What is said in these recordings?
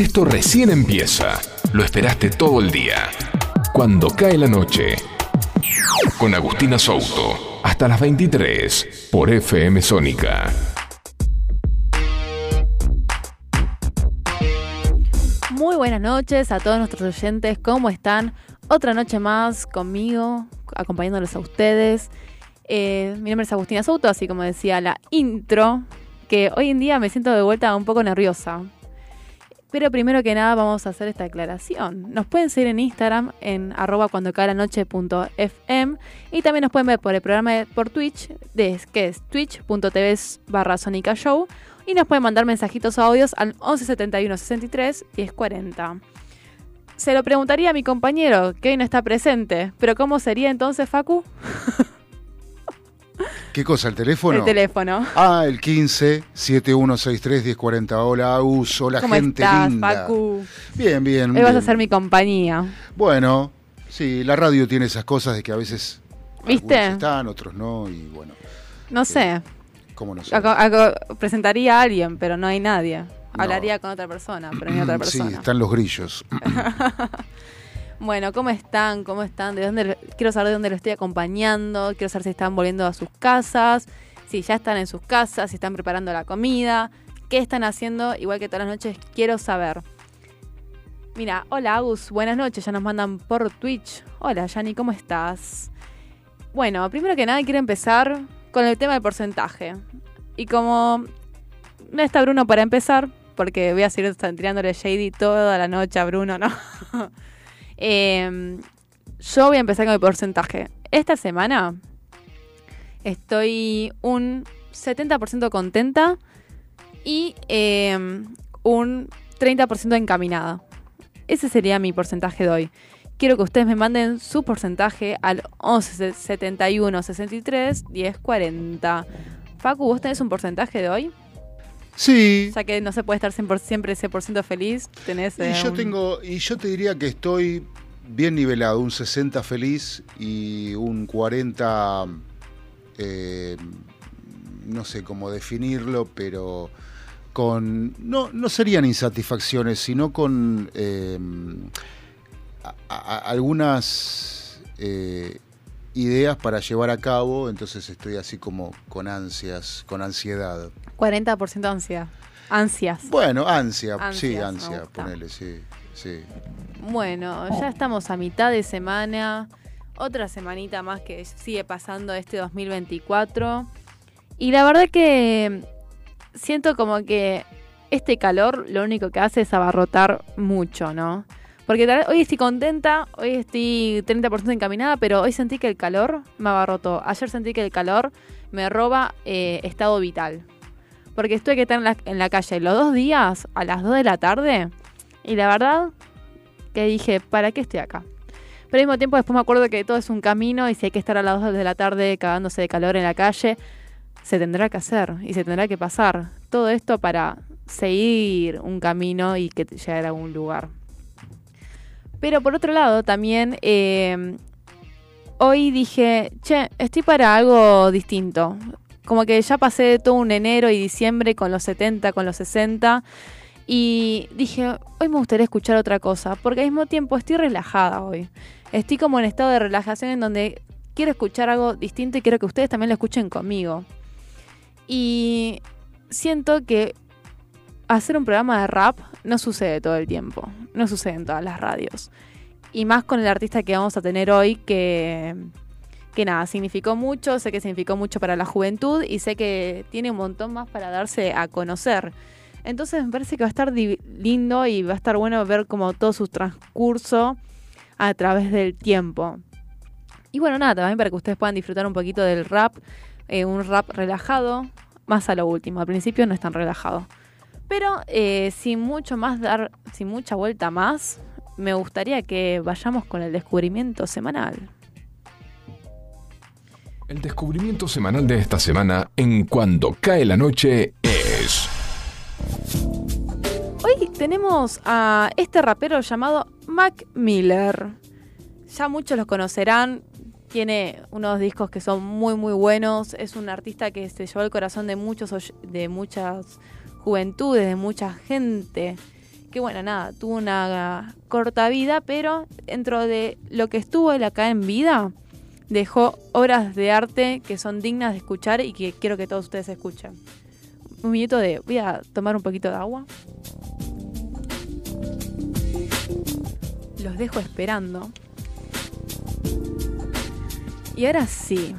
Esto recién empieza. Lo esperaste todo el día. Cuando cae la noche. Con Agustina Souto. Hasta las 23. Por FM Sónica. Muy buenas noches a todos nuestros oyentes. ¿Cómo están? Otra noche más conmigo, acompañándoles a ustedes. Eh, mi nombre es Agustina Souto, así como decía la intro, que hoy en día me siento de vuelta un poco nerviosa. Pero primero que nada vamos a hacer esta aclaración. Nos pueden seguir en Instagram en arroba cuando cae la noche y también nos pueden ver por el programa por Twitch, de, que es twitch.tv barra Sonica Show y nos pueden mandar mensajitos o audios al 11 71 63 10 40. Se lo preguntaría a mi compañero, que hoy no está presente, pero ¿cómo sería entonces, Facu? ¿Qué cosa? ¿El teléfono? El teléfono. Ah, el 15 7163 1040. Hola, Agus. Hola, ¿Cómo gente estás, linda. Facu? Bien, bien. Hoy vas a bien. ser mi compañía. Bueno, sí, la radio tiene esas cosas de que a veces. ¿Viste? algunos están, otros no, y bueno, No sé. ¿cómo no sé? Presentaría a alguien, pero no hay nadie. No. Hablaría con otra persona, pero no hay otra Sí, persona. están los grillos. Bueno, ¿cómo están? ¿Cómo están? ¿De dónde quiero saber de dónde lo estoy acompañando. Quiero saber si están volviendo a sus casas, si ya están en sus casas, si están preparando la comida, qué están haciendo, igual que todas las noches, quiero saber. Mira, hola Agus, buenas noches, ya nos mandan por Twitch. Hola Yani, ¿cómo estás? Bueno, primero que nada quiero empezar con el tema del porcentaje. Y como no está Bruno para empezar, porque voy a seguir tirándole shady toda la noche a Bruno, ¿no? Eh, yo voy a empezar con el porcentaje. Esta semana estoy un 70% contenta y eh, un 30% encaminada. Ese sería mi porcentaje de hoy. Quiero que ustedes me manden su porcentaje al 11 71 63 10 40. Facu, ¿vos tenés un porcentaje de hoy? Sí, Ya que no se puede estar 100% siempre 100% feliz, tenés... y eh, yo un- tengo, y yo te diría que estoy bien nivelado, un 60 feliz y un 40, eh, no sé cómo definirlo, pero con, no, no serían insatisfacciones, sino con eh, a- a- algunas eh, ideas para llevar a cabo, entonces estoy así como con ansias, con ansiedad. 40% ansia. Ansias. Bueno, ansia, sí, Ansias, ansia, ponele, sí, sí. Bueno, ya estamos a mitad de semana. Otra semanita más que sigue pasando este 2024. Y la verdad que siento como que este calor lo único que hace es abarrotar mucho, ¿no? Porque tal- hoy estoy contenta, hoy estoy 30% encaminada, pero hoy sentí que el calor me abarrotó. Ayer sentí que el calor me roba eh, estado vital. Porque estuve que estar en la, calle los dos días a las 2 de la tarde. Y la verdad que dije, ¿para qué estoy acá? Pero al mismo tiempo después me acuerdo que todo es un camino y si hay que estar a las 2 de la tarde cagándose de calor en la calle, se tendrá que hacer y se tendrá que pasar. Todo esto para seguir un camino y que llegar a algún lugar. Pero por otro lado, también eh, hoy dije, che, estoy para algo distinto. Como que ya pasé todo un enero y diciembre con los 70, con los 60. Y dije, hoy me gustaría escuchar otra cosa, porque al mismo tiempo estoy relajada hoy. Estoy como en estado de relajación en donde quiero escuchar algo distinto y quiero que ustedes también lo escuchen conmigo. Y siento que hacer un programa de rap no sucede todo el tiempo, no sucede en todas las radios. Y más con el artista que vamos a tener hoy, que, que nada, significó mucho, sé que significó mucho para la juventud y sé que tiene un montón más para darse a conocer. Entonces me parece que va a estar lindo y va a estar bueno ver como todo su transcurso a través del tiempo. Y bueno, nada, también para que ustedes puedan disfrutar un poquito del rap, eh, un rap relajado, más a lo último. Al principio no es tan relajado. Pero eh, sin mucho más dar, sin mucha vuelta más, me gustaría que vayamos con el descubrimiento semanal. El descubrimiento semanal de esta semana en Cuando cae la noche es... Hoy tenemos a este rapero llamado Mac Miller. Ya muchos lo conocerán. Tiene unos discos que son muy muy buenos. Es un artista que se llevó el corazón de muchos de muchas juventudes, de mucha gente que bueno, nada, tuvo una corta vida, pero dentro de lo que estuvo él acá en vida, dejó obras de arte que son dignas de escuchar y que quiero que todos ustedes escuchen. Un minuto de... Voy a tomar un poquito de agua. Los dejo esperando. Y ahora sí.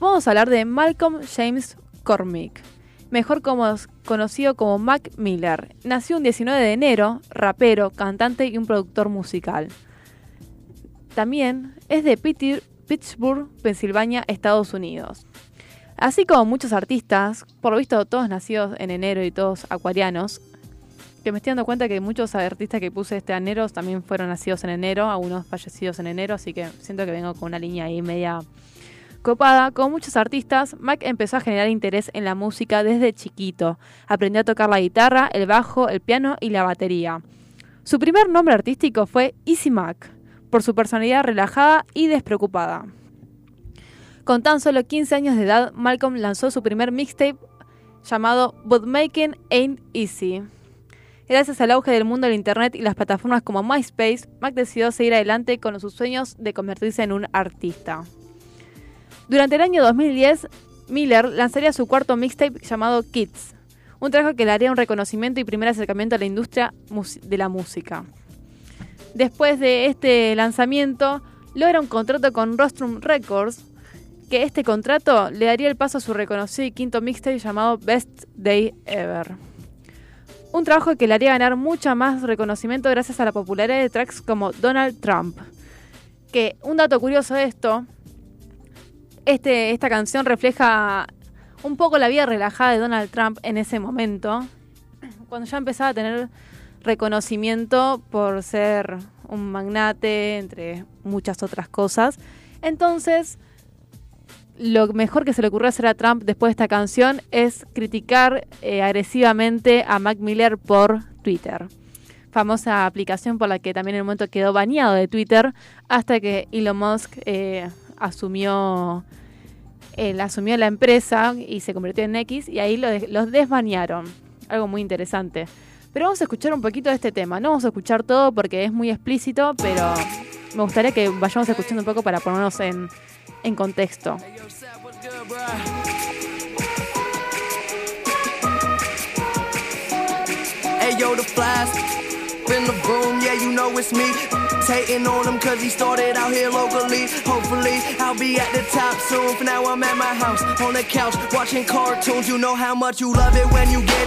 Vamos a hablar de Malcolm James Cormick, mejor conocido como Mac Miller. Nació un 19 de enero, rapero, cantante y un productor musical. También es de Pittsburgh, Pensilvania, Estados Unidos. Así como muchos artistas, por lo visto todos nacidos en enero y todos acuarianos, que me estoy dando cuenta que muchos artistas que puse este enero también fueron nacidos en enero, algunos fallecidos en enero, así que siento que vengo con una línea ahí media copada. Como muchos artistas, Mac empezó a generar interés en la música desde chiquito. Aprendió a tocar la guitarra, el bajo, el piano y la batería. Su primer nombre artístico fue Easy Mac, por su personalidad relajada y despreocupada. Con tan solo 15 años de edad, Malcolm lanzó su primer mixtape llamado But Making Ain't Easy. Gracias al auge del mundo del Internet y las plataformas como MySpace, Mac decidió seguir adelante con sus sueños de convertirse en un artista. Durante el año 2010, Miller lanzaría su cuarto mixtape llamado Kids, un trabajo que le haría un reconocimiento y primer acercamiento a la industria de la música. Después de este lanzamiento, logra un contrato con Rostrum Records, que este contrato le daría el paso a su reconocido y quinto mixtape llamado Best Day Ever. Un trabajo que le haría ganar mucha más reconocimiento gracias a la popularidad de tracks como Donald Trump. Que un dato curioso de esto, este, esta canción refleja un poco la vida relajada de Donald Trump en ese momento, cuando ya empezaba a tener reconocimiento por ser un magnate, entre muchas otras cosas. Entonces, lo mejor que se le ocurrió hacer a Trump después de esta canción es criticar eh, agresivamente a Mac Miller por Twitter. Famosa aplicación por la que también en el momento quedó baneado de Twitter hasta que Elon Musk eh, asumió, asumió la empresa y se convirtió en X y ahí los desbanearon. Algo muy interesante. Pero vamos a escuchar un poquito de este tema. No vamos a escuchar todo porque es muy explícito, pero me gustaría que vayamos escuchando un poco para ponernos en, en contexto. Yo, the the yeah, you know it's me. Now, I'm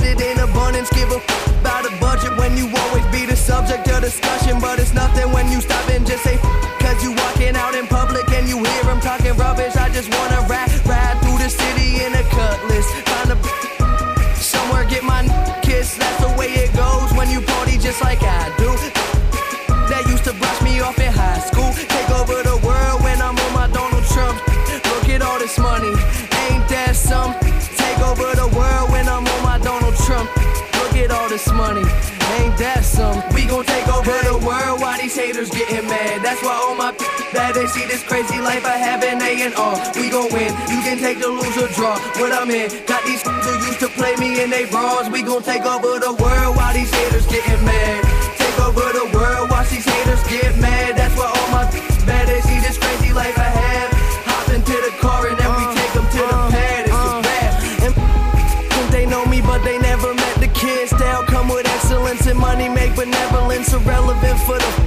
it in about a budget when you always be the subject of discussion. But it's nothing when you stop and just say, cause you walking out in public and you hear him talking rubbish. I just wanna rap, ride through the city in a cutlass. Find a somewhere, get my kiss. That's the way it goes when you party just like I do. That used to brush me off in high school. That's why all my that they see this crazy life I have in A and R. We gon' win. You can take the lose or draw. What I'm in, got these who used to play me in they bras. We gon' take over the world while these haters getting mad. Take over the world, watch these haters get mad. That's why all my bad they see this crazy life I have. Hop into the car and then we uh, take them to the uh, pad. It's a uh. rap. And think they know me, but they never met the kid. Style come with excellence and money make benevolence irrelevant for the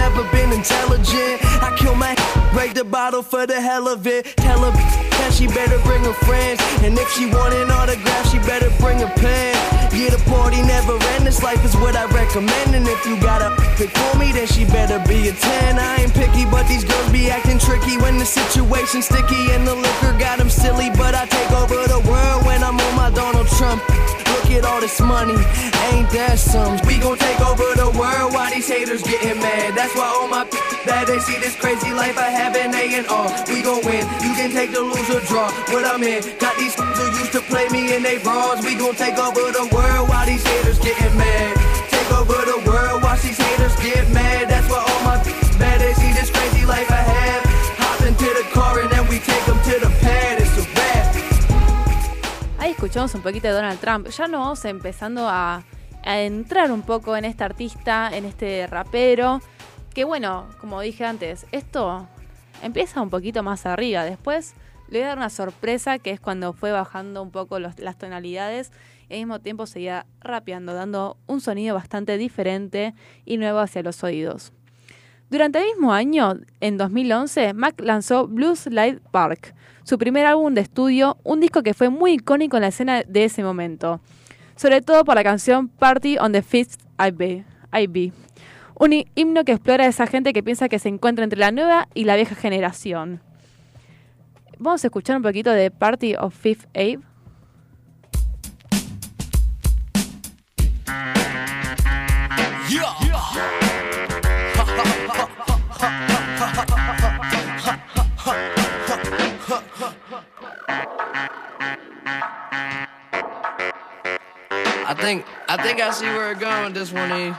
never been intelligent. I kill my break the bottle for the hell of it. Tell her that she better bring her friends. And if she want an autograph, she better bring a pen. Yeah, the party never end. This life is what I recommend. And if you gotta pick for me, then she better be a 10. I ain't picky, but these girls be acting tricky when the situation's sticky and the liquor got them silly. But I take over the world when I'm on my Donald Trump. At all this money, ain't that some? We gon' take over the world while these haters getting mad. That's why all my that they see this crazy life I have in A and R. We gon' win. You can take the lose or draw. What I'm in, got these who used to play me in they bras. We gon' take over the world while these haters getting mad. Take over the world, watch these haters get mad. That's why all my bad they see this crazy life I have. Hop into the car and then we take them to the Escuchamos un poquito de Donald Trump. Ya no vamos empezando a a entrar un poco en este artista, en este rapero, que bueno, como dije antes, esto empieza un poquito más arriba, después le voy a dar una sorpresa que es cuando fue bajando un poco las tonalidades y al mismo tiempo seguía rapeando, dando un sonido bastante diferente y nuevo hacia los oídos. Durante el mismo año, en 2011, Mac lanzó Blues Light Park, su primer álbum de estudio, un disco que fue muy icónico en la escena de ese momento, sobre todo por la canción Party on the Fifth IB, un himno que explora a esa gente que piensa que se encuentra entre la nueva y la vieja generación. Vamos a escuchar un poquito de Party of Fifth Ave. I think I think I see where it's going this one. E.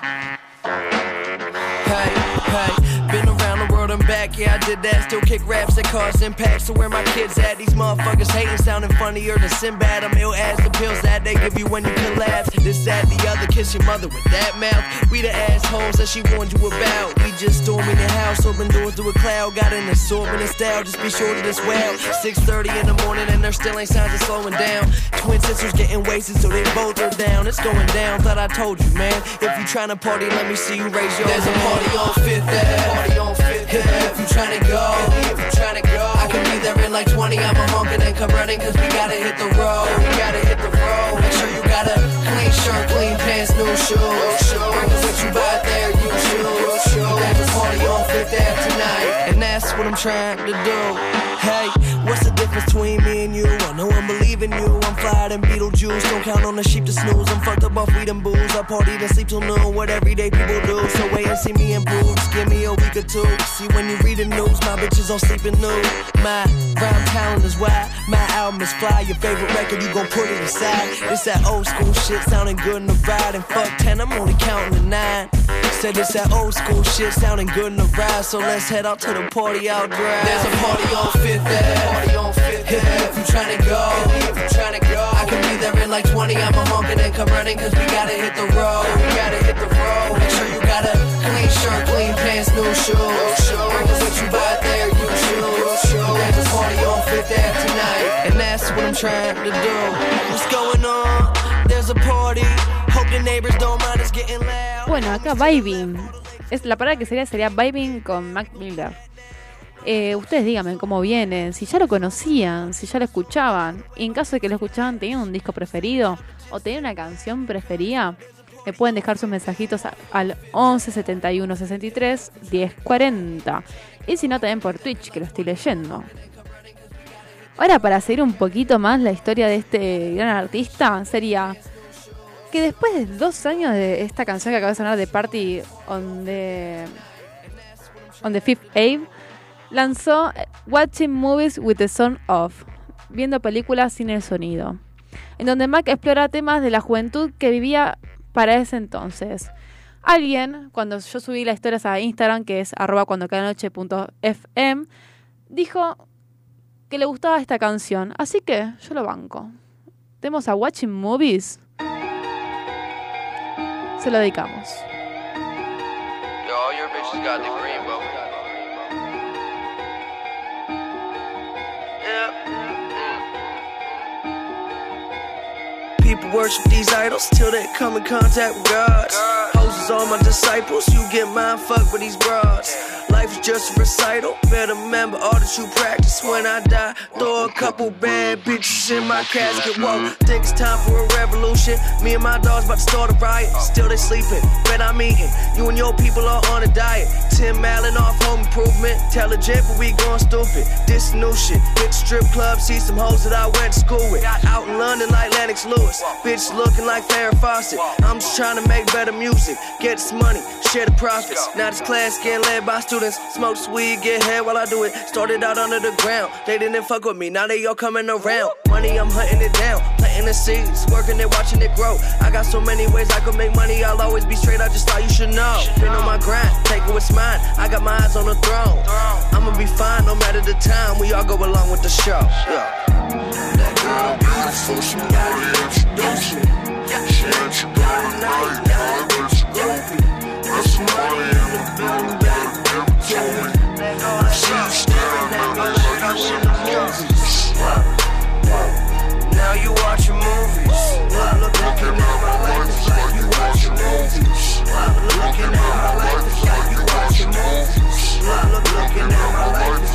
Hey, hey. Been around the world back, yeah, I did that. Still kick raps that cause impact. So where my kids at? These motherfuckers hating, sounding funnier than Sinbad. I'm ill as the pills that they give you when you collapse. This, that, the other, kiss your mother with that mouth. We the assholes that she warned you about. We just storming the house, open doors to a cloud. Got an assortment of style, just be sure to this well. 6:30 in the morning and there still ain't signs of slowing down. Twin sisters getting wasted, so they both are down. It's going down. Thought I told you, man. If you trying to party, let me see you raise your. There's hand. a party on Fifth Ave party on Fifth If you tryna go, if you go, I can be there in like 20. I'm a honk and then come running, cause we gotta hit the road. We gotta hit the road. Make sure you got a clean shirt, clean pants, new shoes. Us what you buy there, you choose. That's a party on Fifth Ave tonight. And that's what I'm trying to do. Hey, what's the difference between me and you? I know I'm believing you. I'm flyer than Beetlejuice. Don't count on the sheep to snooze. I'm fucked up off weed and booze. I party then sleep till noon. What everyday people do. So wait and see me improve. Just give me a week or two. See when you read the news, my bitches all sleeping nude. My rhyme talent is why my album is fly. Your favorite record, you gon' put it aside. It's that old school shit sounding good in the ride. And fuck 10, I'm only counting to nine. Said it's that old school shit sounding good in the ride. So let's head out to the party out drive. There's a party on Fifth Ave. Party on Fifth Ave. If you tryna go, if you tryna go, I can be there in like 20. I'm a and come running, cause we gotta hit the road. We gotta hit the road. Make sure you got a clean shirt, clean pants, new shoes. What you buy there, you choose. Party on Fifth Ave tonight. And that's what I'm trying to do. What's going on? There's a party. Hope the neighbors don't mind us getting loud. Bueno, acá vibing. Es, la palabra que sería sería vibing con Mac Miller. Eh, ustedes díganme cómo vienen, si ya lo conocían, si ya lo escuchaban. Y en caso de que lo escuchaban, ¿tenían un disco preferido? ¿O tenían una canción preferida? Me pueden dejar sus mensajitos al 11 71 63 10 40. Y si no, también por Twitch, que lo estoy leyendo. Ahora, para seguir un poquito más la historia de este gran artista, sería que después de dos años de esta canción que acaba de sonar de Party on the, on the Fifth Ave, lanzó Watching Movies with the Sound Off, viendo películas sin el sonido, en donde Mac explora temas de la juventud que vivía para ese entonces. Alguien, cuando yo subí la historia a Instagram, que es arroba cuando noche.fm, dijo que le gustaba esta canción, así que yo lo banco. Tenemos a Watching Movies se lo dedicamos. People worship these idols till they come in contact with God. Hoses all my disciples, you get mind fucked with these broads. Life is just a recital. Better remember all that you practice when I die. Throw a couple bad bitches in my casket. Whoa, think it's time for a revolution. Me and my dogs about to start a riot. Still they sleeping, but I'm eating. You and your people are on a diet. Tim Allen off home improvement. Intelligent, but we going stupid. This new shit. Hit strip club, see some hoes that I went to school with. Out in London like Lennox Lewis. Bitch looking like Farrah Fawcett. I'm just trying to make better music. Get this money, share the profits. Now this class getting led by students. Smoke weed, get head while I do it. Started out under the ground. They didn't fuck with me, now they all coming around. Money, I'm hunting it down. Planting the seeds, working it, watching it grow. I got so many ways I could make money, I'll always be straight. I just thought you should know. Been on my grind, take what's mine. I got my eyes on the throne. I'ma be fine no matter the time. We all go along with the show. Yeah. That girl beautiful, she got it, she. She ain't your night, young bitch, groovy. Got some money in the building, staring at me like you in the movies. Now you watching movies. Look, look, looking at my life, like you watching movies. Looking at my life, like you watching movies. Look, look, looking at my life,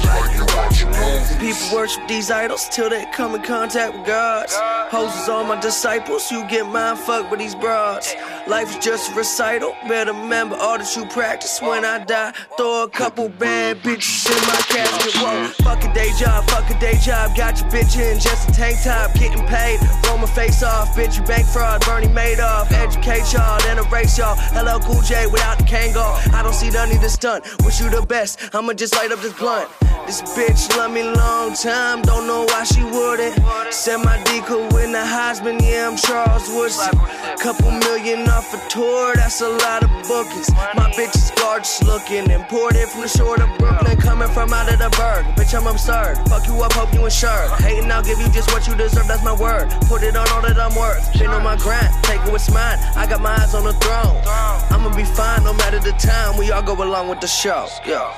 People worship these idols till they come in contact with God. Hoses all my disciples, you get mind fucked with these broads. Life is just a recital. Better remember all that you practice when I die. Throw a couple bad bitches in my casket. Whoa, fuck a day job, fuck a day job. Got your bitch in just a tank top, getting paid. Roll my face off, bitch, you bank fraud. Bernie Madoff, educate y'all, then erase y'all. Hello, Cool J without the Kango. I don't see none of this stunt. Wish you the best. I'ma just light up this blunt. This bitch love me long time, don't know why she wouldn't. Send my decoy win the Heisman, yeah, I'm Charles Woodson. Couple million off a tour, that's a lot of bookings. My bitch is gorgeous looking, imported from the shore of Brooklyn, coming from out of the burg. Bitch, I'm absurd. Fuck you up, hope you insured. Hating, I'll give you just what you deserve, that's my word. Put it on all that I'm worth. Been on my grind, take it what's mine. I got my eyes on the throne. I'ma be fine no matter the time. We all go along with the show. Yeah.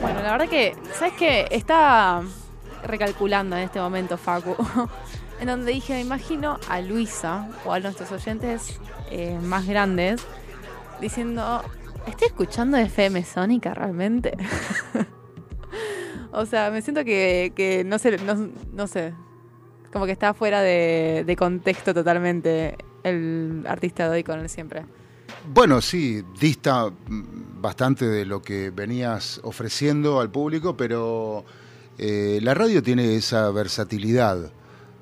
Bueno, la verdad que, ¿sabes qué? Está recalculando en este momento, Facu. en donde dije, me imagino a Luisa o a nuestros oyentes eh, más grandes diciendo, ¿estoy escuchando FM Sónica realmente? o sea, me siento que, que no sé, no, sé, como que está fuera de, contexto totalmente el artista de hoy con él siempre. Bueno, sí, dista bastante de lo que venías ofreciendo al público, pero eh, la radio tiene esa versatilidad,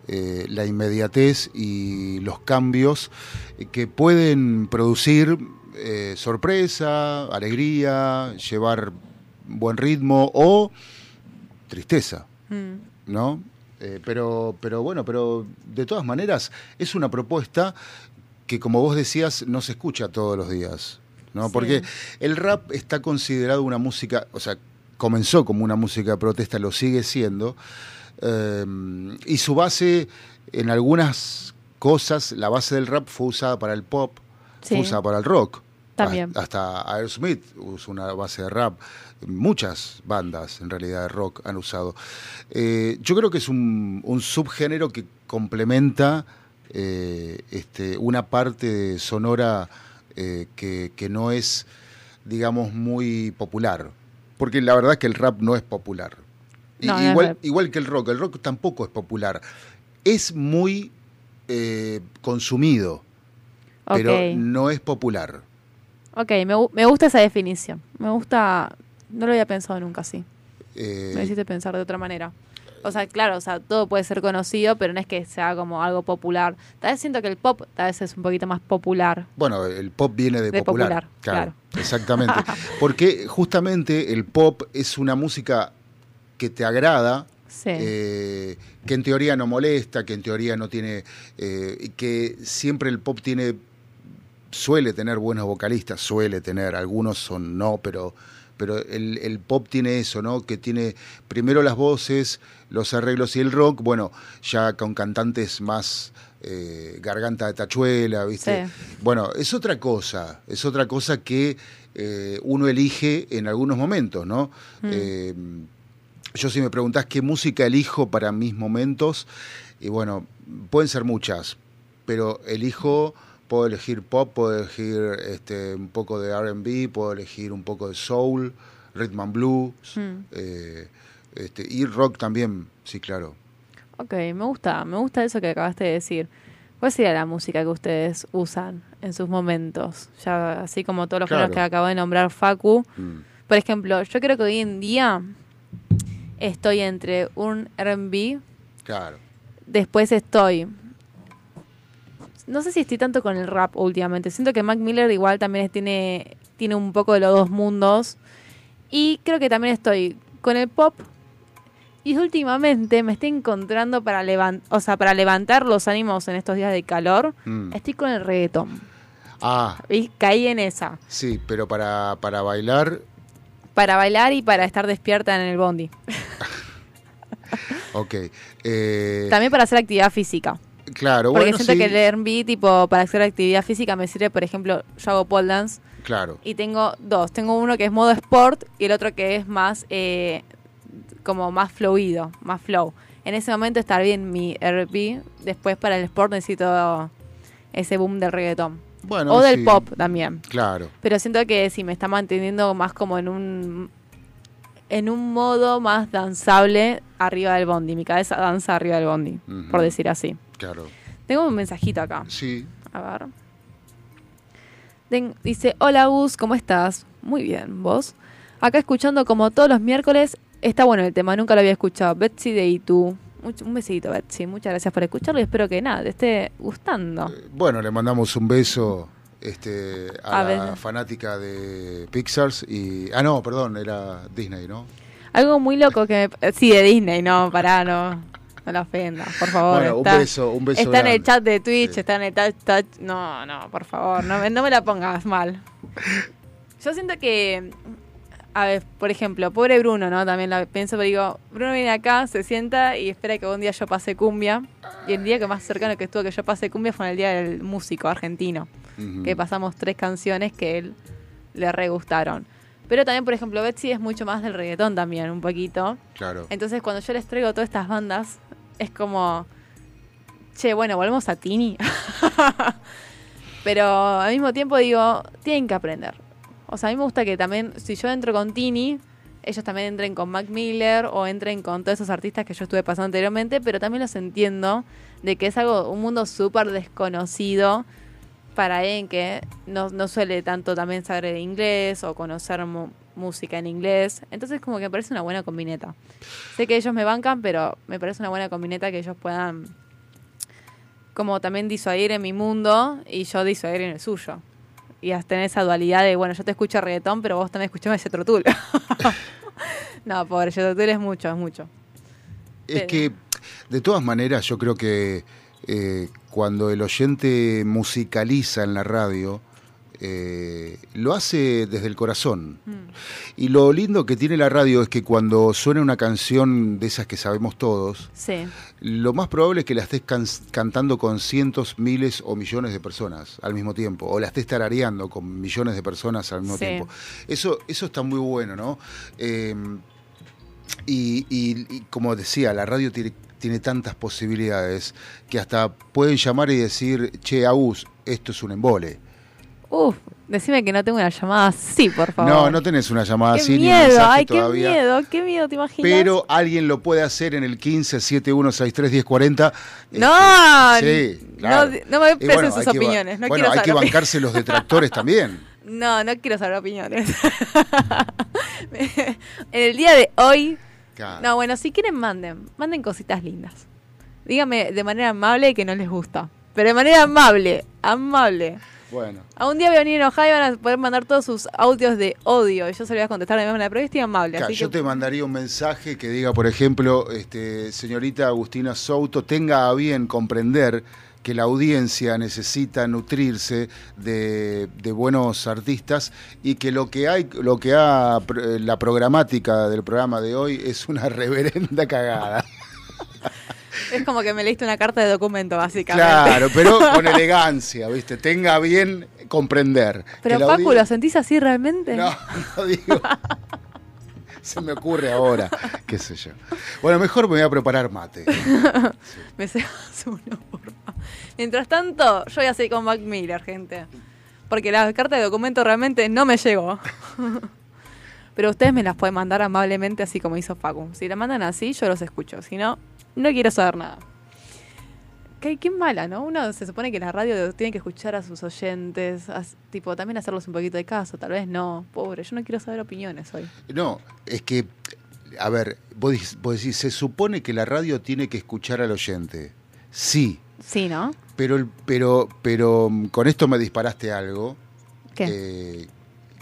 eh, la inmediatez y los cambios eh, que pueden producir eh, sorpresa, alegría, llevar buen ritmo o tristeza, Mm. ¿no? Eh, pero, pero bueno, pero de todas maneras es una propuesta que, como vos decías, no se escucha todos los días, ¿no? Sí. Porque el rap está considerado una música, o sea, comenzó como una música de protesta, lo sigue siendo, eh, y su base, en algunas cosas, la base del rap fue usada para el pop, Sí. fue usada para el rock. También. Hasta Aerosmith usó una base de rap. Muchas bandas, en realidad, de rock han usado. Eh, yo creo que es un, un subgénero que complementa eh, este, una parte sonora eh, que, que no es, digamos, muy popular. Porque la verdad es que el rap no es popular. No, igual, igual que el rock, el rock tampoco es popular. Es muy eh, consumido, pero no es popular. Ok, me, me gusta esa definición. Me gusta. No lo había pensado nunca así. Eh, Me hiciste pensar de otra manera. O sea, claro, o sea, todo puede ser conocido, pero no es que sea como algo popular. Tal vez siento que el pop tal vez es un poquito más popular. Bueno, el pop viene de, De popular. popular, claro. Exactamente. Porque justamente el pop es una música que te agrada, Sí. eh, que en teoría no molesta, que en teoría no tiene, eh, y que siempre el pop tiene, suele tener buenos vocalistas, suele tener, algunos son no, pero, pero el, el pop tiene eso, ¿no? Que tiene primero las voces, los arreglos y el rock, bueno, ya con cantantes más eh, garganta de tachuela, ¿viste? Sí. Bueno, es otra cosa, es otra cosa que eh, uno elige en algunos momentos, ¿no? Mm. Eh, yo si me preguntás qué música elijo para mis momentos, y bueno, pueden ser muchas, pero elijo, puedo elegir pop, puedo elegir este, un poco de RB, puedo elegir un poco de soul, rhythm and blues, Mm. eh, este, y rock también, sí, claro. Ok, me gusta, me gusta eso que acabaste de decir. ¿Cuál sería la música que ustedes usan en sus momentos? Ya así como todos los Claro. géneros que acabo de nombrar Facu. Mm. Por ejemplo, yo creo que hoy en día estoy entre un R&B, Claro. después estoy... No sé si estoy tanto con el rap últimamente. Siento que Mac Miller igual también tiene, tiene un poco de los dos mundos. Y creo que también estoy con el pop. Y últimamente me estoy encontrando para, levan- o sea, para levantar los ánimos en estos días de calor. Mm. Estoy con el reggaetón. Ah, Y caí en esa. sí, pero para, para bailar, Para bailar y para estar despierta en el bondi. ok. Eh, También para hacer actividad física. Claro, Porque bueno, siento sí, que el R&B, tipo, para hacer actividad física me sirve, por ejemplo, yo hago pole dance claro. y tengo dos. Tengo uno que es modo sport y el otro que es más, eh, como más fluido, más flow. En ese momento está bien mi R&B. Después para el sport necesito ese boom del reggaetón. Bueno, o del sí, pop también. Claro. Pero siento que si me está manteniendo más como en un en un modo más danzable arriba del bondi. Mi cabeza danza arriba del bondi, por decir así. Claro. Tengo un mensajito acá. Sí. A ver. Den- dice, hola Gus, ¿cómo estás? Muy bien, ¿vos? Acá escuchando como todos los miércoles. Está bueno el tema, nunca lo había escuchado. Betsy de Itu. Un besito, Betsy. Muchas gracias por escucharlo y espero que nada, te esté gustando. Eh, Bueno, le mandamos un beso este, a, A la fanática de Pixar y... Ah, no, perdón, era Disney, ¿no? Algo muy loco que me... Sí, de Disney, no, pará, no. No la ofendas, por favor. Bueno, un está, beso, un beso Está en el chat de Twitch, Sí. está en el chat... chat- No, no, por favor, no me, no me la pongas mal. Yo siento que... A ver, por ejemplo, pobre Bruno, ¿no? También la pienso, pero digo, Bruno viene acá, se sienta y espera que un día yo pase cumbia. Y el día que más cercano que estuvo que yo pase cumbia fue en el día del músico argentino que pasamos tres canciones que él le re gustaron. Pero también, por ejemplo, Betsy es mucho más del reggaetón también, un poquito. Claro. Entonces, cuando yo les traigo todas estas bandas, es como, che, bueno, volvemos a Tini. Pero al mismo tiempo digo, tienen que aprender. O sea, a mí me gusta que también, si yo entro con Tini, ellos también entren con Mac Miller o entren con todos esos artistas que yo estuve pasando anteriormente, pero también los entiendo de que es algo, un mundo súper desconocido para alguien que no, no suele tanto también saber inglés o conocer música en inglés. Entonces como que me parece una buena combineta. Sé que ellos me bancan, pero me parece una buena combineta que ellos puedan como también disuadir en mi mundo y yo disuadir en el suyo. Y hasta tener esa dualidad de, bueno, yo te escucho reggaetón, pero vos también escuchame Jethro Tull. no, pobre, Jethro Tull es mucho, es mucho. Es que, de todas maneras, yo creo que eh, cuando el oyente musicaliza en la radio, eh, lo hace desde el corazón. Mm. Y lo lindo que tiene la radio es que cuando suena una canción de esas que sabemos todos, Sí, lo más probable es que la estés can- cantando con cientos, miles o millones de personas al mismo tiempo, o la estés tarareando con millones de personas al mismo Sí. tiempo. Eso, eso está muy bueno, ¿no? Eh, y, y- y como decía, la radio tiene, tiene tantas posibilidades que hasta pueden llamar y decir, che, Agus, esto es un embole. Uf, decime que no tengo una llamada así, por favor. No, no tenés una llamada Qué así ni un miedo, ay, todavía. qué miedo, qué miedo, ¿te imaginas? Pero alguien lo puede hacer en el 15 7163 1040. No, Este, sí, no, claro. no me Y presten bueno, sus opiniones, no bueno, quiero hay que bancarse los detractores también. No, no quiero saber opiniones. en el día de hoy, Claro. no, bueno, si quieren manden, manden cositas lindas. Díganme de manera amable que no les gusta, pero de manera amable, amable. Bueno, A un día voy a venir enojada y van a poder mandar todos sus audios de odio y yo se los voy a contestar de manera, pero estoy amable, claro, así yo que te mandaría un mensaje que diga, por ejemplo, este, señorita Agustina Souto, tenga a bien comprender que la audiencia necesita nutrirse de, de buenos artistas y que lo que hay, lo que ha pr- la programática del programa de hoy es una reverenda cagada. es como que me leíste una carta de documento, básicamente. Claro, pero con elegancia, ¿viste? Tenga bien comprender. Pero audi- ¿lo sentís así realmente? No, no digo. Se me ocurre ahora, qué sé yo. Bueno, mejor me voy a preparar mate. Me cebas uno, por favor. Mientras tanto, yo voy a seguir con Mac Miller, gente. Porque la carta de documento realmente no me llegó. Pero ustedes me las pueden mandar amablemente, así como hizo Facu. Si la mandan así, yo los escucho. Si no, no quiero saber nada. Qué, qué mala, ¿no? Uno se supone que la radio tiene que escuchar a sus oyentes, tipo, también hacerlos un poquito de caso, tal vez no. Pobre, yo no quiero saber opiniones hoy. No, es que, a ver, vos, vos decís, se supone que la radio tiene que escuchar al oyente. Sí, Sí, ¿no? pero, el- pero, pero mm, con esto me disparaste algo ¿Qué? eh,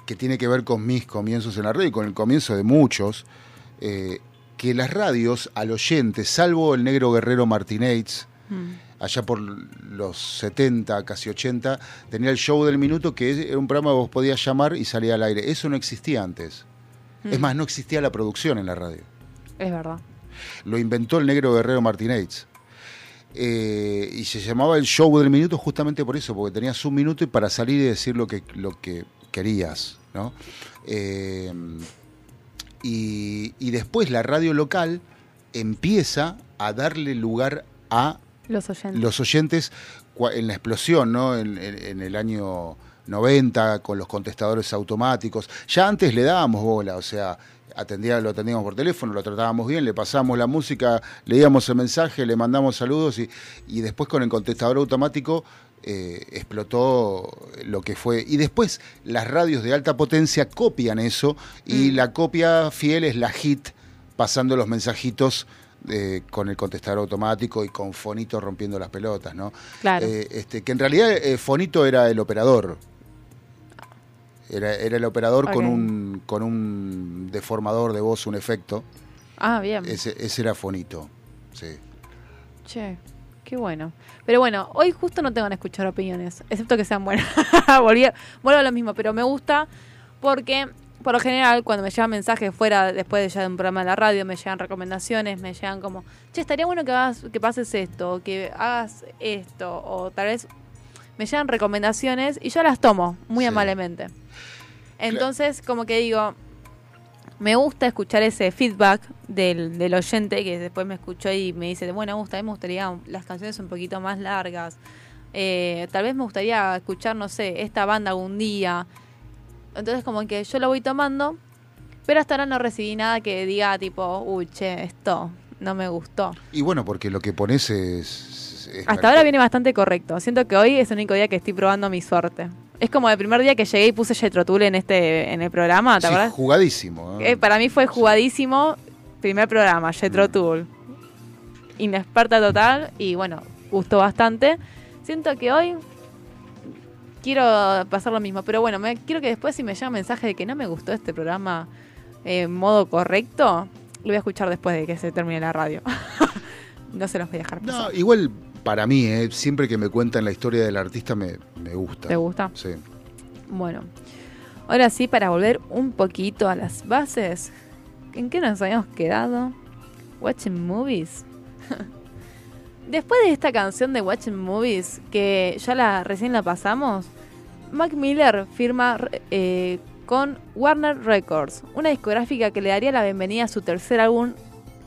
que tiene que ver con mis comienzos en la radio y con el comienzo de muchos, eh, que las radios al oyente, salvo el negro guerrero Martínez, Mm. allá por los 70, casi 80, tenía el show del minuto, que era un programa que vos podías llamar y salía al aire. Eso no existía antes. Es Mm. más, no existía la producción en la radio. Es verdad. Lo inventó el negro Guerrero Martínez. Eh, y se llamaba el show del minuto justamente por eso, porque tenías un minuto y para salir y decir lo que, lo que querías. ¿no? Eh, y, y después la radio local empieza a darle lugar a Los oyentes. los oyentes cua- en la explosión, ¿no? En, en- en el año 90, con los contestadores automáticos. Ya antes le dábamos bola, o sea, atendía, lo atendíamos por teléfono, lo tratábamos bien, le pasábamos la música, leíamos el mensaje, le mandamos saludos y, y después con el contestador automático eh, explotó lo que fue. Y después las radios de alta potencia copian eso y la copia fiel es la hit pasando los mensajitos eh, con el contestador automático y con Fonito rompiendo las pelotas, ¿no? Claro. Eh, este, que en realidad Fonito era el operador. Era, era el operador con, un, con un deformador de voz, un efecto. ah, bien. Ese, ese era Fonito. Sí. Che, qué bueno. Pero bueno, hoy justo no tengo que escuchar opiniones, excepto que sean buenas. Volví Vuelvo a lo mismo, pero me gusta porque, por lo general, cuando me llegan mensajes fuera, después de ya de un programa de la radio, me llegan recomendaciones, me llegan como, che, estaría bueno que, hagas, que pases esto, que hagas esto, o tal vez me llegan recomendaciones y yo las tomo muy Sí. amablemente. Entonces, como que digo, me gusta escuchar ese feedback del, del oyente que después me escuchó y me dice, bueno, me gusta, a mí me gustaría las canciones un poquito más largas. Eh, tal vez me gustaría escuchar, no sé, esta banda algún día. Entonces como que yo lo voy tomando, pero hasta ahora no recibí nada que diga tipo, uy, che, esto no me gustó. Y bueno, porque lo que pones es... es Hasta ahora viene bastante correcto. Siento que hoy es el único día que estoy probando mi suerte. Es como el primer día que llegué y puse Jetro Tool en este en el programa, ¿te Sí, acuerdas? jugadísimo. ¿no? Eh, para mí fue jugadísimo. Primer programa, Jetro Tool. Inexperta total y bueno, gustó bastante. Siento que hoy quiero pasar lo mismo, pero bueno, me, quiero que después si me llega un mensaje de que no me gustó este programa en modo correcto, lo voy a escuchar después de que se termine la radio. no se los voy a dejar pasar. No, igual para mí, eh, siempre que me cuentan la historia del artista me, me gusta. ¿Te gusta? Sí. Bueno, ahora sí, para volver un poquito a las bases, ¿en qué nos habíamos quedado? Watching Movies. Después de esta canción de Watching Movies, que ya la recién la pasamos, Mac Miller firma eh, con Warner Records, una discográfica que le daría la bienvenida a su tercer álbum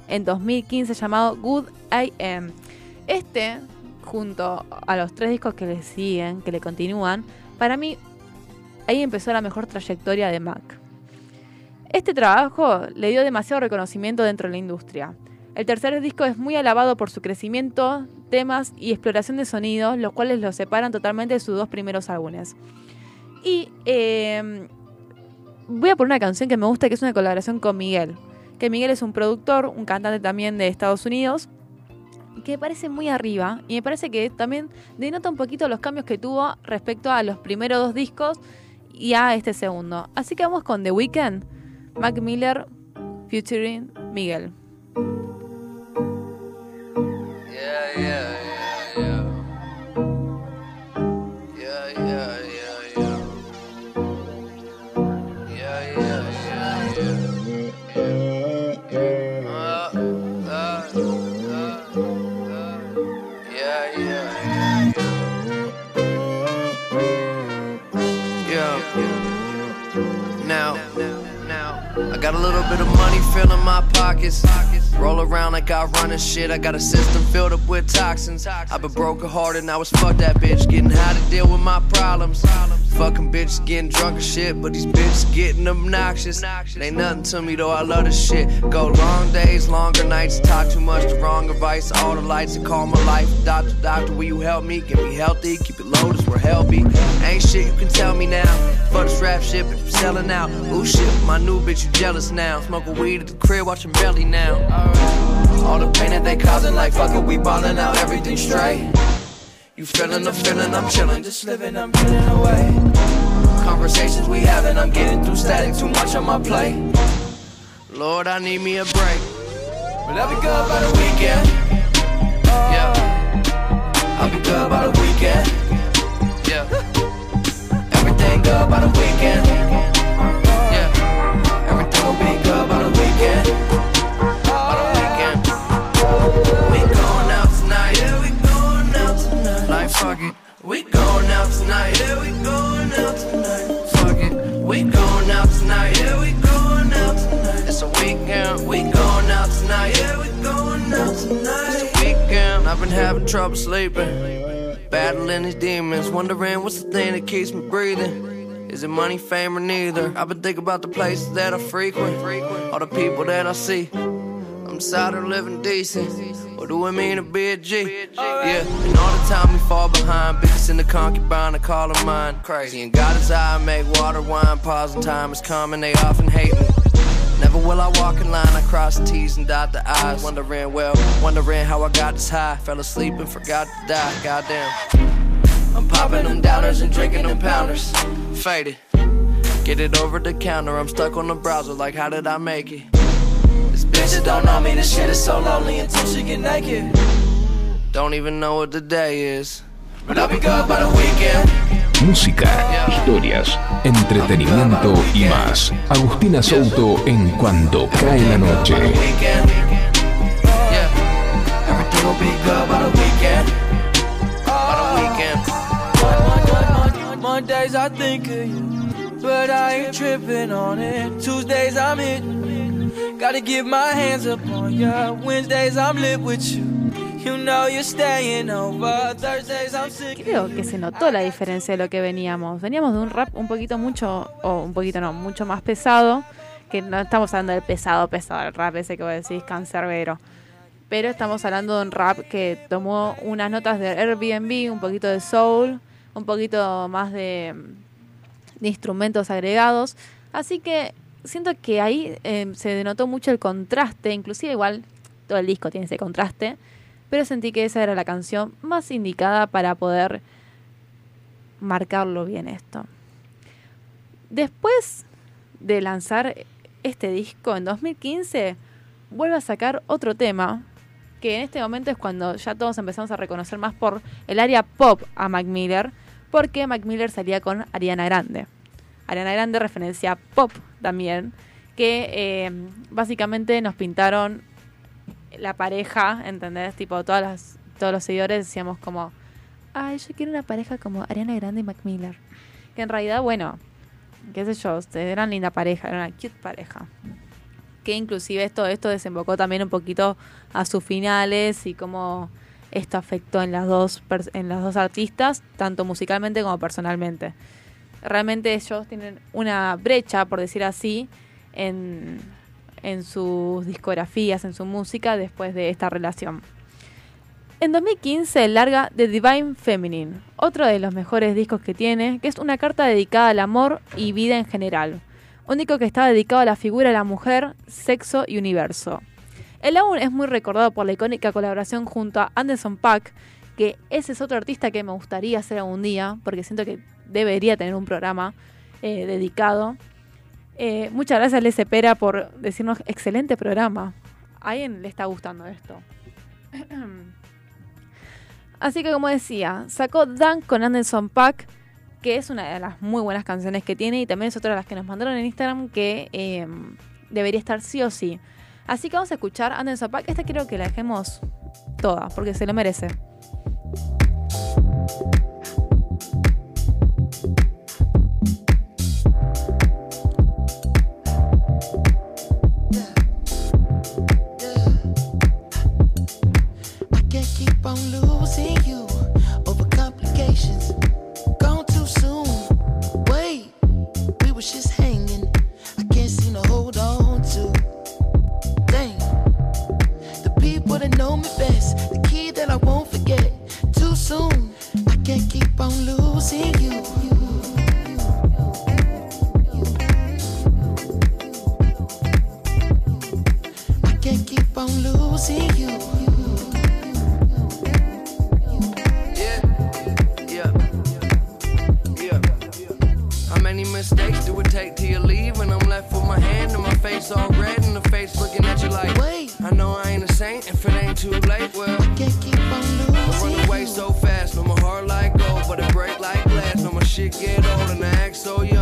en 2015 llamado Good I Am. Este, junto a los tres discos que le siguen, que le continúan, para mí ahí empezó la mejor trayectoria de Mac. Este trabajo le dio demasiado reconocimiento dentro de la industria. El tercer disco es muy alabado por su crecimiento, temas y exploración de sonidos, los cuales lo separan totalmente de sus dos primeros álbumes. Y eh, voy a poner una canción que me gusta, que es una colaboración con Miguel. Que Miguel es un productor, un cantante también de Estados Unidos, que me parece muy arriba y me parece que también denota un poquito los cambios que tuvo respecto a los primeros dos discos y a este segundo. Así que vamos con The Weeknd, Mac Miller, featuring Miguel. Got a little bit of money filling my pockets. Roll around like I run and shit. I got a system filled up with toxins. I've been broken hearted, now it's fuck that bitch. Getting how to deal with my problems. Fucking bitches getting drunk and shit, but these bitches getting obnoxious. It ain't nothing to me though, I love this shit. Go long days, longer nights, talk too much, the wrong advice. All the lights that call my life. Doctor, doctor, will you help me? Get me healthy, keep it low, that's where hell be. Ain't shit you can tell me now. Fuck this rap shit, but I'm selling out. Ooh shit, my new bitch, you jealous now. Smoking weed at the crib, watching belly now. All the pain that they causing, like fuck it, we ballin' out, everything straight. You feeling the feeling, I'm chillin', just living, I'm getting away. Conversations we having, I'm getting through static, too much on my plate. Lord, I need me a break. But let me go by the weekend. Yeah. I'll be good by the weekend. Yeah. Everything good by the weekend. Yeah. Everything will be good by the weekend. We going out tonight. Yeah, we going out tonight. Fuck it. We going out tonight. Yeah, we going out tonight. It's a weekend. We going out tonight. Yeah, we going out tonight. It's a weekend. I've been having trouble sleeping. Battling these demons. Wondering what's the thing that keeps me breathing. Is it money, fame, or neither? I've been thinking about the places that I frequent. All the people that I see. I'm tired of living decent. What do it mean to be a G? Yeah, and all the time we fall behind. Bitches in the concubine, I call them mine. Crazy. And God is I make water, wine, pause, and time is coming. They often hate me. Never will I walk in line, I cross the T's and dot the I's. Wondering, well, wondering how I got this high. Fell asleep and forgot to die, goddamn. I'm popping them downers and drinking them pounders. Faded. Get it over the counter, I'm stuck on the browser, like, how did I make it? This bitch that don't know me, this shit is so lonely until she get naked. Don't even know what the day is. But I'll be good by the weekend. Música, historias, entretenimiento y más. Agustina Souto en Cuando cae la noche. By the weekend. Yeah. Everything will be good by the weekend. By the weekend. Mondays I think of you, but I ain't tripping on it. Tuesdays I'm hitting, gotta get my hands up on ya. Wednesdays I'm lit with you. You know you're staying over. Thursdays I'm sick. Creo que se notó la diferencia de lo que veníamos. Veníamos de un rap un poquito mucho, o un poquito no, mucho más pesado. Que no estamos hablando del pesado, pesado, el rap ese que vos decís, cancerbero. Pero estamos hablando de un rap que tomó unas notas de Airbnb, un poquito de soul, un poquito más de, de instrumentos agregados. Así que siento que ahí eh, se denotó mucho el contraste, inclusive igual todo el disco tiene ese contraste, pero sentí que esa era la canción más indicada para poder marcarlo bien esto. Después de lanzar este disco en 2015, vuelve a sacar otro tema, que en este momento es cuando ya todos empezamos a reconocer más por el área pop a Mac Miller, porque Mac Miller salía con Ariana Grande. Ariana Grande referencia pop también, que eh, básicamente nos pintaron la pareja, ¿entendés? Tipo, todas las, todos los seguidores decíamos como, ay, yo quiero una pareja como Ariana Grande y Mac Miller. Que en realidad, bueno, qué sé yo, eran linda pareja, era una cute pareja. Que inclusive esto, esto desembocó también un poquito a sus finales y cómo esto afectó en las dos en las dos artistas, tanto musicalmente como personalmente. Realmente ellos tienen una brecha, por decir así, en, en sus discografías, en su música, después de esta relación. En 2015 larga The Divine Feminine, otro de los mejores discos que tiene, que es una carta dedicada al amor y vida en general. Un disco que está dedicado a la figura de la mujer, sexo y universo. El álbum es muy recordado por la icónica colaboración junto a Anderson Paak, que ese es otro artista que me gustaría hacer algún día, porque siento que debería tener un programa eh, dedicado. Eh, muchas gracias, Les Pera, por decirnos excelente programa. A alguien le está gustando esto. Así que como decía, sacó Dan con Anderson Pack, que es una de las muy buenas canciones que tiene y también es otra de las que nos mandaron en Instagram que eh, debería estar sí o sí. Así que vamos a escuchar Anderson Pack. Esta quiero que la dejemos toda, porque se lo merece. on losing you over complications. Gone too soon. Wait, we just hanging. I can't seem to hold on to. The people that know me best, the key that I won't forget. Too soon, I can't keep on losing you. I can't keep on losing you. Take till you leave? When I'm left with my hand and my face all red and the face looking at you like, Wait. I know I ain't a saint if it ain't too late. Well, I Can't keep on I losing. run away so fast, no my heart like gold, but it break like glass. No my shit get old and I act so young,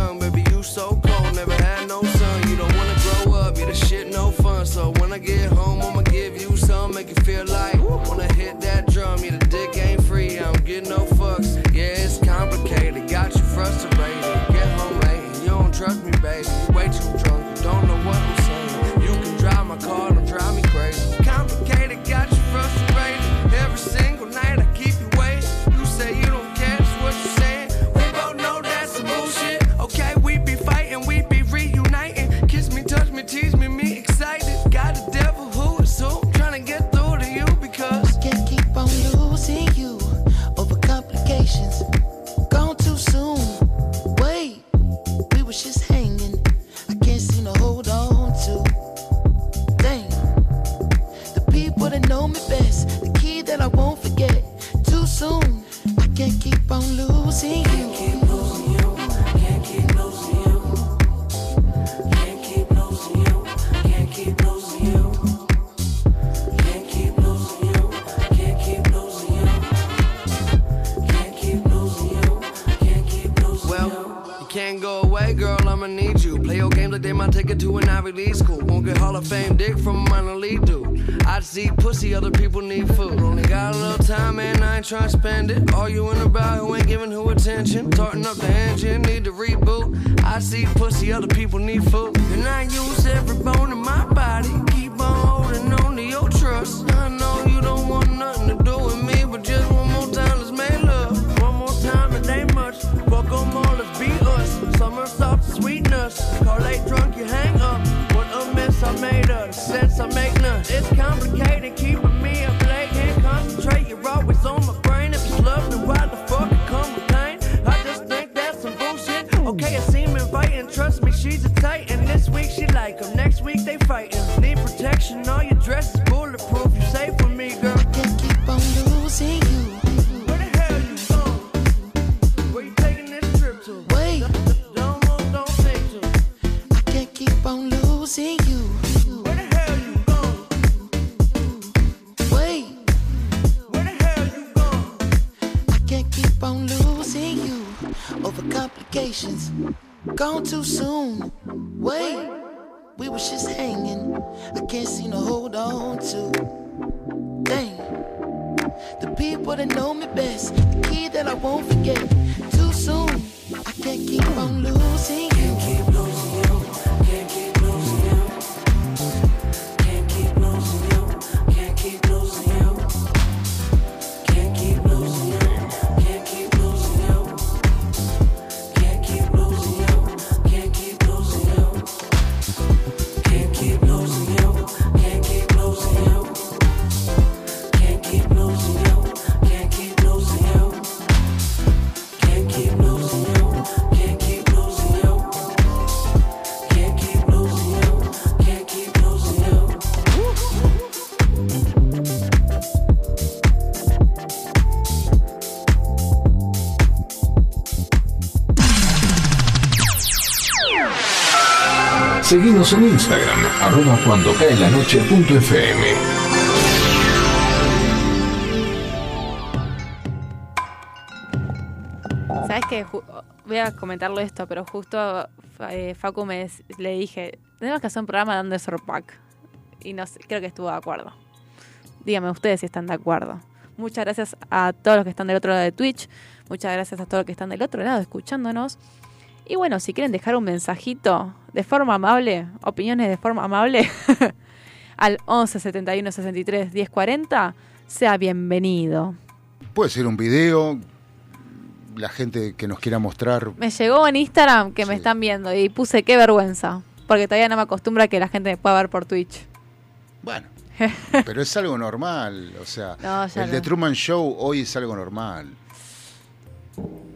it to an Ivy League school. Won't get Hall of Fame dick from a minor league dude. I see pussy, other people need food. Only got a little time, and I ain't trying to spend it. All you Arguing about who ain't giving who attention. Tarting up the engine, need to reboot. I see pussy, other people need food. And I use every bone in my body. The people that know me best, the key that I won't forget. Seguimos en Instagram, arroba cuando cae la noche punto FM. ¿Sabes qué? Voy a comentarlo esto, pero justo eh, Facu me le dije, tenemos que hacer un programa de Undersor Pack. Y no sé, creo que estuvo de acuerdo. Díganme ustedes si están de acuerdo. Muchas gracias a todos los que están del otro lado de Twitch. Muchas gracias a todos los que están del otro lado escuchándonos. Y bueno, si quieren dejar un mensajito de forma amable, opiniones de forma amable, al 11 71 63 10 40, sea bienvenido. Puede ser un video, la gente que nos quiera mostrar. Me llegó en Instagram que me están viendo y puse qué vergüenza. Porque todavía no me acostumbra a que la gente me pueda ver por Twitch. Bueno, pero es algo normal. O sea, No, el no. de Truman Show hoy es algo normal.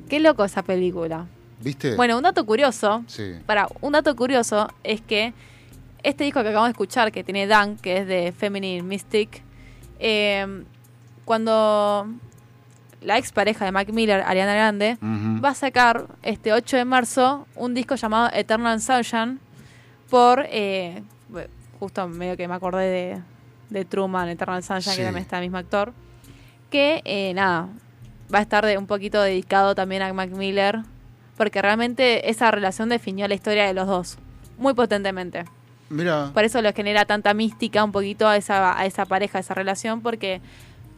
Qué loco esa película. ¿Viste? Bueno, un dato curioso. Sí. Para, un dato curioso es que este disco que acabamos de escuchar, que tiene Dan, que es de Feminine Mystic, eh, cuando la ex pareja de Mac Miller, Ariana Grande, va a sacar este 8 de marzo un disco llamado Eternal Sunshine por, eh, justo medio que me acordé de, de Truman, Eternal Sunshine, Sí. que también está el mismo actor, que eh, nada, va a estar de, un poquito dedicado también a Mac Miller, porque realmente esa relación definió la historia de los dos, muy potentemente. Mira, Por eso les genera tanta mística un poquito a esa, a esa pareja, a esa relación, porque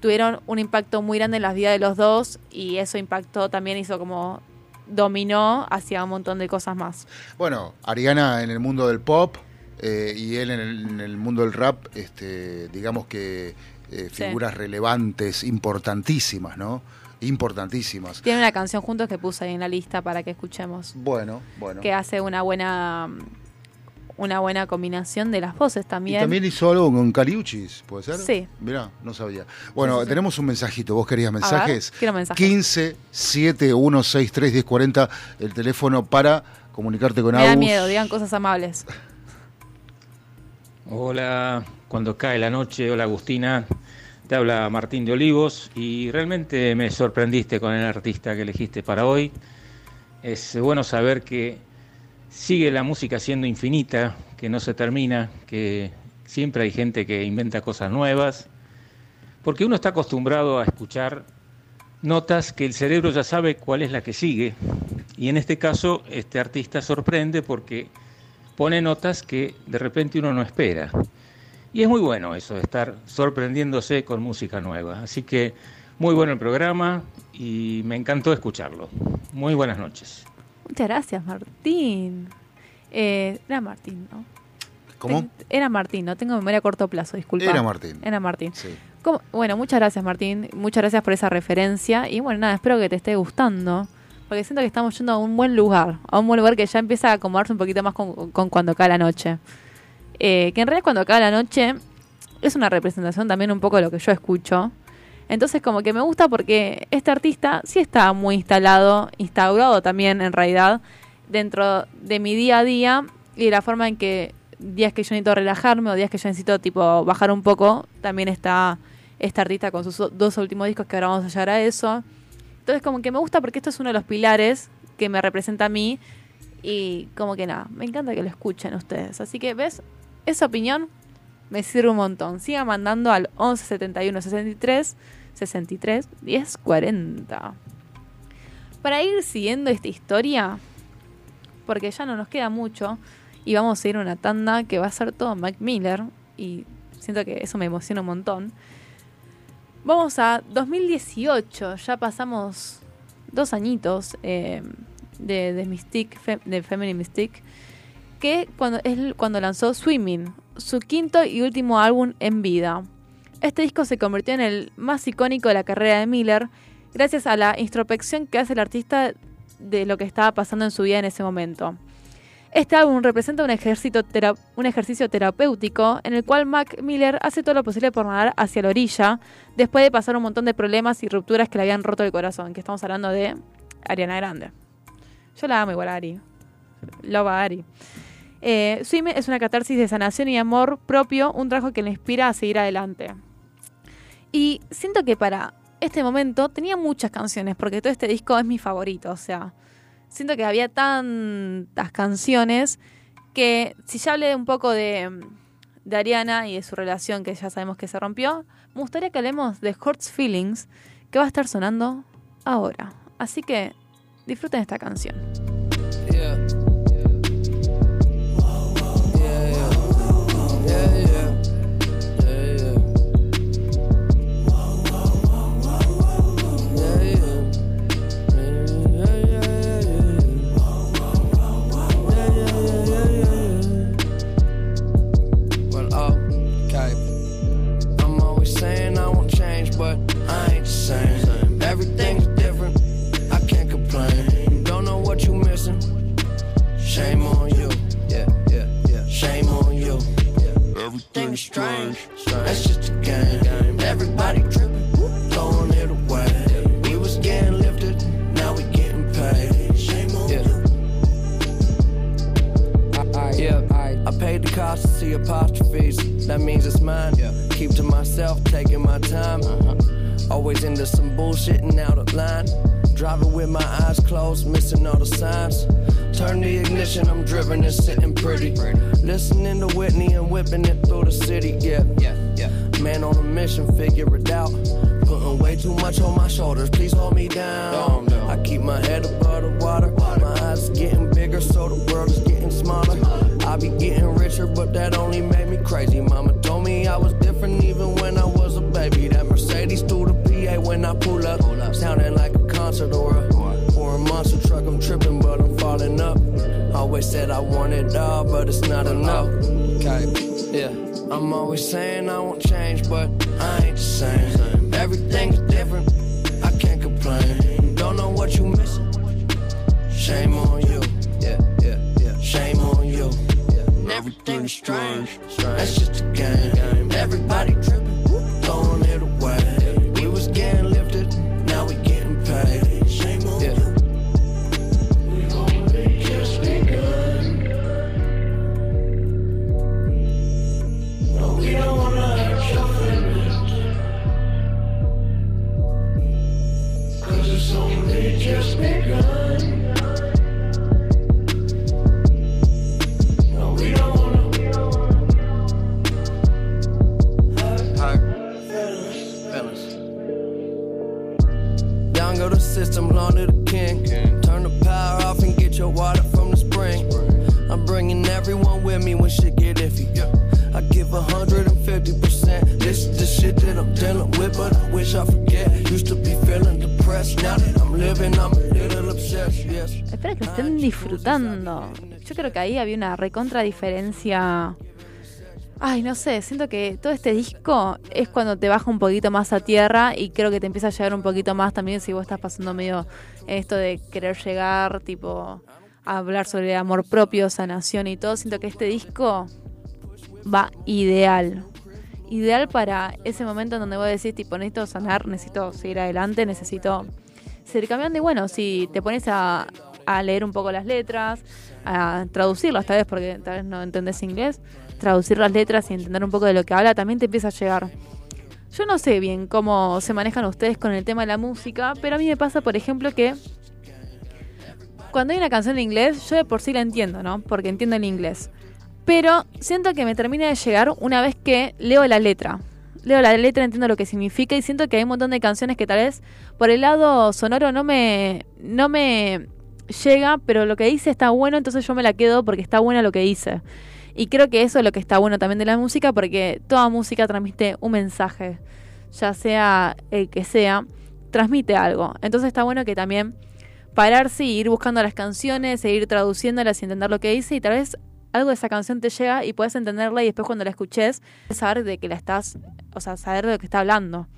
tuvieron un impacto muy grande en las vidas de los dos y eso impactó también, hizo como dominó hacia un montón de cosas más. bueno, Ariana en el mundo del pop eh, y él en el, en el mundo del rap, este, digamos que eh, Sí. figuras relevantes, importantísimas, ¿no? Importantísimas. Tiene una canción juntos que puse ahí en la lista para que escuchemos, Bueno, bueno. que hace una buena una buena combinación de las voces Y también. también hizo algo con Caliuchis, ¿puede ser? Sí. Mirá, no sabía. Bueno, Sí, sí, sí. tenemos un mensajito. ¿Vos querías ver, mensajes? quiero mensajes. 15 7163 1040, el teléfono para comunicarte con Me da miedo, digan cosas amables. Hola, cuando cae la noche, hola Agustina, te habla Martín de Olivos y realmente me sorprendiste con el artista que elegiste para hoy. Es bueno saber que sigue la música siendo infinita, que no se termina, que siempre hay gente que inventa cosas nuevas, porque uno está acostumbrado a escuchar notas que el cerebro ya sabe cuál es la que sigue. Y en este caso, este artista sorprende porque pone notas que de repente uno no espera. Y es muy bueno eso, de estar sorprendiéndose con música nueva. Así que muy bueno el programa y me encantó escucharlo. Muy buenas noches. Muchas gracias, Martín. Eh, era Martín, ¿no? ¿Cómo? Ten- Era Martín, no tengo memoria a corto plazo, disculpa. Era Martín. Era Martín. Sí. ¿Cómo? Bueno, muchas gracias Martín, muchas gracias por esa referencia y bueno, nada, espero que te esté gustando, porque siento que estamos yendo a un buen lugar, a un buen lugar que ya empieza a acomodarse un poquito más con, con cuando cae la noche. Eh, que en realidad cuando cae la noche es una representación también un poco de lo que yo escucho. Entonces como que me gusta porque este artista sí está muy instalado, instaurado también en realidad dentro de mi día a día y la forma en que días que yo necesito relajarme o días que yo necesito tipo bajar un poco, también está este artista con sus dos últimos discos que ahora vamos a llegar a eso. Entonces como que me gusta porque esto es uno de los pilares que me representa a mí y como que nada, me encanta que lo escuchen ustedes. Así que, ¿ves? Esa opinión me sirve un montón. Siga mandando al 11 71 63 63 10 40. Para ir siguiendo esta historia, porque ya no nos queda mucho, y vamos a ir a una tanda que va a ser todo Mac Miller, y siento que eso me emociona un montón. Vamos a 2018, ya pasamos dos añitos eh, de, de Mystique, de Feminine Mystique, cuando, es cuando lanzó Swimming, su quinto y último álbum en vida. Este disco se convirtió en el más icónico de la carrera de Miller, gracias a la introspección que hace el artista de lo que estaba pasando en su vida en ese momento. Este álbum representa un, ejercicio terapéutico en el cual Mac Miller hace todo lo posible por nadar hacia la orilla, después de pasar un montón de problemas y rupturas que le habían roto el corazón, que estamos hablando de Ariana Grande. Yo la amo igual a Ari. Love a Ari. Eh, Swim es una catarsis de sanación y amor propio, un trabajo que le inspira a seguir adelante. Y siento que para este momento tenía muchas canciones, porque todo este disco es mi favorito, o sea, siento que había tantas canciones que si ya hablé un poco de, de Ariana y de su relación que ya sabemos que se rompió, me gustaría que hablemos de Hurts Feelings, que va a estar sonando ahora. Así que disfruten esta canción. Everything's strange. That's just a game. Everybody tripping, throwing it away. We was getting lifted, now we getting paid. Shame on you. Yeah, I paid the cost to see apostrophes. That means it's mine. Keep to myself, taking my time. Uh-huh. Always into some bullshit and out of line. Driving with my eyes closed, missing all the signs. Turn the ignition, I'm driven and sitting pretty. Listening to Whitney and whipping it through the city, yeah. yeah, yeah. Man on a mission, figure it out. Putting way too much on my shoulders, please hold me down. I keep my head above the water. My eyes getting bigger, so the world is getting smaller. I be getting richer, but that only made me crazy. Mama told me I was different even when I was a baby. That Mercedes through the When I pull up. Sounding like a concert or a, or a monster truck. I'm tripping, but I'm falling up. Always said I want it all, but it's not enough. Okay, yeah. I'm always saying I won't change, but I ain't the same. Everything's different. I can't complain. Don't know what you missing. Shame on you. Yeah, yeah, yeah. Shame on you. Yeah. Everything's strange. That's just a game. Everybody tripping, The system, long to the king. Turn the power off and get your water from the spring. I'm bringing everyone with me when shit get iffy. I give 150%. This is the shit that I'm dealing with, but I wish I forget. Used to be feeling depressed. Now that I'm living, I'm a little obsessed. Yes. Espero que estén disfrutando. Yo creo que ahí había una recontra diferencia. Ay, no sé, siento que todo este disco es cuando te baja un poquito más a tierra y creo que te empieza a llegar un poquito más también si vos estás pasando medio esto de querer llegar, tipo, a hablar sobre amor propio, sanación y todo. Siento que este disco va ideal. Ideal para ese momento en donde vos decís, tipo, necesito sanar, necesito seguir adelante, necesito seguir cambiando. Y bueno, si te pones a, a leer un poco las letras, a traducirlas tal vez, porque tal vez no entendés inglés, traducir las letras y entender un poco de lo que habla, también te empieza a llegar. Yo no sé bien cómo se manejan ustedes con el tema de la música, pero a mí me pasa, por ejemplo, que cuando hay una canción en inglés, yo de por sí la entiendo, ¿no? Porque entiendo el inglés. Pero siento que me termina de llegar una vez que leo la letra. Leo la letra, entiendo lo que significa y siento que hay un montón de canciones que tal vez por el lado sonoro no me, no me llega, pero lo que dice está bueno, entonces yo me la quedo porque está bueno lo que dice. Y creo que eso es lo que está bueno también de la música, porque toda música transmite un mensaje, ya sea el que sea, transmite algo. Entonces está bueno que también pararse y ir buscando las canciones, e ir traduciéndolas y entender lo que dice, y tal vez algo de esa canción te llega y puedes entenderla y después cuando la escuches, saber de que la estás, o sea, saber de lo que está hablando.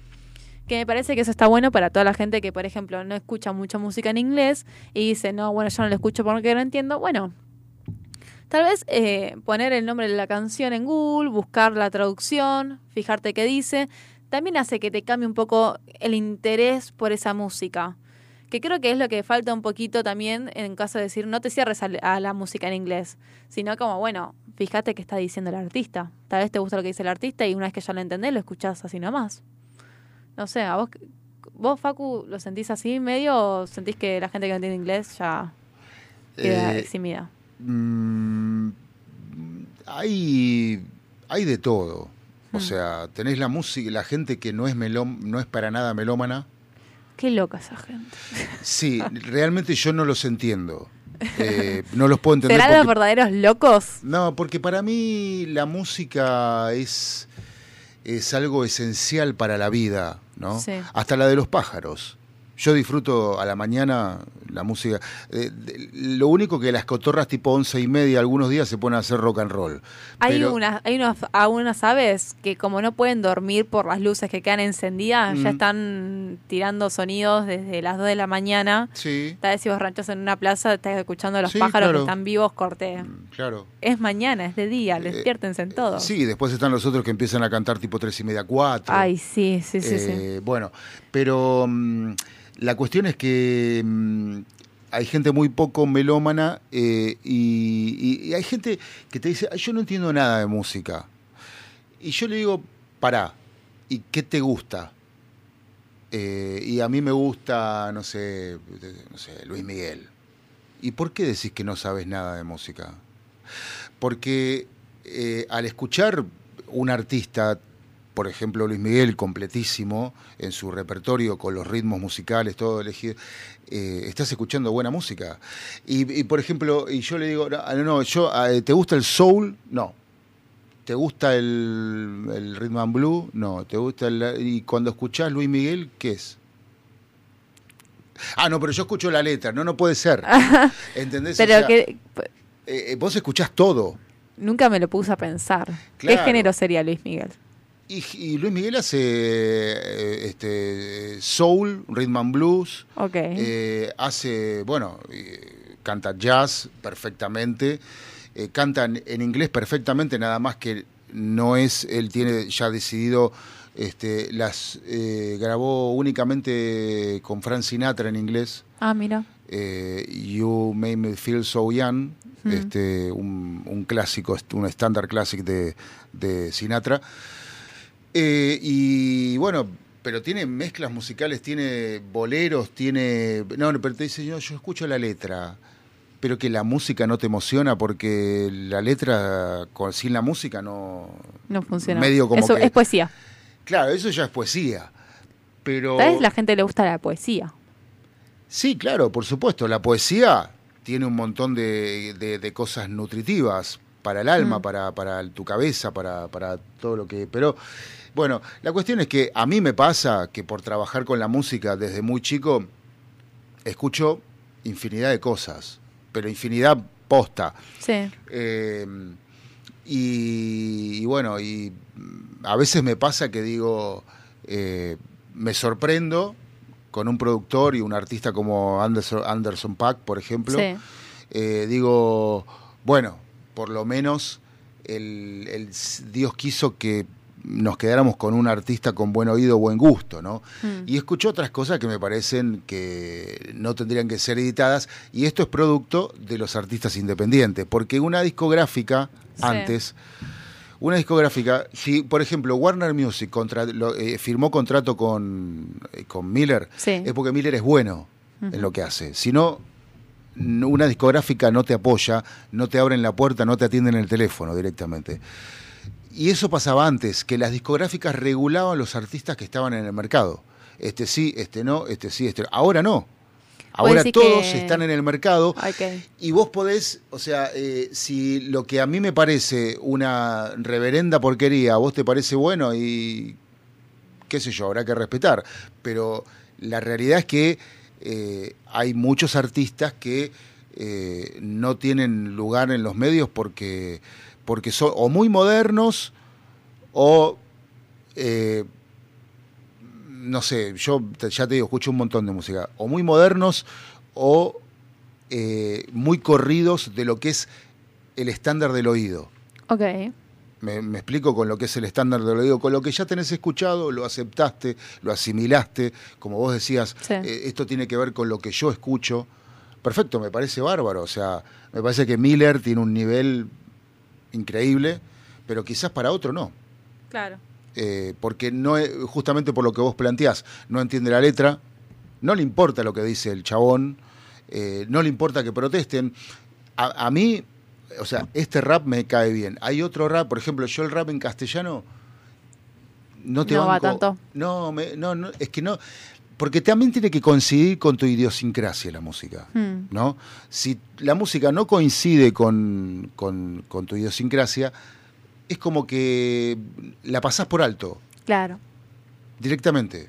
Que me parece que eso está bueno para toda la gente que, por ejemplo, no escucha mucha música en inglés y dice, no, bueno, yo no lo escucho porque no entiendo. Bueno, Tal vez eh, poner el nombre de la canción en Google, buscar la traducción, fijarte qué dice, también hace que te cambie un poco el interés por esa música. Que creo que es lo que falta un poquito también en caso de decir, no te cierres a, la música en inglés, sino como, bueno, fíjate qué está diciendo el artista. Tal vez te gusta lo que dice el artista y una vez que ya lo entendés, lo escuchás así nomás. No sé, a vos, vos Facu, ¿lo sentís así medio o sentís que la gente que no entiende inglés ya queda Eh, eximida? Mm, hay, hay de todo. O sea, tenés la música, la gente que no es no es para nada melómana. Qué loca esa gente. Sí, realmente yo no los entiendo. Eh, no los puedo entender. ¿Serán los verdaderos locos? No, porque para mí la música es, es algo esencial para la vida, ¿no? Sí. Hasta la de los pájaros. Yo disfruto a la mañana la música. Eh, de- lo único que las cotorras tipo once y media algunos días se ponen a hacer rock and roll. Hay, Pero- unas, hay unas, a unas aves que como no pueden dormir por las luces que quedan encendidas, ya Mm. están tirando sonidos desde las 2 de la mañana. Sí, Tal vez si vos ranchas en una plaza, estás escuchando a los Sí, pájaros claro. que están vivos, corte. claro. Es mañana, es de día, Eh, despiértense en todo. Sí, después están los otros que empiezan a cantar tipo tres y media, cuatro. Ay, sí, sí, sí, sí. Eh, Bueno, pero mm, la cuestión es que mm, hay gente muy poco melómana eh, y, hay gente que te dice, "Ay, yo no entiendo nada de música. Y yo le digo, pará, ¿y qué te gusta? Eh, y a mí me gusta, no sé, no sé, Luis Miguel. ¿Y por qué decís que no sabes nada de música? Porque eh, al escuchar un artista, por ejemplo Luis Miguel, completísimo en su repertorio, con los ritmos musicales, todo elegido, eh, estás escuchando buena música. Y, y, por ejemplo, y yo le digo, no, no, yo, eh, ¿te gusta el soul? No. ¿Te gusta el, el rhythm and blues? No. ¿Te gusta el, y cuando escuchás Luis Miguel, qué es? Ah, no, pero yo escucho la letra, no, no puede ser. ¿Entendés? Pero O sea, que eh, vos escuchás todo. nunca me lo puse a pensar. ¿Qué género sería Luis Miguel? Y, y Luis Miguel hace eh, este, soul, rhythm and blues, Ok. eh, hace, bueno, eh, canta jazz perfectamente, eh, canta en, en inglés perfectamente, nada más que no es, él tiene ya decidido, este, las eh, grabó únicamente con Frank Sinatra en inglés. ah, mira. You Made Me Feel So Young, este, un, un clásico, un estándar clásico de, de Sinatra. Eh, y bueno, pero tiene mezclas musicales, tiene boleros, tiene... No, pero te dice, yo, yo escucho la letra, pero que la música no te emociona porque la letra con, sin la música no... No funciona. Medio como Eso que- es poesía. Claro, eso ya es poesía. Pero... Tal vez la gente le gusta la poesía. Sí, claro, por supuesto. La poesía tiene un montón de, de- de cosas nutritivas para el alma, Mm. para, para tu cabeza, para, para todo lo que... Pero bueno, la cuestión es que a mí me pasa que por trabajar con la música desde muy chico, escucho infinidad de cosas, pero infinidad posta. Sí. Eh, y, y bueno, y a veces me pasa que digo, eh, me sorprendo con un productor y un artista como Anderson, Anderson Pack, por ejemplo. Sí. Eh, digo, bueno, por lo menos el, Dios quiso que nos quedáramos con un artista con buen oído, buen gusto, ¿no? Mm. Y escucho otras cosas que me parecen que no tendrían que ser editadas, y esto es producto de los artistas independientes, porque una discográfica Sí. antes, una discográfica, si por ejemplo Warner Music contra, lo- eh, firmó contrato con, eh, con Miller, Sí. es porque Miller es bueno en lo que hace. Si no, una discográfica no te apoya, no te abren la puerta, no te atienden el teléfono directamente. Y eso pasaba antes, que las discográficas regulaban los artistas que estaban en el mercado. Este sí, este no, este sí, este no. Ahora no. Ahora todos que- están en el mercado y vos podés, o sea, eh, si lo que a mí me parece una reverenda porquería, a vos te parece bueno y qué sé yo, habrá que respetar. Pero la realidad es que eh, hay muchos artistas que eh, no tienen lugar en los medios porque, porque son o muy modernos o... eh, no sé, yo ya te digo, escucho un montón de música, o muy modernos o eh, muy corridos de lo que es el estándar del oído. Ok. Me, me explico con lo que es el estándar del oído, con lo que ya tenés escuchado, lo aceptaste, lo asimilaste, como vos decías, Sí. eh, esto tiene que ver con lo que yo escucho. Perfecto, me parece bárbaro, o sea, me parece que Miller tiene un nivel increíble, pero quizás para otro no. Claro. Eh, porque no es- justamente por lo que vos planteás, no entiende la letra, no le importa lo que dice el chabón, eh, no le importa que protesten. A, a mí, o sea, este rap me cae bien. Hay otro rap, por ejemplo, yo el rap en castellano no te No va tanto. No, me- no, no, es que no, porque también tiene que coincidir con tu idiosincrasia la música. Hmm. ¿no? Si la música no coincide con, con- con tu idiosincrasia, es como que la pasás por alto, Claro. directamente.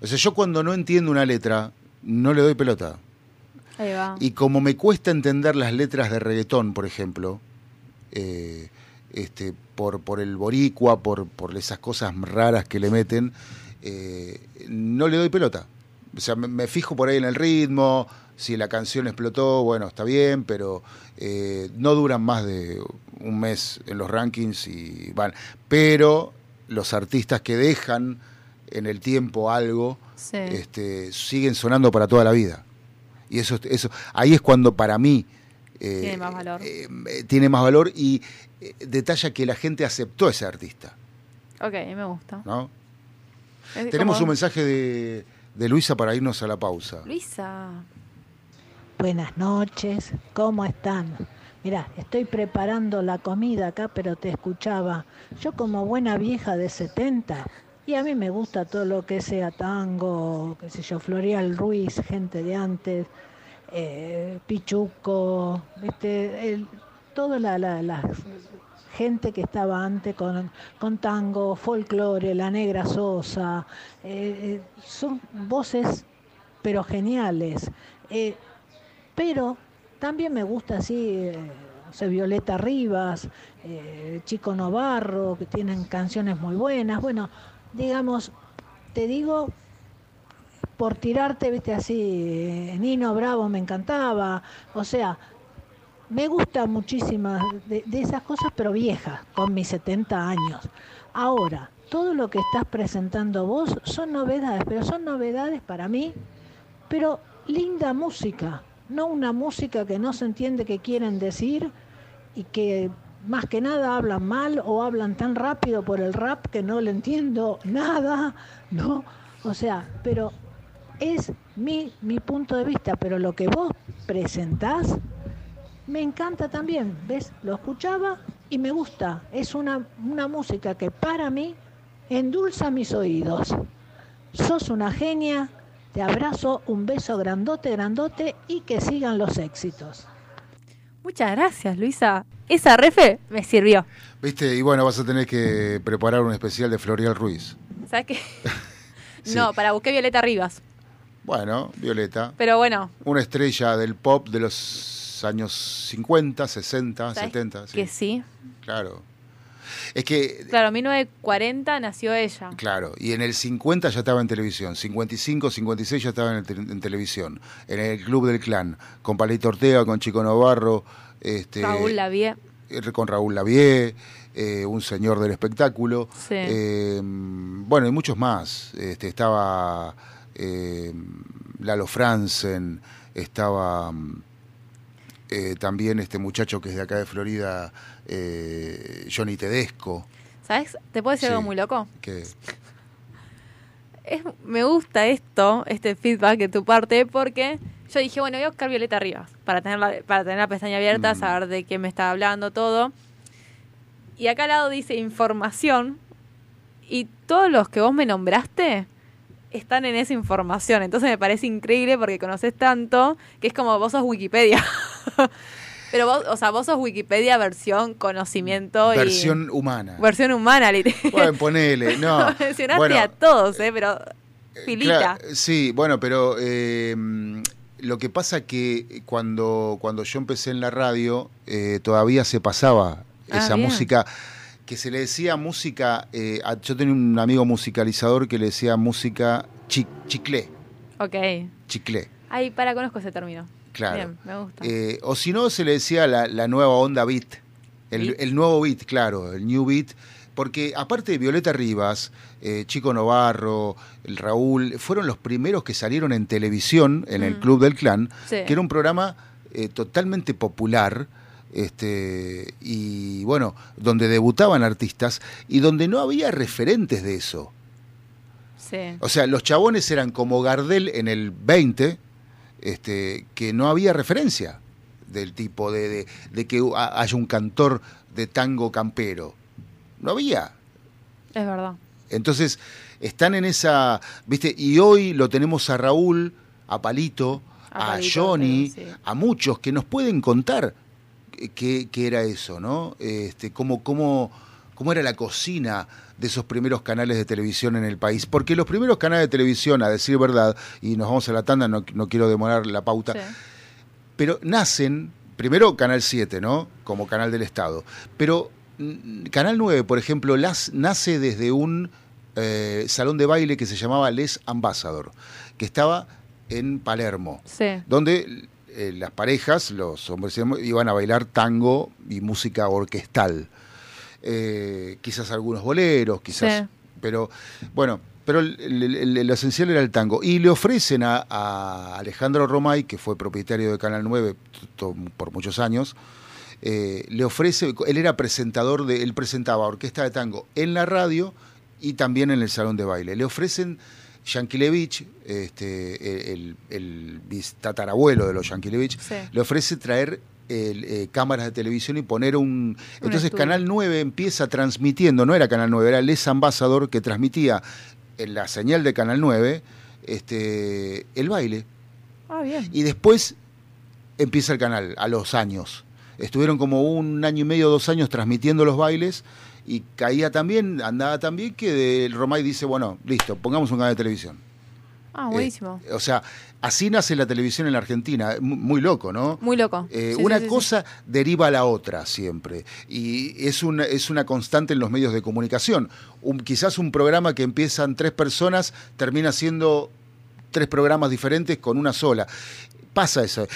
O sea, yo cuando no entiendo una letra, no le doy pelota. Ahí va. Y como me cuesta entender las letras de reggaetón, por ejemplo, eh, este, por, por el boricua, por, por esas cosas raras que le meten, eh, no le doy pelota. O sea, me, me fijo por ahí en el ritmo, si la canción explotó, bueno, está bien, pero eh, no duran más de un mes en los rankings y van. Pero los artistas que dejan en el tiempo algo, Sí. este, siguen sonando para toda la vida. Y eso, eso ahí es cuando para mí eh, Tiene más valor. eh, tiene más valor y eh, detalla que la gente aceptó a ese artista, Ok, me gusta. ¿no? Es Tenemos como- un mensaje de, de Luisa para irnos a la pausa. Luisa. Buenas noches, ¿cómo están? Mira, estoy preparando la comida acá, pero te escuchaba. Yo como buena vieja de 70, y a mí me gusta todo lo que sea tango, qué sé yo, Florial Ruiz, gente de antes, eh, Pichuco, ¿viste? El- toda la, la- la gente que estaba antes con, tango, folclore, la negra Sosa, eh, eh, son voces pero geniales. Eh, pero también me gusta así, no sé, Violeta Rivas, Chico Novarro, que tienen canciones muy buenas. Bueno, digamos, te digo, por tirarte, viste, así, Nino Bravo me encantaba, o sea, me gusta muchísimas de, de esas cosas, pero viejas, con mis 70 años. Ahora, todo lo que estás presentando vos son novedades, pero son novedades para mí, pero linda música, no una música que no se entiende qué quieren decir y que más que nada hablan mal o hablan tan rápido por el rap que no le entiendo nada, ¿no? O sea, pero es mi, mi punto de vista, pero lo que vos presentás me encanta también, ¿ves? Lo escuchaba y me gusta. Es una, una música que para mí endulza mis oídos. Sos una genia, te abrazo, un beso grandote, grandote y que sigan los éxitos. Muchas gracias, Luisa. Esa refe me sirvió. ¿Viste? Y bueno, vas a tener que preparar un especial de Florial Ruiz. ¿Sabes qué? Sí. No, para busqué Violeta Rivas. Bueno, Violeta, Pero bueno, una estrella del pop de los años 50, 60, ¿sabes 70. Sí, que sí? Claro. Es que, Claro, en 1940 nació ella. claro, y en el 50 ya estaba en televisión, 55, 56 ya estaba en, te- en televisión, en el Club del Clan, con Palito Ortega, con Chico Novarro, este, Raúl Lavie. eh, con Raúl Lavie, eh, un señor del espectáculo. Sí. Eh, bueno, y muchos más. Este, estaba eh, Lalo Franzen, estaba mm, eh, también este muchacho que es de acá de Florida, eh, Johnny Tedesco, ¿Sabes? ¿Te puedo decir Sí. algo muy loco? Es, me gusta esto, este feedback de tu parte, porque yo dije, bueno, voy a buscar Violeta Rivas para tener la, para tener la pestaña abierta, Mm. saber de qué me está hablando, todo. Y acá al lado dice información, y todos los que vos me nombraste están en esa información. Entonces me parece increíble porque conoces tanto que es como vos sos Wikipedia. Pero vos, o sea, vos sos Wikipedia versión conocimiento versión humana. versión humana, literal. Bueno, ponele, no. Mencionaste Bueno, a todos, ¿eh? Pero filita. Claro, sí, bueno, pero eh, lo que pasa que cuando, cuando yo empecé en la radio, eh, todavía se pasaba Ah, esa bien. música que se le decía música, eh, a- yo tenía un amigo musicalizador que le decía música chi- chiclé, Ok. chiclé, Ay, para, conozco ese término. claro. Bien, me gusta. Eh, o si no, se le decía la, la nueva onda beat, el, Beat. el nuevo beat, claro, el new beat, porque aparte de Violeta Rivas, eh, Chico Novarro, el Raúl, fueron los primeros que salieron en televisión, en el Mm. Club del Clan, Sí. que era un programa eh, totalmente popular, este, y bueno, donde debutaban artistas y donde no había referentes de eso. sí. O sea, los chabones eran como Gardel en el 20, este, que no había referencia del tipo de, de- de que ha- haya un cantor de tango campero. No había. Es verdad. Entonces, están en esa, ¿viste? Y hoy lo tenemos a Raúl, a Palito, A a, Palito, Johnny, sí. a muchos que nos pueden contar qué, qué era eso, ¿no? Este, cómo, cómo, cómo era la cocina de esos primeros canales de televisión en el país. Porque los primeros canales de televisión, a decir verdad, y nos vamos a la tanda, no, no quiero demorar la pauta, Sí. pero nacen, primero Canal 7, ¿no? Como canal del Estado. Pero mm, Canal 9, por ejemplo, las, nace desde un eh, salón de baile que se llamaba Les Ambassador, que estaba en Palermo, Sí. donde eh, las parejas, los hombres iban a bailar tango y música orquestal. Eh, quizás algunos boleros, quizás. Sí. Pero bueno, pero lo esencial era el tango. Y le ofrecen a, a Alejandro Romay, que fue propietario de Canal 9 t- to- por muchos años, eh, le ofrece, él era presentador de, él presentaba orquesta de tango en la radio y también en el salón de baile. Le ofrecen Yankelevich, este, el, el tatarabuelo de los Yankelevich, Sí. le ofrece traer el, eh, cámaras de televisión y poner un... Entonces. Canal 9 empieza transmitiendo, no era Canal 9, era Les Ambassador que transmitía en la señal de Canal 9 este, el baile. Ah, bien. Y después empieza el canal, a los años. Estuvieron como un año y medio, dos años transmitiendo los bailes y caía también, andaba tan bien que el Romay dice, bueno, listo, pongamos un canal de televisión. Ah, buenísimo. Eh, o sea, así nace la televisión en la Argentina, mu- muy loco, ¿no? Muy loco. Eh, Sí, una sí, sí, sí. cosa deriva a la otra siempre. Y es una, es una constante en los medios de comunicación. Un- quizás un programa que empiezan tres personas termina siendo tres programas diferentes con una sola. Pasa eso.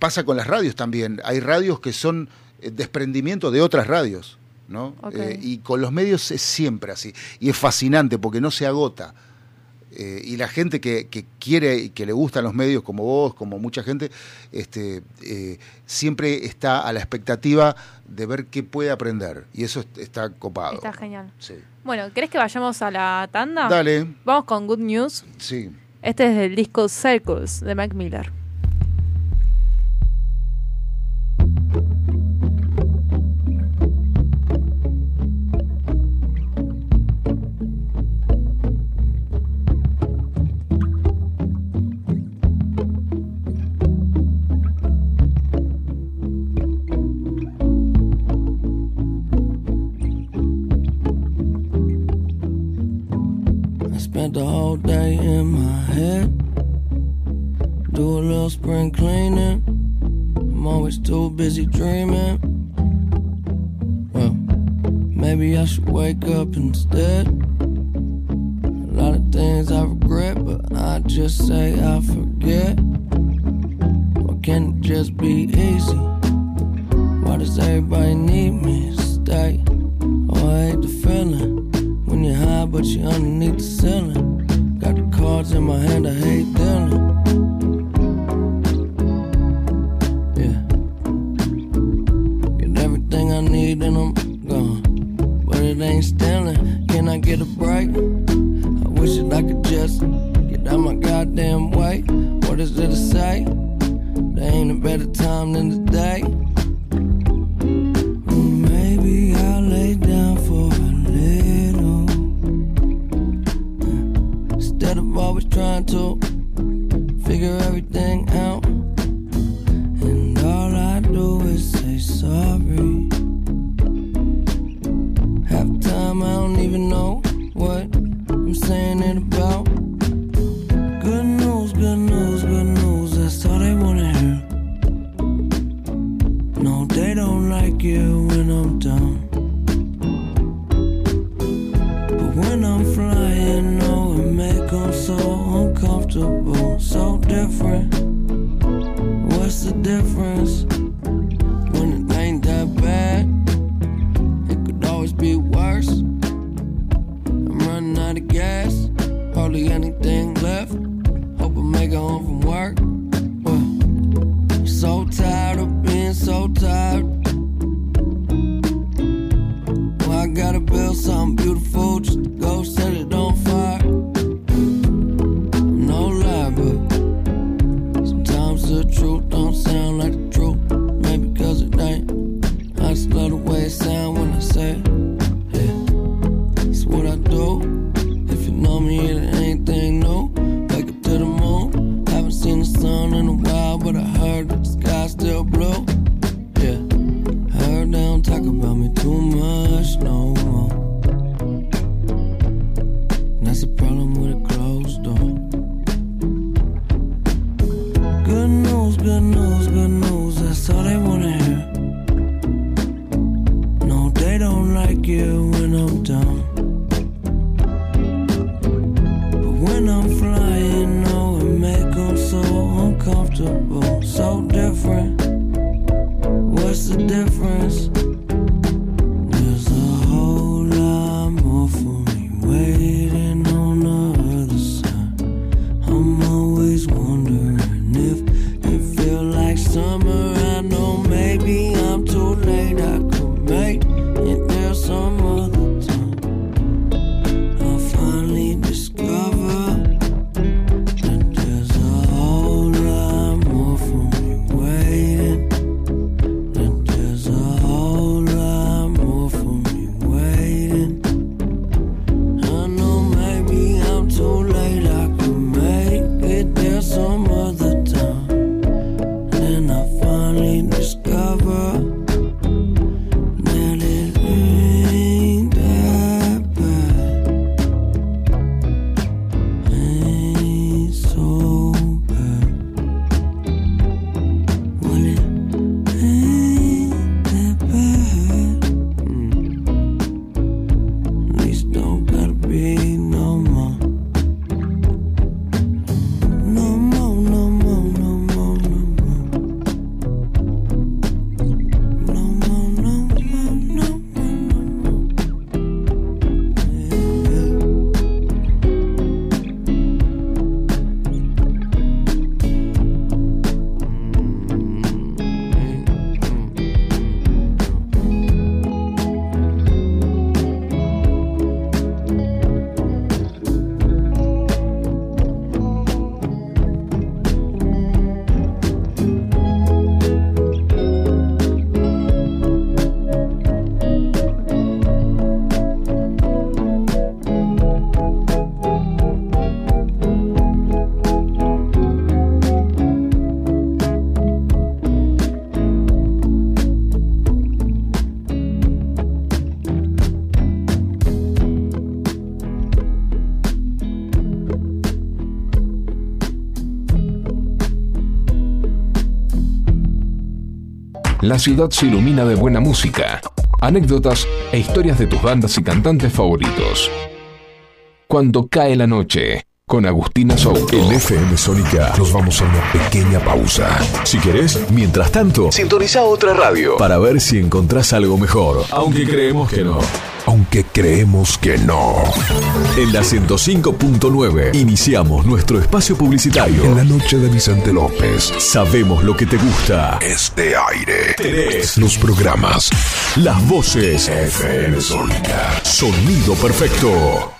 Pasa con las radios también. Hay radios que son eh, desprendimiento de otras radios. Eh, y con los medios es siempre así. Y es fascinante porque no se agota. Eh, y la gente que, que quiere y que le gustan los medios, como vos, como mucha gente, este, eh, siempre está a la expectativa de ver qué puede aprender. Y eso est- está copado. Está genial. Sí. Bueno, ¿querés que vayamos a la tanda? Dale, Vamos con Good News. sí. Este es del disco Circles de Mac Miller. Spring cleaning. I'm always too busy dreaming. Well, maybe I should wake up instead. A lot of things I regret, but I just say I forget. Why can't it just be easy? Why does everybody need me to stay? Oh, I hate the feeling when you're high, but you're underneath the ceiling. Got the cards in my hand, I hate dealing. La ciudad se ilumina de buena música, anécdotas e historias de tus bandas y cantantes favoritos. Cuando cae la noche, con Agustina Souto. En FM Sónica nos vamos a una pequeña pausa. Si querés, mientras tanto, sintoniza otra radio para ver si encontrás algo mejor. Aunque creemos que no. Aunque creemos que no. En la 105.9 iniciamos nuestro espacio publicitario. En la noche de Vicente López. Sabemos lo que te gusta. Este aire. Tenés los programas. Las voces. FM Sónica. Sonido perfecto.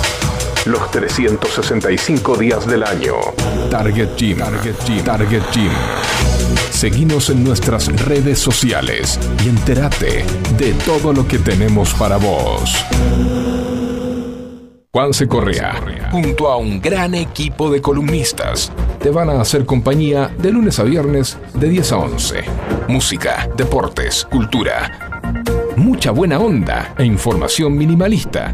Los 365 días del año. Target Gym. Target Gym. Target Gym. Seguinos en nuestras redes sociales y entérate de todo lo que tenemos para vos. Juanse Correa, junto a un gran equipo de columnistas, te van a hacer compañía de lunes a viernes de 10 a 11. Música, deportes, cultura, mucha buena onda e información minimalista.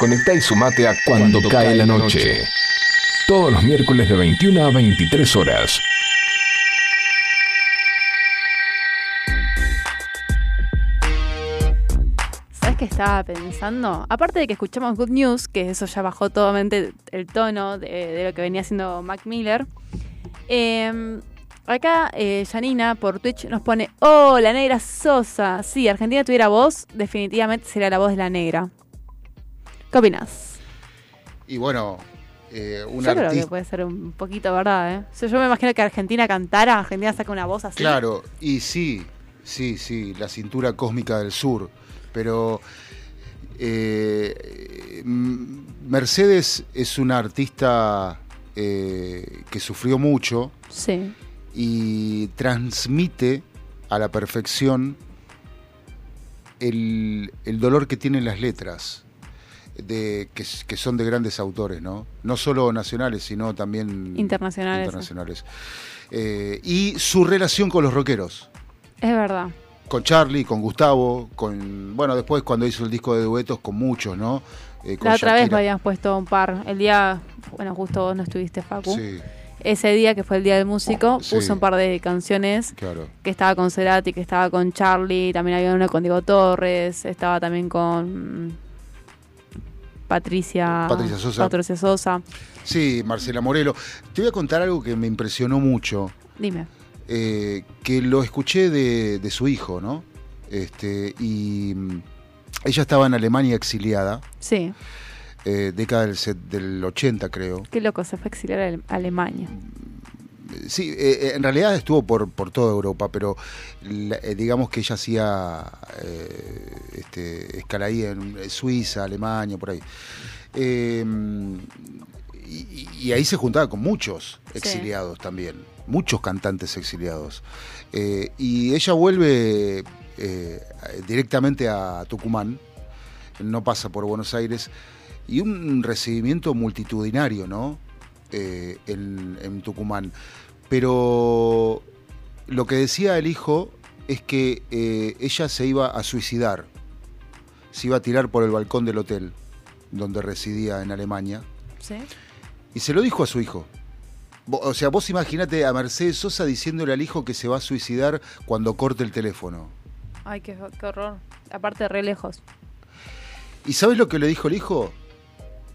Conecta y sumate a Cuando, cae la noche. Todos los miércoles de 21 a 23 horas. ¿Sabes qué estaba pensando? Aparte de que escuchamos Good News, que eso ya bajó totalmente el tono de, de lo que venía haciendo Mac Miller. eh, acá eh, Janina por Twitch nos pone: ¡Oh, la negra Sosa! Si Argentina tuviera voz, definitivamente sería la voz de la negra. ¿Qué opinas? Y bueno, eh, un Yo creo que puede ser un poquito verdad, ¿eh? O sea, yo me imagino que Argentina cantara, Argentina saca una voz así. Claro, y sí, sí, sí, la cintura cósmica del sur. Pero eh, mm, Mercedes es una artista eh, que sufrió mucho Sí. y transmite a la perfección el, el dolor que tienen las letras, de, que, son de grandes autores, ¿no? No solo nacionales, sino también Internacionales. internacionales. Eh, y su relación con los rockeros. Es verdad. Con Charlie, con Gustavo, con. Bueno, después cuando hizo el disco de duetos con muchos, ¿no? Eh, con La otra vez me habíamos puesto un par. El día, bueno, justo vos no estuviste, Facu. Sí, Ese día que fue el día del músico, Sí. puso un par de canciones claro. que estaba con Cerati, que estaba con Charlie, también había una con Diego Torres, estaba también con Patricia, Patricia Sosa. Patricia Sosa. Sí, Marcela Morelo. Te voy a contar algo que me impresionó mucho, Dime. eh, que lo escuché de, de su hijo, ¿no? Este, y mm, ella estaba en Alemania exiliada, Sí, eh, década del, set- del 80 creo. qué loco, se fue a exiliar a Ale- Alemania. Sí, eh, en realidad estuvo por, por toda Europa, pero eh, digamos que ella hacía eh, este, escala ahí en Suiza, Alemania, por ahí. Eh, y, y ahí se juntaba con muchos exiliados también, muchos cantantes exiliados. Eh, y ella vuelve eh, directamente a Tucumán, no pasa por Buenos Aires, y un recibimiento multitudinario, ¿no? Eh, en, en Tucumán. Pero lo que decía el hijo es que eh, ella se iba a suicidar, se iba a tirar por el balcón del hotel donde residía en Alemania, ¿Sí? y se lo dijo a su hijo. O sea, vos imagínate a Mercedes Sosa diciéndole al hijo que se va a suicidar cuando corte el teléfono. Ay, qué, qué horror. Aparte, re lejos. ¿Y sabes lo que le dijo el hijo?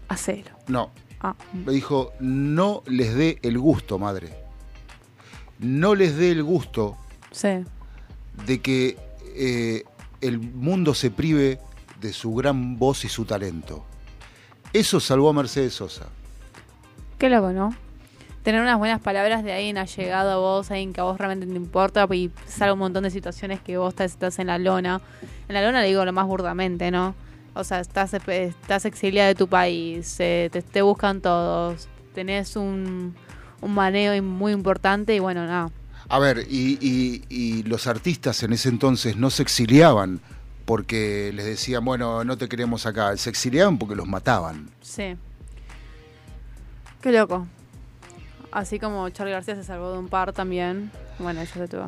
Hacelo. No, Ah, le dijo, no les dé el gusto, madre. No les dé el gusto sí. de que eh, el mundo se prive de su gran voz y su talento. Eso salvó a Mercedes Sosa. Qué loco, ¿no? Tener unas buenas palabras de alguien allegado a vos, alguien que a vos realmente te importa y salga un montón de situaciones que vos estás, estás en la lona. En la lona le digo lo más burdamente, ¿no? O sea, estás, estás exiliada de tu país, eh, te, te buscan todos, tenés un, un maneo muy importante y bueno, nada. A ver, y, y- y los artistas en ese entonces no se exiliaban porque les decían, bueno, no te queremos acá. Se exiliaban porque los mataban. Sí. Qué loco. Así como Charlie García se salvó de un par también. Bueno, ella se tuvo.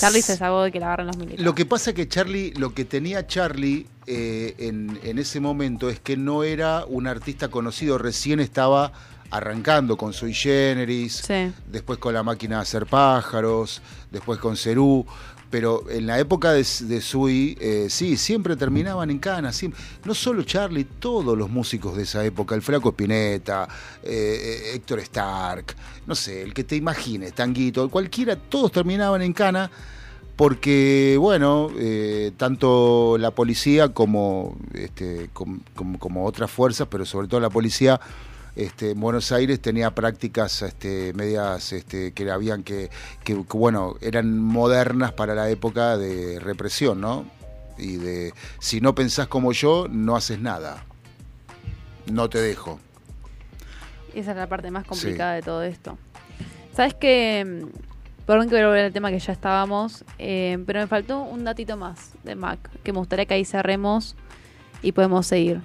Charlie se salvó de que la agarren los militares. Lo que pasa que Charlie, lo que tenía Charlie eh, en, en ese momento es que no era un artista conocido, recién estaba arrancando con Sui Generis, Sí. después con la máquina de hacer pájaros, después con Cerú. Pero en la época de, de Sui, eh, sí, siempre terminaban en Cana. siempre- no solo Charlie, todos los músicos de esa época, el Flaco Spinetta, eh, eh, Héctor Stark, no sé, el que te imagines, Tanguito, cualquiera, todos terminaban en Cana porque, bueno, eh, tanto la policía como, este, com- como, como otras fuerzas, pero sobre todo la policía, este, en Buenos Aires tenía prácticas este, medias este, que habían que, que, que, bueno, eran modernas para la época de represión, ¿no? Y de, si no pensás como yo, no haces nada. No te dejo. Esa es la parte más complicada de todo esto. ¿Sabes qué? Perdón que voy a volver al tema que ya estábamos, eh, pero me faltó un datito más de Mac, que me gustaría que ahí cerremos y podemos seguir.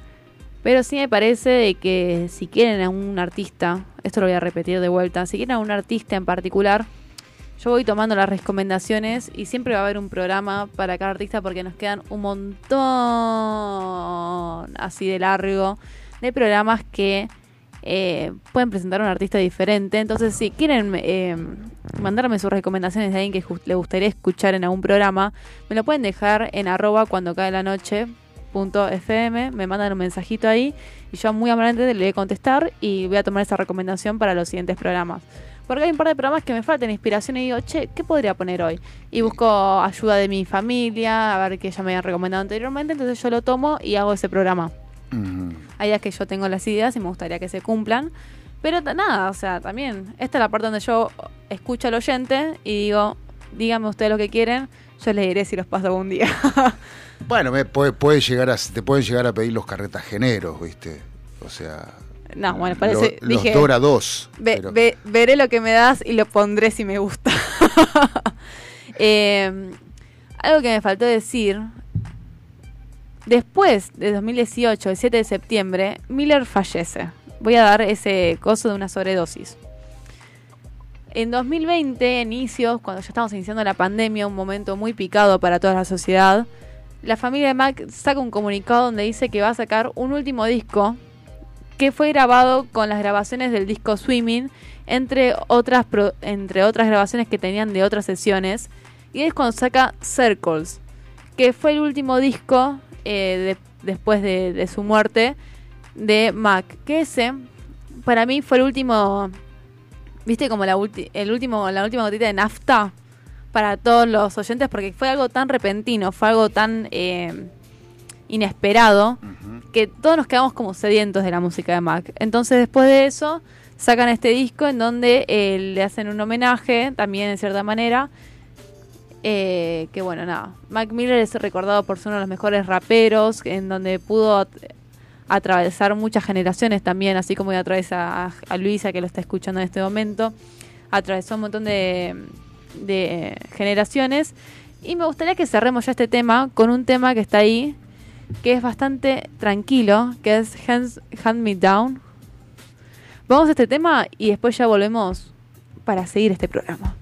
Pero sí me parece de que si quieren a un artista, esto lo voy a repetir de vuelta, si quieren a un artista en particular, yo voy tomando las recomendaciones y siempre va a haber un programa para cada artista porque nos quedan un montón así de largo de programas que eh, pueden presentar a un artista diferente. Entonces, si quieren eh, mandarme sus recomendaciones de alguien que le gustaría escuchar en algún programa, me lo pueden dejar en arroba cuando cae la noche punto fm, me mandan un mensajito ahí y yo muy amablemente le voy a contestar y voy a tomar esa recomendación para los siguientes programas. Porque hay un par de programas que me faltan inspiración y digo, che, ¿qué podría poner hoy? Y busco ayuda de mi familia, a ver qué ya me habían recomendado anteriormente, entonces yo lo tomo y hago ese programa. Ujú. Hay días que yo tengo las ideas y me gustaría que se cumplan. Pero nada, o sea, también, esta es la parte donde yo escucho al oyente y digo, díganme ustedes lo que quieren, yo les diré si los paso algún día. Bueno, me puede, puede llegar a, te pueden llegar a pedir los carretageneros, ¿viste? O sea, no, bueno, parece, lo- los dije, Dora 2. ve- pero- ve- veré lo que me das y lo pondré si me gusta. Eh, algo que me faltó decir, después de 2018, el 7 de septiembre, Miller fallece. Voy a dar ese coso de una sobredosis. En 2020, inicios, cuando ya estamos iniciando la pandemia, un momento muy picado para toda la sociedad, la familia de Mac saca un comunicado donde dice que va a sacar un último disco que fue grabado con las grabaciones del disco Swimming, entre otras, entre otras grabaciones que tenían de otras sesiones. Y es cuando saca Circles, que fue el último disco eh, de, después de, su muerte de Mac. Que ese, para mí, fue el último. ¿Viste como la, ulti, el último, la última gotita de nafta? para todos los oyentes porque fue algo tan repentino, fue algo tan eh, inesperado que todos nos quedamos como sedientos de la música de Mac. Entonces después de eso sacan este disco en donde eh, le hacen un homenaje también en cierta manera. Eh, que bueno, nada. Mac Miller es recordado por ser uno de los mejores raperos, en donde pudo atravesar muchas generaciones también, así como ya a, a Luisa que lo está escuchando en este momento. Atravesó un montón de de eh, generaciones. Y me gustaría que cerremos ya este tema con un tema que está ahí, que es bastante tranquilo, que es Hands, Hand Me Down. Vamos a este tema y después ya volvemos para seguir este programa.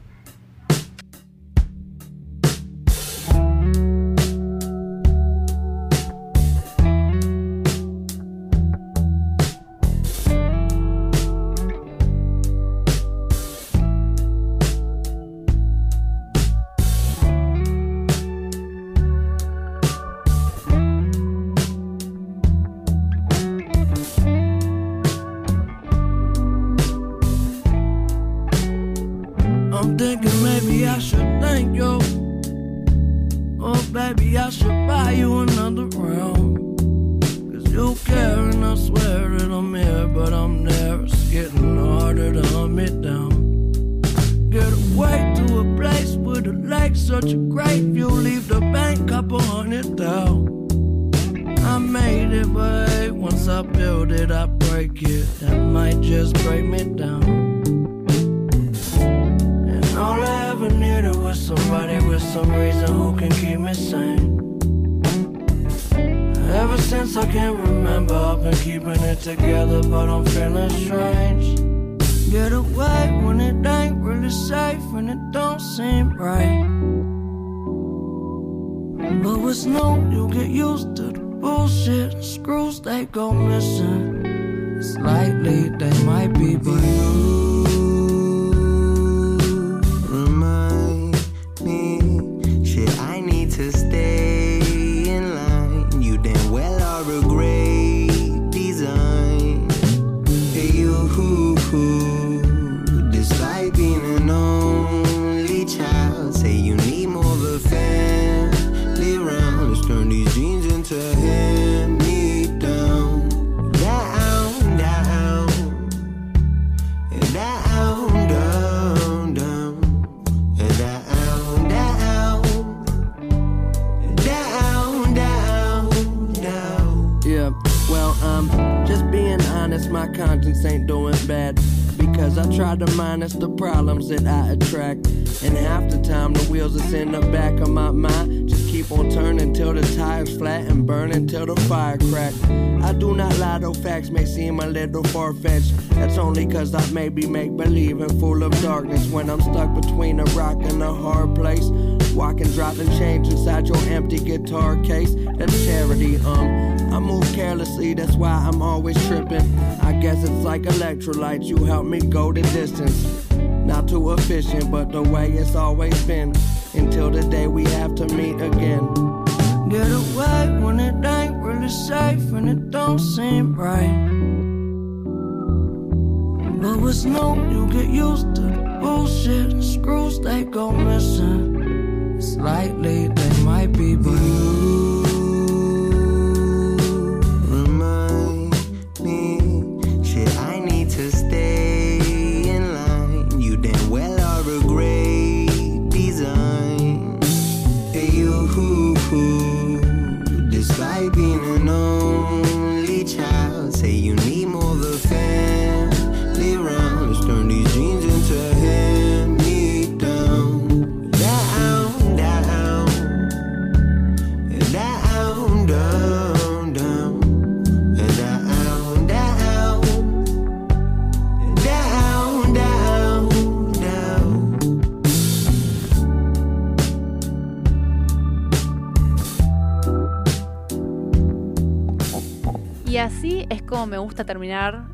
me gusta terminar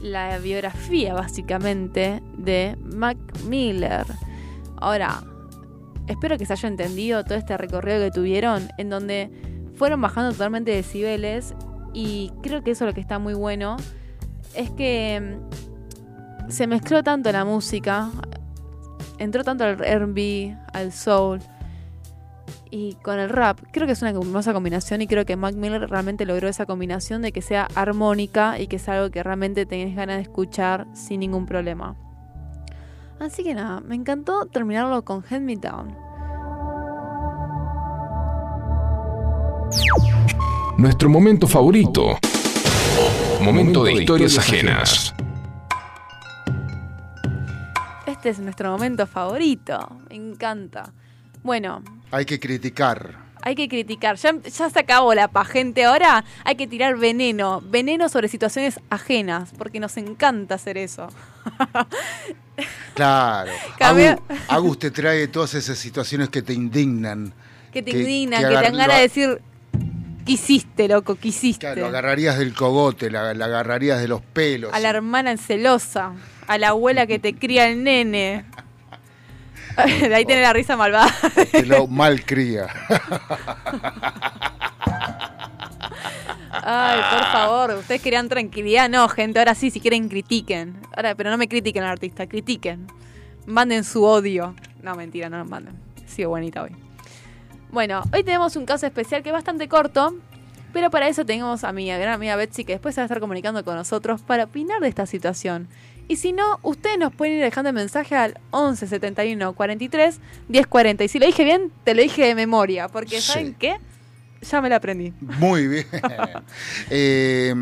la biografía básicamente de Mac Miller. Ahora, espero que se haya entendido todo este recorrido que tuvieron, en donde fueron bajando totalmente decibeles y creo que eso es lo que está muy bueno, es que mm, se mezcló tanto la música, entró tanto al R&B, al soul, y con el rap. Creo que es una hermosa combinación y creo que Mac Miller realmente logró esa combinación de que sea armónica y que es algo que realmente tenés ganas de escuchar sin ningún problema. Así que nada, me encantó terminarlo con Head Me Down. Nuestro momento favorito. Momento de historias ajenas. Este es nuestro momento favorito. Me encanta. Bueno, Hay que criticar. hay que criticar. Ya, ya se acabó la pa, gente. Ahora hay que tirar veneno. Veneno sobre situaciones ajenas. Porque nos encanta hacer eso. Claro. Agus, Agus te trae todas esas situaciones que te indignan. Que te Que- indigna, que que, te dan ganas de decir. ¿Qué hiciste, loco? ¿Qué hiciste? Lo agarrarías del cogote, la, la agarrarías de los pelos. A la hermana celosa. A la abuela que te cría el nene. De ahí tiene la risa malvada. Te lo malcría. Ay, por favor, ustedes querían tranquilidad. No, gente, ahora sí, si quieren critiquen. Ahora, pero no me critiquen al artista, critiquen. Manden su odio. No, mentira, no nos manden. Sigo bonita hoy. Bueno, hoy tenemos un caso especial que es bastante corto, pero para eso tenemos a mi gran amiga Betsy que después se va a estar comunicando con nosotros para opinar de esta situación. Y si no, ustedes nos pueden ir dejando mensaje al 11 71 43 10 40. Y si lo dije bien, te lo dije de memoria, porque Sí. ¿saben qué? Ya me la aprendí. Muy bien. Eh,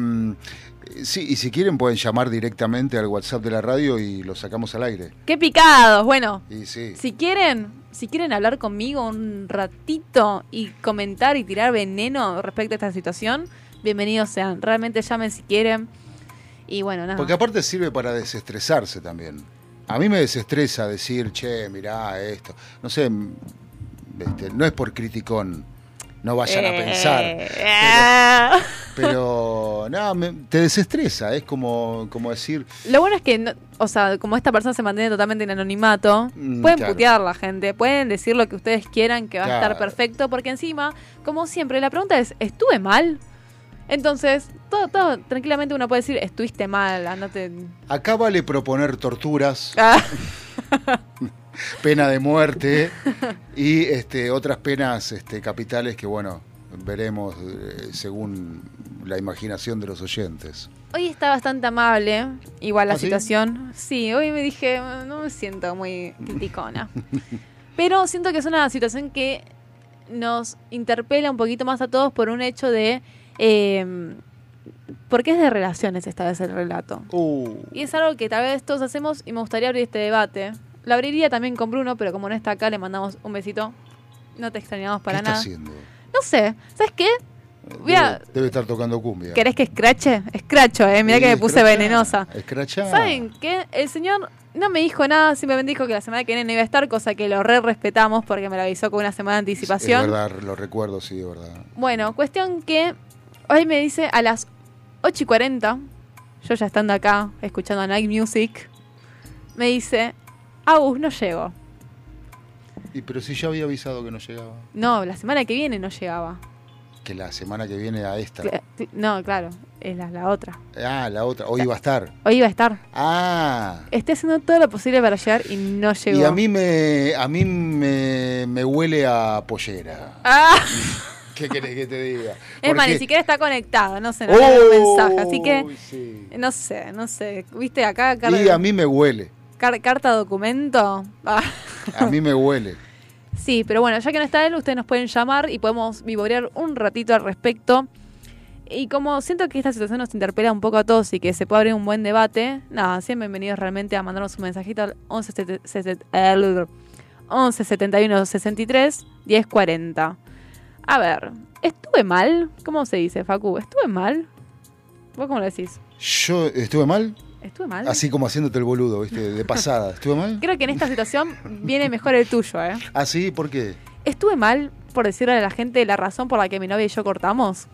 sí, y si quieren pueden llamar directamente al WhatsApp de la radio y lo sacamos al aire. ¡Qué picados! Bueno, Y sí. Si quieren, si quieren hablar conmigo un ratito y comentar y tirar veneno respecto a esta situación, bienvenidos sean. Realmente llamen si quieren. Y bueno, nada. Porque aparte sirve para desestresarse también. A mí me desestresa decir, che, mirá esto. No sé, este, no es por criticón, no vayan a Eh, pensar. ah. Pero, no, me- te desestresa, es como, como decir, Lo bueno es que, no- o sea, como esta persona se mantiene totalmente en anonimato, Mm, pueden claro. putear la gente, pueden decir lo que ustedes quieran, que va a estar perfecto, porque encima, como siempre, la pregunta es, ¿estuve mal? Entonces, todo, todo, tranquilamente uno puede decir, estuviste mal, andate... acá vale proponer torturas, Ah. pena de muerte y este, otras penas este, capitales que, bueno, veremos eh, según la imaginación de los oyentes. Hoy está bastante amable, igual la ¿Ah, sí? situación. Sí, hoy me dije, "Mm, no me siento muy criticona. Pero siento que es una situación que nos interpela un poquito más a todos por un hecho de... eh, porque es de relaciones esta vez el relato. Uh, Y es algo que tal vez todos hacemos y me gustaría abrir este debate. Lo abriría también con Bruno, pero como no está acá, le mandamos un besito. No te extrañamos para ¿Qué está nada. haciendo? No sé, ¿sabes qué? A- Debe, debe estar tocando cumbia. ¿Querés que escrache? Escracho, eh. Mirá Sí, que me puse escrachá, venenosa. escrachá. ¿Saben qué? El señor no me dijo nada, simplemente dijo que la semana que viene no iba a estar, cosa que lo re respetamos porque me lo avisó con una semana de anticipación. Es verdad, lo recuerdo, sí, de verdad. Bueno, cuestión que hoy me dice a las 8 y 40, yo ya estando acá, escuchando a Night Music, me dice, Agus, no llego. Y pero si ya había avisado que no llegaba. No, la semana que viene no llegaba. Que la semana que viene a esta. No, claro, es la, la otra. Ah, la otra. Hoy iba a estar. Hoy iba a estar. Ah. Estoy haciendo todo lo posible para llegar y no llegó. Y a mí me a mí me, me huele a pollera. Ah. ¿Qué querés que te diga? Es más, ni siquiera está conectado, no sé, no Uy, mensaje. Así que, sí. no sé, no sé. ¿Viste acá? Y a mí me huele. car- carta documento. Ah. A mí me huele. Sí, pero bueno, ya que no está él, ustedes nos pueden llamar y podemos vivorear un ratito al respecto. Y como siento que esta situación nos interpela un poco a todos y que se puede abrir un buen debate, nada, sean bienvenidos realmente a mandarnos un mensajito al 11, sete- sete- el 11 71 63 10 40. A ver, ¿estuve mal? ¿Cómo se dice, Facu? ¿Estuve mal? ¿Vos cómo lo decís? Yo estuve mal, ¿Estuve mal? así como haciéndote el boludo, ¿viste? De pasada. ¿Estuve mal? Creo que en esta situación viene mejor el tuyo, ¿eh? Ah, sí, ¿por qué? ¿Estuve mal por decirle a la gente la razón por la que mi novia y yo cortamos?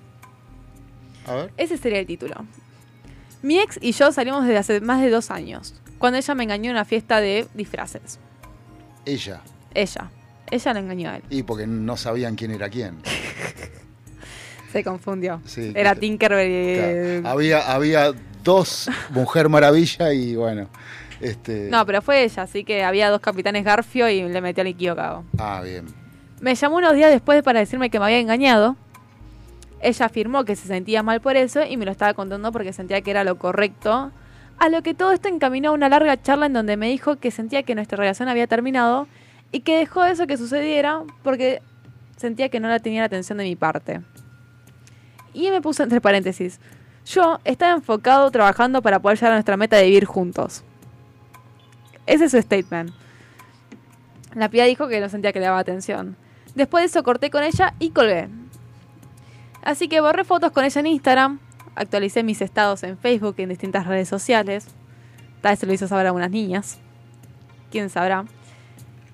A ver. Ese sería el título. Mi ex y yo salimos desde hace más de dos años, cuando ella me engañó en una fiesta de disfraces. Ella. Ella. Ella lo engañó a él. Y porque no sabían quién era quién. Se confundió. Sí, Era que- Tinkerbell. Claro. Había, había dos Mujer Maravilla y bueno. Este, No, pero fue ella, así que había dos capitanes Garfio y le metió al equivocado. Ah, bien. Me llamó unos días después para decirme que me había engañado. Ella afirmó que se sentía mal por eso y me lo estaba contando porque sentía que era lo correcto. A lo que todo esto encaminó a una larga charla en donde me dijo que sentía que nuestra relación había terminado y que dejó eso que sucediera porque sentía que no la tenía la atención de mi parte. Y me puso entre paréntesis. Yo estaba enfocado trabajando para poder llegar a nuestra meta de vivir juntos. Ese es su statement. La piba dijo que no sentía que le daba atención. Después de eso corté con ella y colgué. Así que borré fotos con ella en Instagram, actualicé mis estados en Facebook y en distintas redes sociales. Tal vez se lo hizo saber a algunas niñas. Quién sabrá.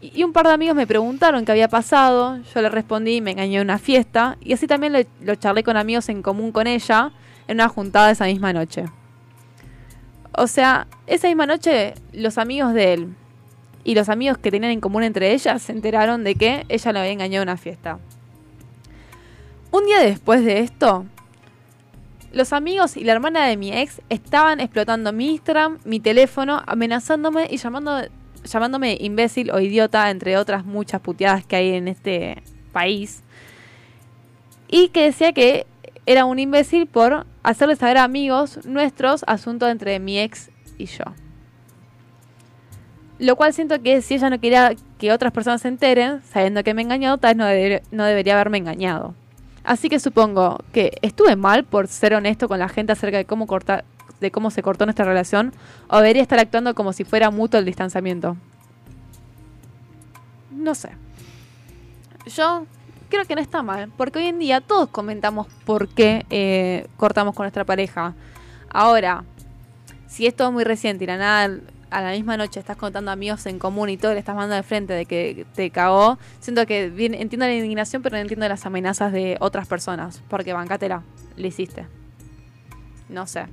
Y un par de amigos me preguntaron qué había pasado. Yo le respondí, me engañó en una fiesta. Y así también lo, lo charlé con amigos en común con ella en una juntada esa misma noche. O sea, esa misma noche los amigos de él y los amigos que tenían en común entre ellas se enteraron de que ella lo había engañado en una fiesta. Un día después de esto, los amigos y la hermana de mi ex estaban explotando mi Instagram, mi teléfono, amenazándome y llamando, llamándome imbécil o idiota, entre otras muchas puteadas que hay en este país. Y que decía que era un imbécil por hacerles saber a amigos nuestros asuntos entre mi ex y yo. Lo cual siento que si ella no quería que otras personas se enteren, sabiendo que me he engañado, tal vez no, no debería haberme engañado. Así que supongo que estuve mal por ser honesto con la gente acerca de cómo cortar, de cómo se cortó nuestra relación, o debería estar actuando como si fuera mutuo el distanciamiento. No sé. Yo creo que no está mal, porque hoy en día todos comentamos por qué eh, cortamos con nuestra pareja. Ahora, si es todo muy reciente y la nada a la misma noche estás contando amigos en común y todo le estás mandando de frente de que te cagó, siento que entiendo la indignación, pero no entiendo las amenazas de otras personas, porque bancátela, le hiciste. No sé.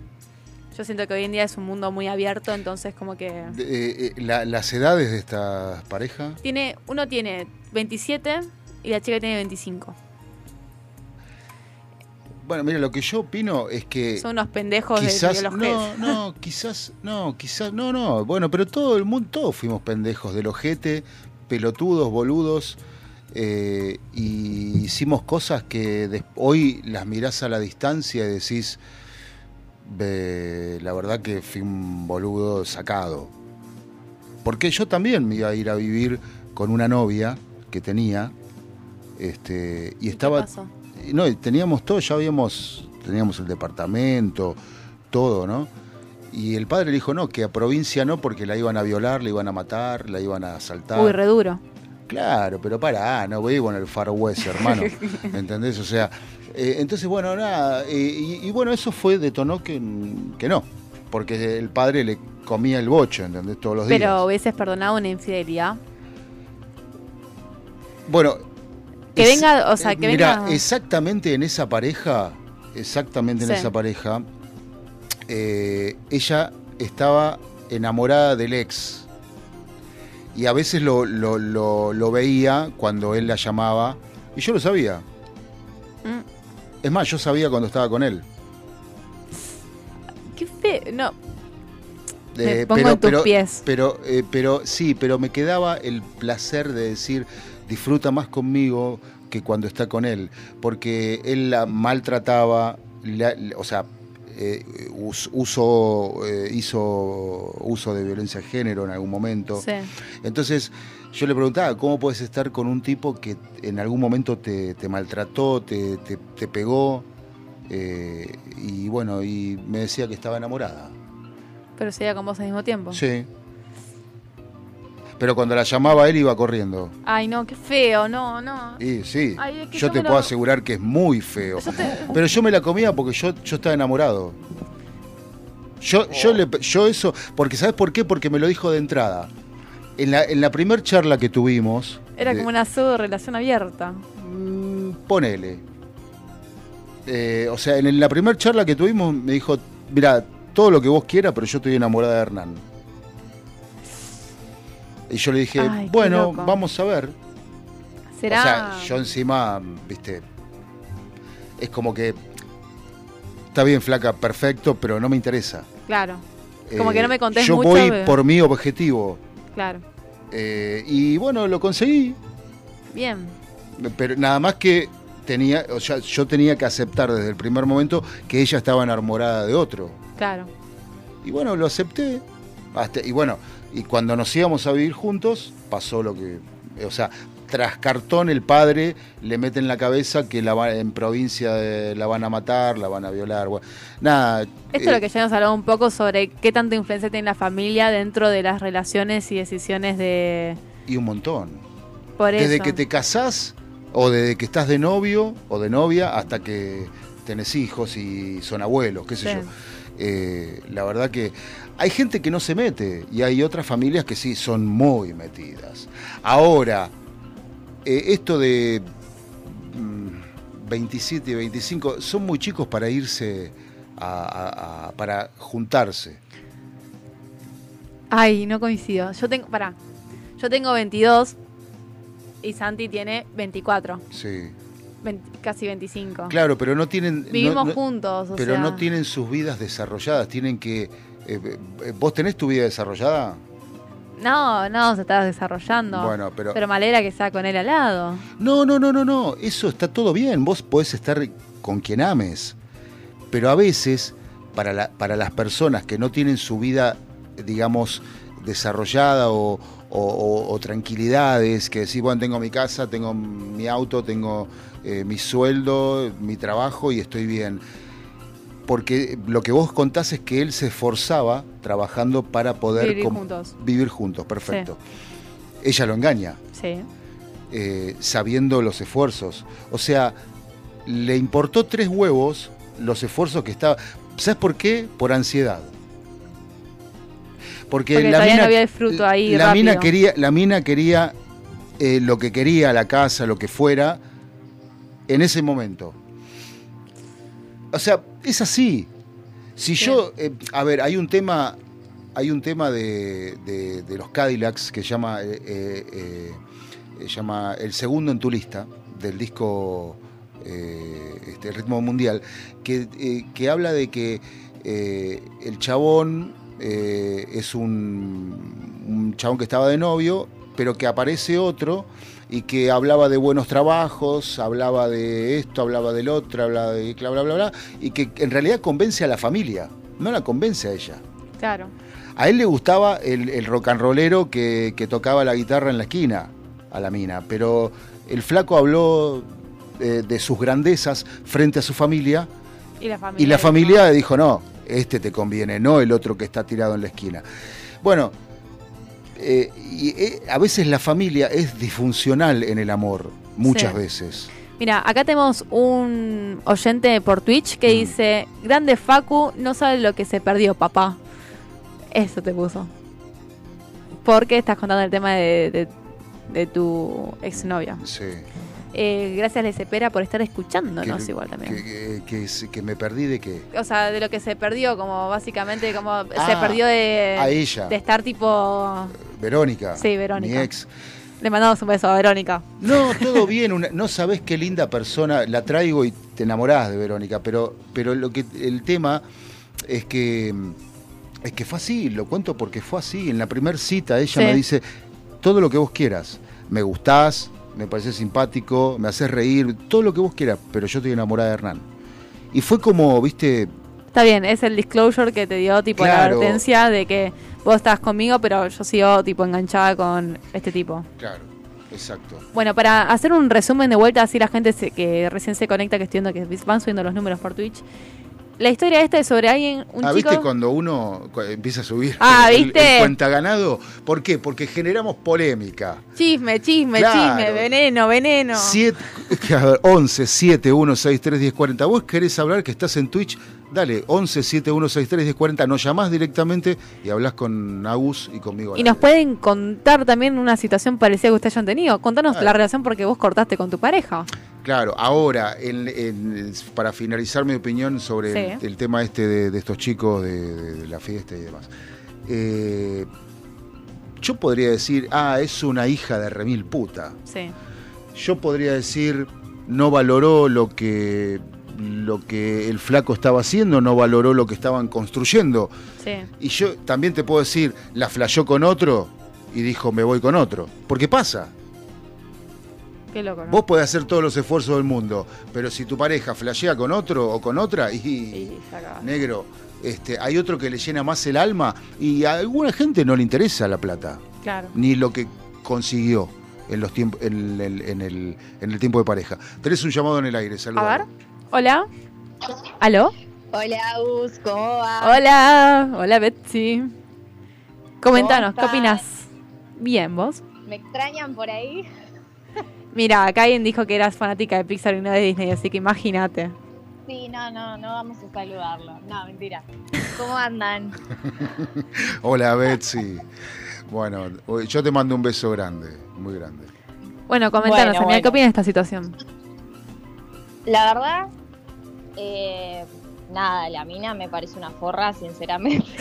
Yo siento que hoy en día es un mundo muy abierto, entonces como que eh, eh, la- las edades de esta pareja. tiene uno tiene 27 y la chica tiene 25. Bueno, mira, lo que yo opino es que. Son unos pendejos de- quizás, de, los no, no, quizás, no, quizás, no, no. Bueno, pero todo el mundo, todos fuimos pendejos del ojete, pelotudos, boludos. eh, y hicimos cosas que hoy las mirás a la distancia y decís, "Ve, la verdad que fui un boludo sacado. Porque yo también me iba a ir a vivir con una novia que tenía, este, y estaba pasó? y no, teníamos todo, ya habíamos, teníamos el departamento, todo, ¿no? Y el padre le dijo, no, que a provincia no, porque la iban a violar, la iban a matar, la iban a asaltar. Uy, re duro. Claro, pero pará, no vivo en el Far West, hermano. ¿Entendés? O sea, eh, entonces, bueno, nada. eh, y, y bueno, eso fue, detonó que, que no. Porque el padre le comía el bocho, ¿entendés? Todos los días. Pero hubieses perdonado una infidelidad. Bueno. Que venga, o sea, que mira, venga- exactamente en esa pareja, exactamente en Sí. esa pareja, eh, ella estaba enamorada del ex. Y a veces lo, lo- lo- lo veía cuando él la llamaba. Y yo lo sabía. Mm. Es más, yo sabía cuando estaba con él. Qué feo. No. Eh, Me pongo en tus pies. Pero, eh, pero sí, pero me quedaba el placer de decir, disfruta más conmigo que cuando está con él, porque él la maltrataba, la- la- o sea, eh, us- uso, eh, hizo uso de violencia de género en algún momento. Sí. Entonces yo le preguntaba, ¿cómo puedes estar con un tipo que en algún momento te, te maltrató, te, te- te pegó? Eh, y bueno, y me decía que estaba enamorada. Pero sería con vos al mismo tiempo. Sí. Pero cuando la llamaba él iba corriendo. Ay, no, qué feo. No, no. Y sí, Ay, es que yo yo te puedo lo- asegurar que es muy feo. Yo te- Pero yo me la comía porque yo, yo estaba enamorado. Yo, yo, le, yo eso, porque ¿sabes por qué? Porque me lo dijo de entrada. En la, en la primer charla que tuvimos, Era de- como una pseudo relación abierta. ponele. Eh, o sea, en la primera charla que tuvimos me dijo, mira, todo lo que vos quieras, pero yo estoy enamorada de Hernán. Y yo le dije, Ay, bueno, vamos a ver. Será. O sea, yo encima, viste, es como que está bien, flaca, perfecto, pero no me interesa. Claro. Como Eh, que no me contés Yo mucho. voy por mi objetivo. Claro. Eh, y bueno, lo conseguí. Bien. Pero nada más que tenía, o sea, yo tenía que aceptar desde el primer momento que ella estaba enamorada de otro. Claro. Y bueno, lo acepté. Hasta- y bueno, y cuando nos íbamos a vivir juntos, pasó lo que. O sea, tras cartón el padre le mete en la cabeza que la va- en provincia de- la van a matar, la van a violar. bueno, nada. Esto es eh, lo que ya nos hablaba un poco sobre qué tanta influencia tiene la familia dentro de las relaciones y decisiones de... Y un montón. Por Desde eso. que te casás, o desde que estás de novio o de novia, hasta que tenés hijos y son abuelos, qué sé Sí. yo. Eh, la verdad que hay gente que no se mete y hay otras familias que sí son muy metidas. Ahora, eh, esto de mm, 27 y 25 son muy chicos para irse a- a- a- para juntarse. Ay, no coincido. Yo tengo... Pará. Yo tengo 22 y Santi tiene 24. Sí. 20 casi 25. Claro, pero no tienen. Vivimos no- juntos, o pero sea... no tienen sus vidas desarrolladas. Tienen que. eh, eh, ¿Vos tenés tu vida desarrollada? No, no, se está desarrollando. Bueno, pero- Pero me alegra que está con él al lado. No, no, no, no, no. Eso está todo bien. Vos podés estar con quien ames. Pero a veces, para, la- para las personas que no tienen su vida, digamos, desarrollada o, o- o- o tranquilidades, que decís, bueno, tengo mi casa, tengo mi auto, tengo eh, mi sueldo, mi trabajo y estoy bien. Porque lo que vos contás es que él se esforzaba trabajando para poder Vivir juntos. vivir juntos, perfecto. Ella lo engaña Sí. eh, sabiendo los esfuerzos. O sea, le importó tres huevos los esfuerzos que estaba. ¿Sabes por qué? Por ansiedad. Porque, Porque la mina, no había fruto ahí la mina quería, la mina quería eh, lo que quería, la casa, lo que fuera, en ese momento. O sea, es así. Si yo, eh, a ver, hay un tema, hay un tema de, de- de los Cadillacs que llama, eh, eh, llama El segundo en tu lista, del disco este, Ritmo Mundial, que, que habla de que el chabón es un, un chabón que estaba de novio, pero que aparece otro y que hablaba de buenos trabajos, hablaba de esto, hablaba del otro, hablaba de bla, bla, bla, bla, y que en realidad convence a la familia, no la convence a ella. Claro. A él le gustaba el, el rock and rollero que, que tocaba la guitarra en la esquina, a la mina, pero el flaco habló eh, de sus grandezas frente a su familia Y la familia. y la familia dijo, no, este te conviene, no el otro que está tirado en la esquina. Bueno, eh, y, eh, a veces la familia es disfuncional en el amor, muchas Sí. veces. Mira, acá tenemos un oyente por Twitch Mm. que dice, grande Facu, no sabe lo que se perdió, papá. Eso te puso. Porque estás contando el tema de, de- de tu exnovia. Sí. Eh, gracias, Les Espera, por estar escuchándonos Que- igual también. Que, que- me perdí de qué. O sea, de lo que se perdió, como básicamente, como se Ah, perdió de, a ella. de estar tipo... Verónica. Sí, Verónica. Mi ex. Le mandamos un beso a Verónica. No, todo bien, una- no sabés qué linda persona, la traigo y te enamorás de Verónica, pero, pero lo que el tema es que es que fue así, lo cuento porque fue así. En la primera cita ella Sí. me dice todo lo que vos quieras, me gustás, me pareces simpático, me haces reír, todo lo que vos quieras, pero yo estoy enamorada de Hernán. Y fue como, viste, Está bien, es el disclosure que te dio tipo la advertencia de que vos estás conmigo, pero yo sigo tipo enganchada con este tipo. claro, exacto. Bueno, para hacer un resumen de vuelta, así la gente se- que recién se conecta, que estoy viendo que van subiendo los números por Twitch. La historia esta es sobre alguien, un ah, chico... ¿viste cuando uno empieza a subir Ah, el, ¿viste? el cuenta ganado? ¿Por qué? Porque generamos polémica. Chisme, chisme, Claro. chisme, veneno, veneno. Siete- a ver, 11 71 63 10 40. Vos querés hablar que estás en Twitch, dale, 11 71 63 10 40. Nos llamás directamente y hablas con Agus y conmigo. Y nos pueden contar también una situación parecida que ustedes hayan tenido. Contanos Ah. la relación porque vos cortaste con tu pareja. Claro, ahora, en- en- para finalizar mi opinión sobre el, tema este de, de estos chicos de, de- de la fiesta y demás. Eh, yo podría decir, ah, es una hija de remil puta. Sí. Yo podría decir, no valoró lo que lo que el flaco estaba haciendo, no valoró lo que estaban construyendo. Sí. Y yo también te puedo decir, la flayó con otro y dijo, me voy con otro. Porque pasa. Qué loco, ¿no? Vos podés hacer todos los esfuerzos del mundo, pero si tu pareja flashea con otro o con otra, y Y negro, este, hay otro que le llena más el alma y a alguna gente no le interesa la plata, Claro. ni lo que consiguió en, los en, el, en el- en el tiempo de pareja. Tenés un llamado en el aire, A saludos. ver. Hola. ¿Aló? Hola, Gus, ¿cómo va? Hola. Hola, Betsy. Comentanos, ¿qué ¿Cómo opinas? Bien, ¿vos? ¿Me extrañan por ahí? Mira, acá alguien dijo que eras fanática de Pixar y no de Disney, así que imagínate. Sí, no, no, no vamos a saludarlo. No, mentira. ¿Cómo andan? Hola Betsy. Bueno, yo te mando un beso grande, muy grande. Bueno, comentanos, Bueno, amiga, bueno. ¿qué opinas de esta situación? La verdad, eh, nada, la mina me parece una forra, sinceramente.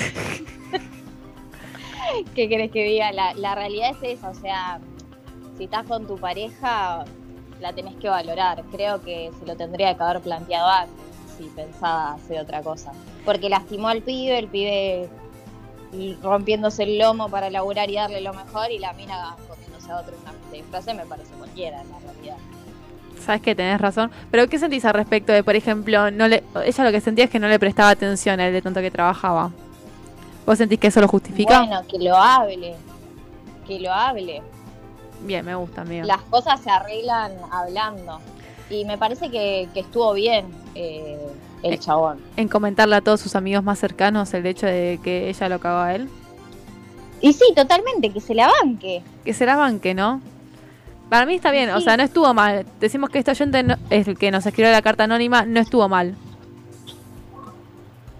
¿Qué querés que diga? La, la realidad es esa, o sea, si estás con tu pareja, la tenés que valorar. Creo que se lo tendría que haber planteado antes, si pensaba hacer otra cosa. Porque lastimó al pibe, el pibe rompiéndose el lomo para laburar y darle lo mejor, y la mina comiéndose a otro una disfraces, me parece cualquiera, en la realidad. Sabes que tenés razón. Pero ¿qué sentís al respecto de, por ejemplo, no le, ella lo que sentía es que no le prestaba atención a él de tanto que trabajaba? ¿Vos sentís que eso lo justifica? Bueno, que lo hable, que lo hable. Bien, me gusta, amiga. Las cosas se arreglan hablando. Y me parece que, que estuvo bien eh, el chabón. En comentarle a todos sus amigos más cercanos el hecho de que ella lo cagó a él. Y sí, totalmente, que se la banque. Que se la banque, ¿no? Para mí está bien, o sea, no estuvo mal. Decimos que este oyente no- es el que nos escribió la carta anónima, no estuvo mal.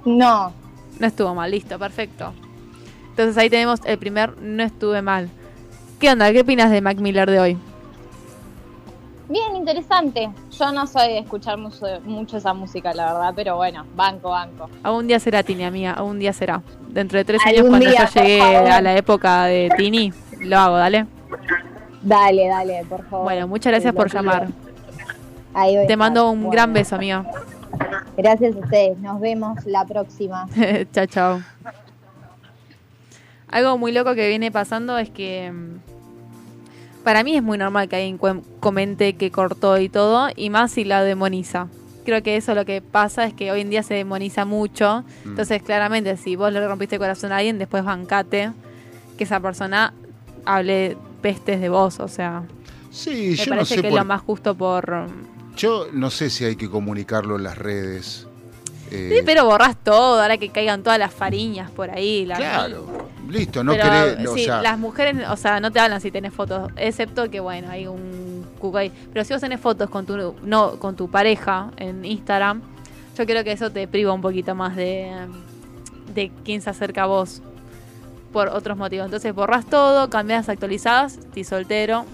No. No estuvo mal, listo, perfecto. Entonces ahí tenemos el primer no estuve mal. ¿Qué onda? ¿Qué opinas de Mac Miller de hoy? Bien, interesante. Yo no soy de escuchar mucho, mucho esa música, la verdad, pero bueno, banco, banco. Algún día será Tini, amiga, algún día será. Dentro de tres años, cuando día, yo llegué a la época de Tini, lo hago, dale. Dale, dale, por favor. Bueno, muchas gracias por pido. llamar. Ahí voy a Te mando un Bueno, gran beso, amiga. Gracias a ustedes. Nos vemos la próxima. chao, chao. Algo muy loco que viene pasando es que mm, para mí es muy normal que alguien comente que cortó y todo, y más si la demoniza. Creo que eso lo que pasa es que hoy en día se demoniza mucho. Mm. Entonces, claramente, si vos le rompiste el corazón a alguien, después bancate que esa persona hable pestes de vos. O sea, Sí, me yo no parece sé que es por- lo más justo por. Yo no sé si hay que comunicarlo en las redes. eh, Sí, pero borrás todo, ahora que caigan todas las fariñas por ahí. la- Claro, listo, no Pero, querés. no, o sí, sea, las mujeres, o sea, no te hablan si tenés fotos, excepto que, bueno, hay un cuco ahí. Pero si vos tenés fotos con tu, no, con tu pareja en Instagram, yo creo que eso te priva un poquito más de, de quién se acerca a vos por otros motivos. Entonces borrás todo, cambias actualizadas, estoy soltero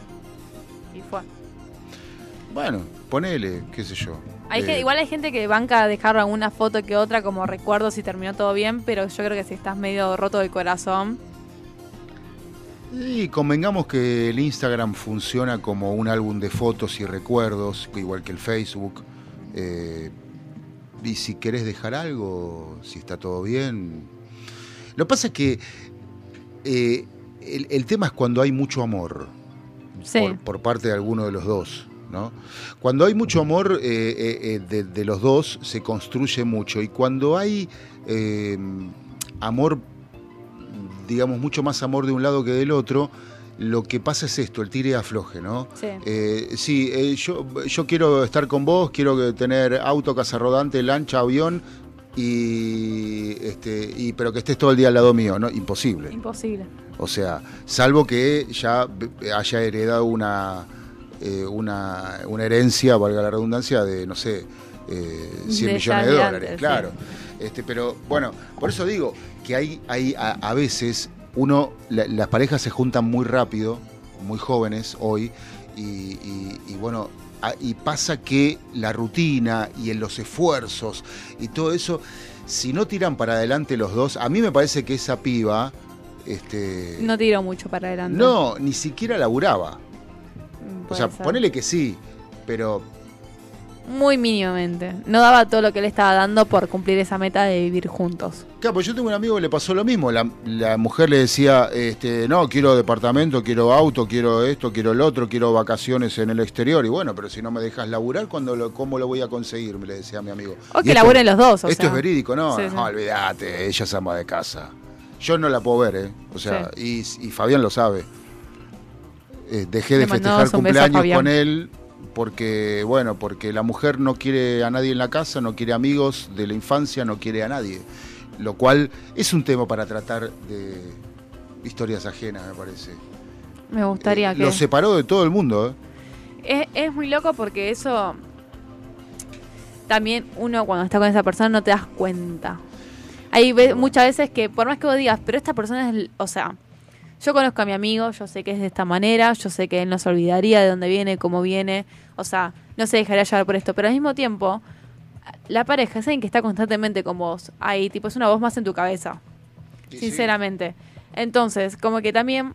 y fue. Bueno, ponele, qué sé yo. Hay Eh, que, igual hay gente que banca dejar alguna foto que otra como recuerdo si terminó todo bien, pero yo creo que si estás medio roto del corazón, Y convengamos que el Instagram funciona como un álbum de fotos y recuerdos, igual que el Facebook. eh, y si querés dejar algo, si está todo bien. Lo que pasa es que eh, el, el tema es cuando hay mucho amor Sí. por, por parte de alguno de los dos. ¿no? Cuando hay mucho amor eh, eh, de, de los dos, se construye mucho. Y cuando hay amor, digamos, mucho más amor de un lado que del otro, lo que pasa es esto, el tire y afloje, ¿no? Sí. Eh, sí, eh, yo, yo quiero estar con vos, quiero tener auto, casa rodante, lancha, avión, y, este, y pero que estés todo el día al lado mío, ¿no? Imposible. imposible. O sea, salvo que ya haya heredado una, eh, una, una herencia, valga la redundancia, de, no sé, eh, 100 De millones de dólares, antes, claro. Este, pero bueno, por eso digo que hay, hay a, a veces uno, la- las parejas se juntan muy rápido, muy jóvenes hoy, y, y- y bueno, y pasa que la rutina y en los esfuerzos y todo eso, si no tiran para adelante los dos, a mí me parece que esa piba, este, No tiró mucho para adelante. no, ni siquiera laburaba. Mm, O puede sea, ser. ponele que sí, pero muy mínimamente. No daba todo lo que le estaba dando por cumplir esa meta de vivir juntos. Claro, pues yo tengo un amigo que le pasó lo mismo. La, la mujer le decía, este, no, quiero departamento, quiero auto, quiero esto, quiero lo otro, quiero vacaciones en el exterior. Y bueno, pero si no me dejas laburar, ¿cuándo lo, ¿cómo lo voy a conseguir? Me le decía a mi amigo. O Y que esto- laburen los dos, o esto sea. es verídico, ¿no? Sí, sí. No, olvídate, ella es ama de casa. Yo no la puedo ver, ¿eh? O sea, y, y Fabián lo sabe. Eh, dejé de festejar cumpleaños con él porque, bueno, porque la mujer no quiere a nadie en la casa, no quiere amigos de la infancia, no quiere a nadie. Lo cual es un tema para tratar de historias ajenas, me parece. Me gustaría que... Lo separó de todo el mundo, ¿eh? Es, es muy loco porque eso también uno cuando está con esa persona no te das cuenta. Hay muchas veces que por más que vos digas, pero esta persona es, o sea, yo conozco a mi amigo, yo sé que es de esta manera, yo sé que él no se olvidaría de dónde viene, cómo viene, o sea, no se dejaría llevar por esto, pero al mismo tiempo la pareja es alguien que está constantemente con vos, ahí, tipo, es una voz más en tu cabeza, sinceramente. Entonces, como que también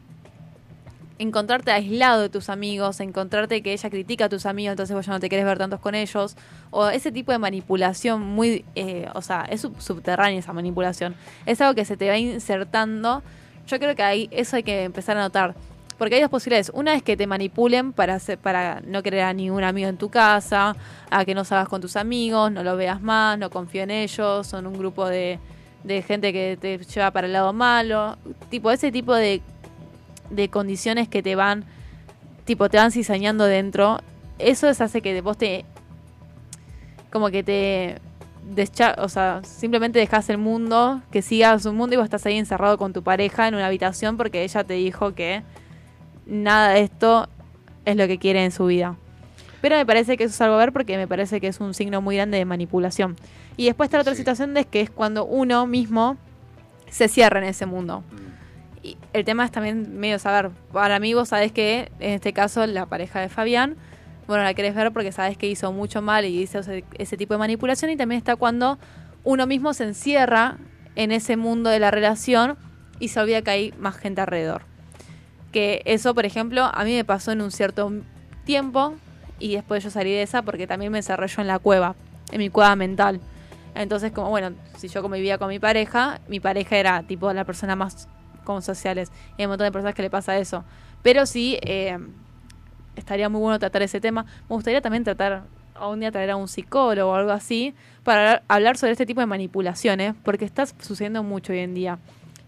encontrarte aislado de tus amigos, encontrarte que ella critica a tus amigos, entonces vos ya no te querés ver tantos con ellos, o ese tipo de manipulación muy, eh, o sea, es sub- subterránea esa manipulación, es algo que se te va insertando, yo creo que ahí eso hay que empezar a notar, porque hay dos posibilidades, una es que te manipulen para, para no querer a ningún amigo en tu casa, a que no salgas con tus amigos, no lo veas más, no confío en ellos, son un grupo de, de gente que te lleva para el lado malo, tipo ese tipo de de condiciones que te van, tipo, te van cizañando dentro, eso es hace que vos te, como que te, descha o sea, simplemente dejas el mundo, que sigas un mundo y vos estás ahí encerrado con tu pareja en una habitación porque ella te dijo que nada de esto es lo que quiere en su vida. Pero me parece que eso es algo a ver porque me parece que es un signo muy grande de manipulación. Y después está la otra situación de que es cuando uno mismo se cierra en ese mundo. Y el tema es también medio saber. Para mí, vos sabés que en este caso la pareja de Fabián, bueno, la querés ver porque sabés que hizo mucho mal y hizo ese, tipo de manipulación. Y también está cuando uno mismo se encierra en ese mundo de la relación y se olvida que hay más gente alrededor. Que eso, por ejemplo, a mí me pasó en un cierto tiempo y después yo salí de esa porque también me encerré yo en la cueva, en mi cueva mental. Entonces, como bueno, si yo convivía con mi pareja, mi pareja era tipo la persona más como sociales. Y hay un montón de personas que le pasa eso. Pero sí, eh, estaría muy bueno tratar ese tema. Me gustaría también tratar, a un día traer a un psicólogo o algo así, para hablar- sobre este tipo de manipulaciones, porque está sucediendo mucho hoy en día.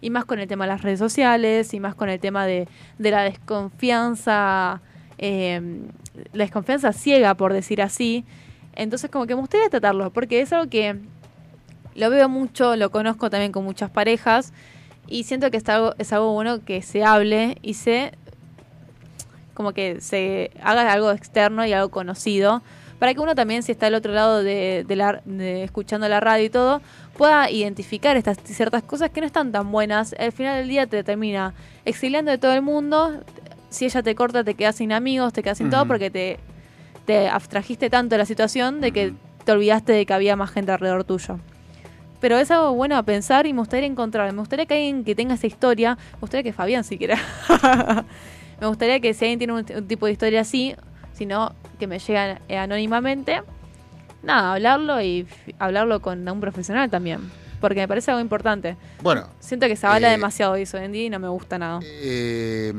Y más con el tema de las redes sociales, y más con el tema de, de la desconfianza, eh, la desconfianza ciega, por decir así. Entonces, como que me gustaría tratarlo, porque es algo que lo veo mucho, lo conozco también con muchas parejas, y siento que es algo, es algo bueno que se hable y se como que se haga algo externo y algo conocido para que uno también si está al otro lado de, de la, de escuchando la radio y todo pueda identificar estas ciertas cosas que no están tan buenas al final del día te termina exiliando de todo el mundo si ella te corta te quedas sin amigos te quedas sin todo porque te, te abstrajiste tanto de la situación de que te olvidaste de que había más gente alrededor tuyo pero es algo bueno a pensar y me gustaría encontrar. Me gustaría que alguien que tenga esa historia, me gustaría que Fabián siquiera. me gustaría que si alguien tiene un, un tipo de historia así, sino que me llegan eh, anónimamente, nada, hablarlo y hablarlo con un profesional también. Porque me parece algo importante. Bueno, Siento que se habla Eh, demasiado de eso hoy en día y no me gusta nada. eh,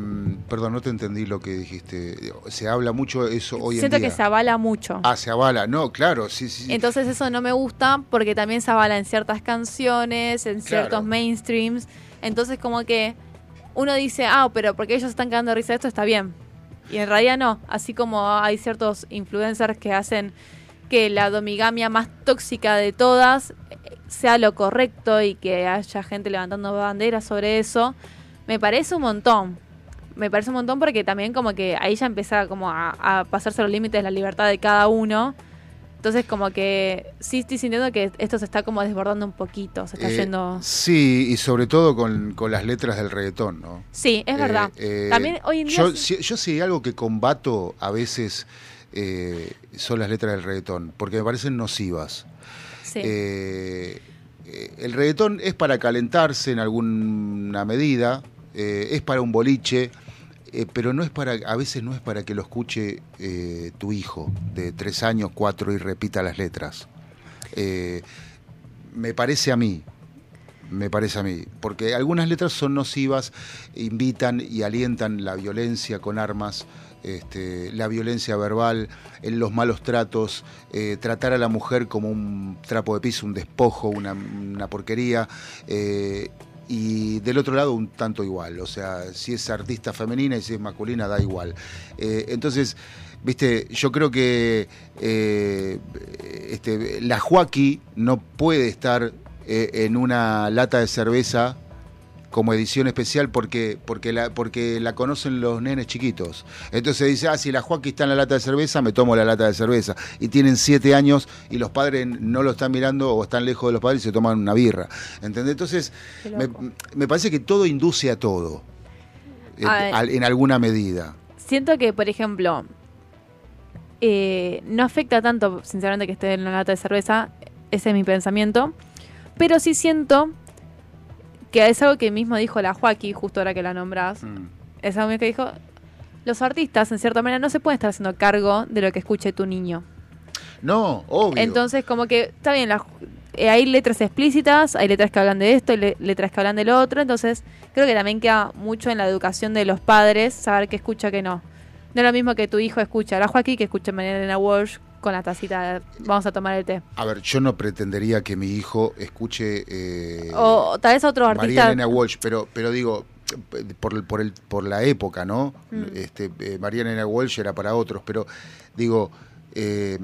perdón, no te entendí lo que dijiste. Se habla mucho eso hoy Siento en día. que se avala mucho. Ah, se avala. No, claro, sí, sí. Entonces eso no me gusta porque también se avala en ciertas canciones, en ciertos mainstreams. Entonces como que uno dice, ah, pero porque ellos están cagando de esto está bien. Y en realidad no. Así como hay ciertos influencers que hacen que la domigamia más tóxica de todas eh, sea lo correcto y que haya gente levantando banderas sobre eso, me parece un montón. Me parece un montón porque también como que ahí ya empieza como a, a pasarse los límites de la libertad de cada uno. Entonces como que sí estoy sintiendo que esto se está como desbordando un poquito, se está Eh, yendo... Sí, y sobre todo con, con las letras del reggaetón, ¿no? Sí, es verdad. Eh, eh, También hoy en día... Yo, sí- si- yo sí algo que combato a veces eh, son las letras del reggaetón, porque me parecen nocivas. sí. Eh, eh, el reggaetón es para calentarse en alguna medida, eh, es para un boliche eh, pero no es para, a veces no es para que lo escuche eh, tu hijo de tres años, cuatro y repita las letras. Eh, me parece a mí, me parece a mí, porque algunas letras son nocivas, invitan y alientan la violencia con armas, este, la violencia verbal, en los malos tratos, tratar a la mujer como un trapo de piso, un despojo, una, una porquería. Y del otro lado un tanto igual, o sea, si es artista femenina y si es masculina da igual. Eh, entonces, viste, yo creo que eh, este, la Joaquí no puede estar eh, en una lata de cerveza como edición especial porque, porque, la, porque la conocen los nenes chiquitos. Entonces dice, ah, si la Joaquí está en la lata de cerveza, me tomo la lata de cerveza. Y tienen siete años y los padres no lo están mirando o están lejos de los padres y se toman una birra. ¿Entendés? Entonces, me, parece que todo induce a todo. En, A ver. al- en alguna medida. Siento que, por ejemplo, eh, no afecta tanto, sinceramente, que esté en la lata de cerveza. Ese es mi pensamiento. Pero sí siento que es algo que mismo dijo la Joaquín, justo ahora que la nombrás. Mm. Es algo que dijo. Los artistas, en cierta manera, no se pueden estar haciendo cargo de lo que escuche tu niño. No, obvio. Entonces, como que está bien, la- eh, hay letras explícitas, hay letras que hablan de esto, hay le- letras que hablan del otro. Entonces, creo que también queda mucho en la educación de los padres saber qué escucha, qué no. No es lo mismo que tu hijo escucha a la Joaquín que escucha a Mariana Walsh con la tacita vamos a tomar el té. A ver, yo no pretendería que mi hijo escuche eh, O tal vez otro María artista. Elena Walsh, pero, pero digo, por, el- por, el, por la época, ¿no? Mm. Este, eh, María Elena Walsh era para otros, pero digo, eh,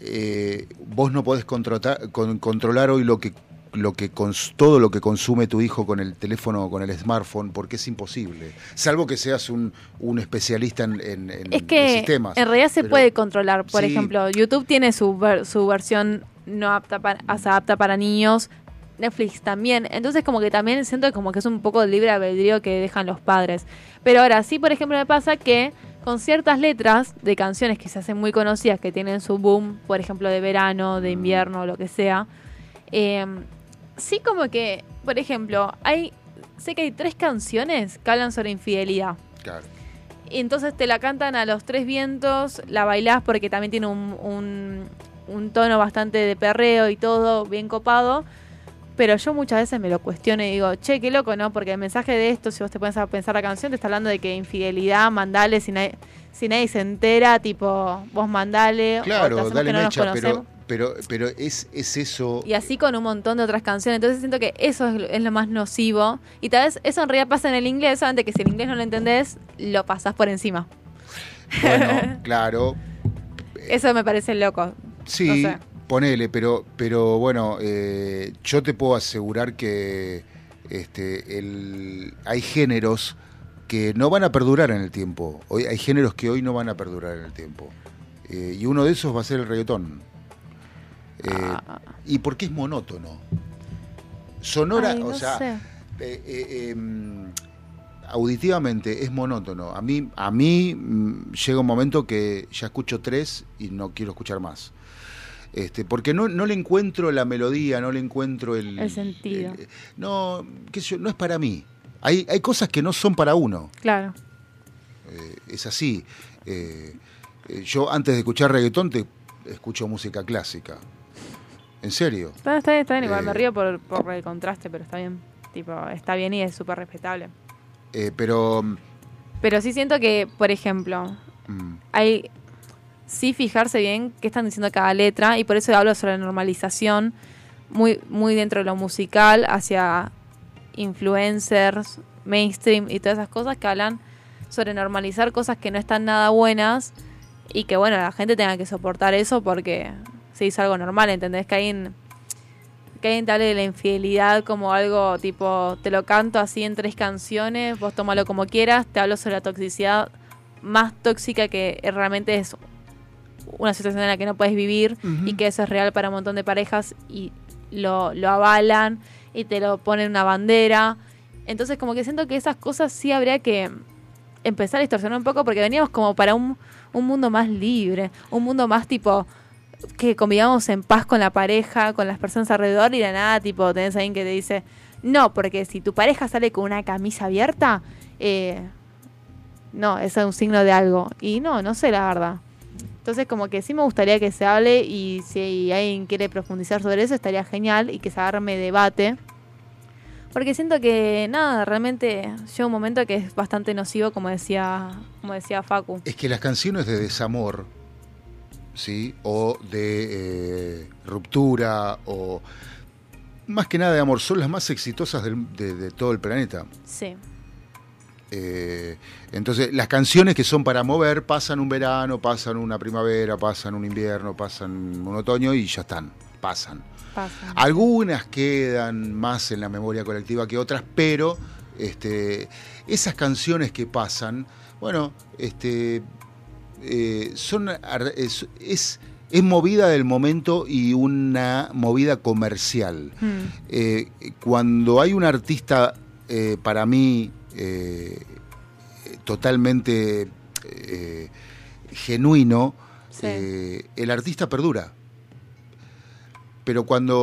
eh, vos no podés controlar, con- controlar hoy lo que lo que cons- todo lo que consume tu hijo con el teléfono o con el smartphone porque es imposible salvo que seas un, un especialista en, en- en- Es en que sistemas en realidad se Pero- puede controlar. Por Sí. ejemplo, YouTube tiene su, ver- su versión no apta para, o sea, apta para niños. Netflix también. Entonces como que también siento como que es un poco el libre albedrío que dejan los padres. Pero ahora sí, por ejemplo, me pasa que con ciertas letras de canciones que se hacen muy conocidas, que tienen su boom, por ejemplo, de verano, de invierno, lo que sea, eh, sí como que, por ejemplo, hay sé que hay tres canciones que hablan sobre infidelidad. Claro. Y entonces te la cantan a los tres vientos, la bailás porque también tiene un, un, un tono bastante de perreo y todo, bien copado. Pero yo muchas veces me lo cuestiono y digo, che, qué loco, ¿no? Porque el mensaje de esto, si vos te pones a pensar la canción, te está hablando de que infidelidad, mandale, si nadie, si nadie se entera, tipo, vos mandale, o claro hacemos dale que no nos mecha pero conocemos. Pero pero es es eso Y así con un montón de otras canciones. Entonces siento que eso es, lo- es lo más nocivo. Y tal vez eso en realidad pasa en el inglés, solamente que si el inglés no lo entendés, lo pasás por encima. bueno claro Eso me parece loco. Sí, No sé. ponele, pero, pero bueno, eh, yo te puedo asegurar que este, el, hay géneros que no van a perdurar en el tiempo. Hoy, hay géneros que hoy no van a perdurar en el tiempo. Eh, y uno de esos va a ser el reggaetón. Eh, Ah. ¿Y por qué es monótono? Sonora, Ay, o sea, sé. eh, eh, em, auditivamente es monótono. A mí, a mí mm, llega un momento que ya escucho tres y no quiero escuchar más. Este, porque no, no le encuentro la melodía, no le encuentro el... El sentido. el- no, qué sé yo, no es para mí. Hay, hay cosas que no son para uno. Claro. Eh, es así. Eh, yo antes de escuchar reggaetón te escucho música clásica. En serio. Está, está bien, está bien. Igual me Eh. río por, por el contraste, pero está bien. Tipo, está bien y es súper respetable. Eh, pero... Pero sí siento que, por ejemplo, mm, hay sí fijarse bien qué están diciendo cada letra y por eso hablo sobre la normalización muy muy dentro de lo musical hacia influencers, mainstream y todas esas cosas que hablan sobre normalizar cosas que no están nada buenas y que bueno, la gente tenga que soportar eso porque se hizo algo normal, ¿entendés? Que alguien que alguien te hable de la infidelidad como algo tipo, te lo canto así en tres canciones, vos tómalo como quieras, te hablo sobre la toxicidad más tóxica que realmente es una situación en la que no puedes vivir y que eso es real para un montón de parejas y lo, lo avalan y te lo ponen una bandera. Entonces como que siento que esas cosas sí habría que empezar a distorsionar un poco porque veníamos como para un, un mundo más libre, un mundo más tipo que convivamos en paz con la pareja, con las personas alrededor y de nada tipo tenés a alguien que te dice no, porque si tu pareja sale con una camisa abierta, eh, no, es un signo de algo. Y no, no sé la verdad. Entonces como que sí me gustaría que se hable y si alguien quiere profundizar sobre eso estaría genial y que se arme debate. Porque siento que nada, realmente llega un momento que es bastante nocivo como decía, como decía Facu. Es que las canciones de desamor, ¿sí? O de eh, ruptura, o más que nada de amor, son las más exitosas del- de, de todo el planeta. Sí. Eh, entonces, las canciones que son para mover pasan un verano, pasan una primavera, pasan un invierno, pasan un otoño y ya están, pasan. Pasa. Algunas quedan más en la memoria colectiva que otras, pero este, esas canciones que pasan, bueno, este, eh, son es, es, es movida del momento y una movida comercial. Mm. Eh, cuando hay un artista, eh, para mí, totalmente genuino, Sí. el artista perdura. Pero cuando,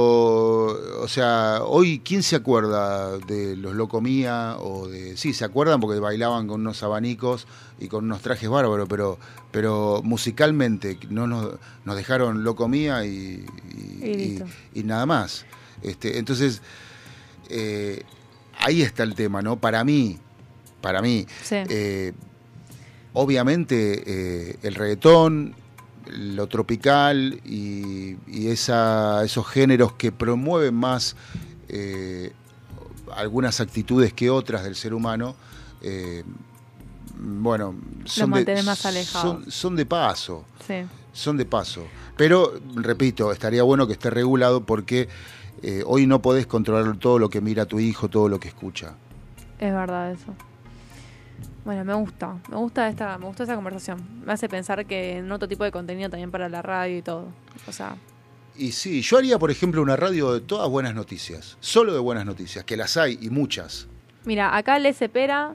o sea, hoy, ¿quién se acuerda de los Locomía o de... Sí, se acuerdan porque bailaban con unos abanicos y con unos trajes bárbaros, pero, pero musicalmente no nos, nos dejaron Locomía y, y, Y nada más. Este, entonces, eh, ahí está el tema, ¿no? Para mí, para mí, Sí. eh, obviamente eh, el reggaetón, lo tropical y, y esa, esos géneros que promueven más eh, algunas actitudes que otras del ser humano, eh, bueno, son de, más son de paso, Sí. son de paso. Pero, repito, estaría bueno que esté regulado porque eh, hoy no podés controlar todo lo que mira tu hijo, todo lo que escucha. Es verdad eso. Bueno, me gusta, me gusta esta, me gusta esta conversación. Me hace pensar que en otro tipo de contenido también para la radio y todo. O sea, Y sí, yo haría, por ejemplo, una radio de todas buenas noticias, solo de buenas noticias, que las hay y muchas. mira, acá Les Pera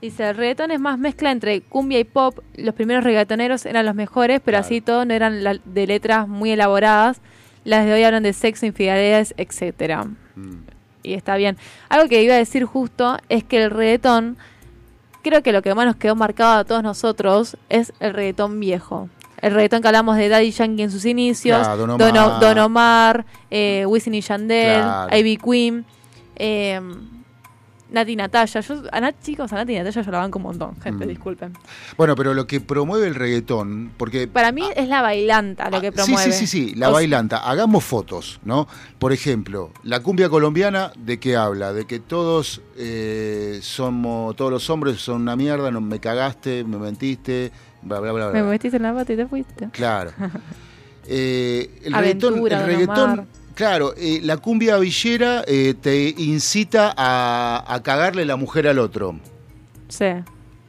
dice, el reggaetón es más mezcla entre cumbia y pop. Los primeros reggaetoneros eran los mejores, pero Claro. así todo no eran la- de letras muy elaboradas. Las de hoy hablan de sexo, infidelidades, etcétera. Mm. Y está bien. Algo que iba a decir justo es que el reggaetón, creo que lo que más nos quedó marcado a todos nosotros es el reggaetón viejo. El reggaetón que hablamos de Daddy Yankee en sus inicios, Claro, Don Omar. Don Omar, eh, Wisin y Yandel, Claro. Ivy Queen, eh, Nati Natalia. Yo, a Nat, chicos, a Nati Natalia yo la banco un montón, gente, Mm. disculpen. Bueno, pero lo que promueve el reggaetón, porque... Para mí es la bailanta lo que Ah, Sí, promueve. sí, sí, sí, la O sea, bailanta. Hagamos fotos, ¿no? Por ejemplo, la cumbia colombiana, ¿de qué habla? De que todos eh, somos, todos los hombres son una mierda, no me cagaste, me mentiste, bla, bla, bla, bla. Me metiste en la pata y te fuiste. Claro. Eh, el Aventura, reggaetón, el reggaetón. Claro, eh, la cumbia villera eh, te incita a, a cagarle la mujer al otro. Sí.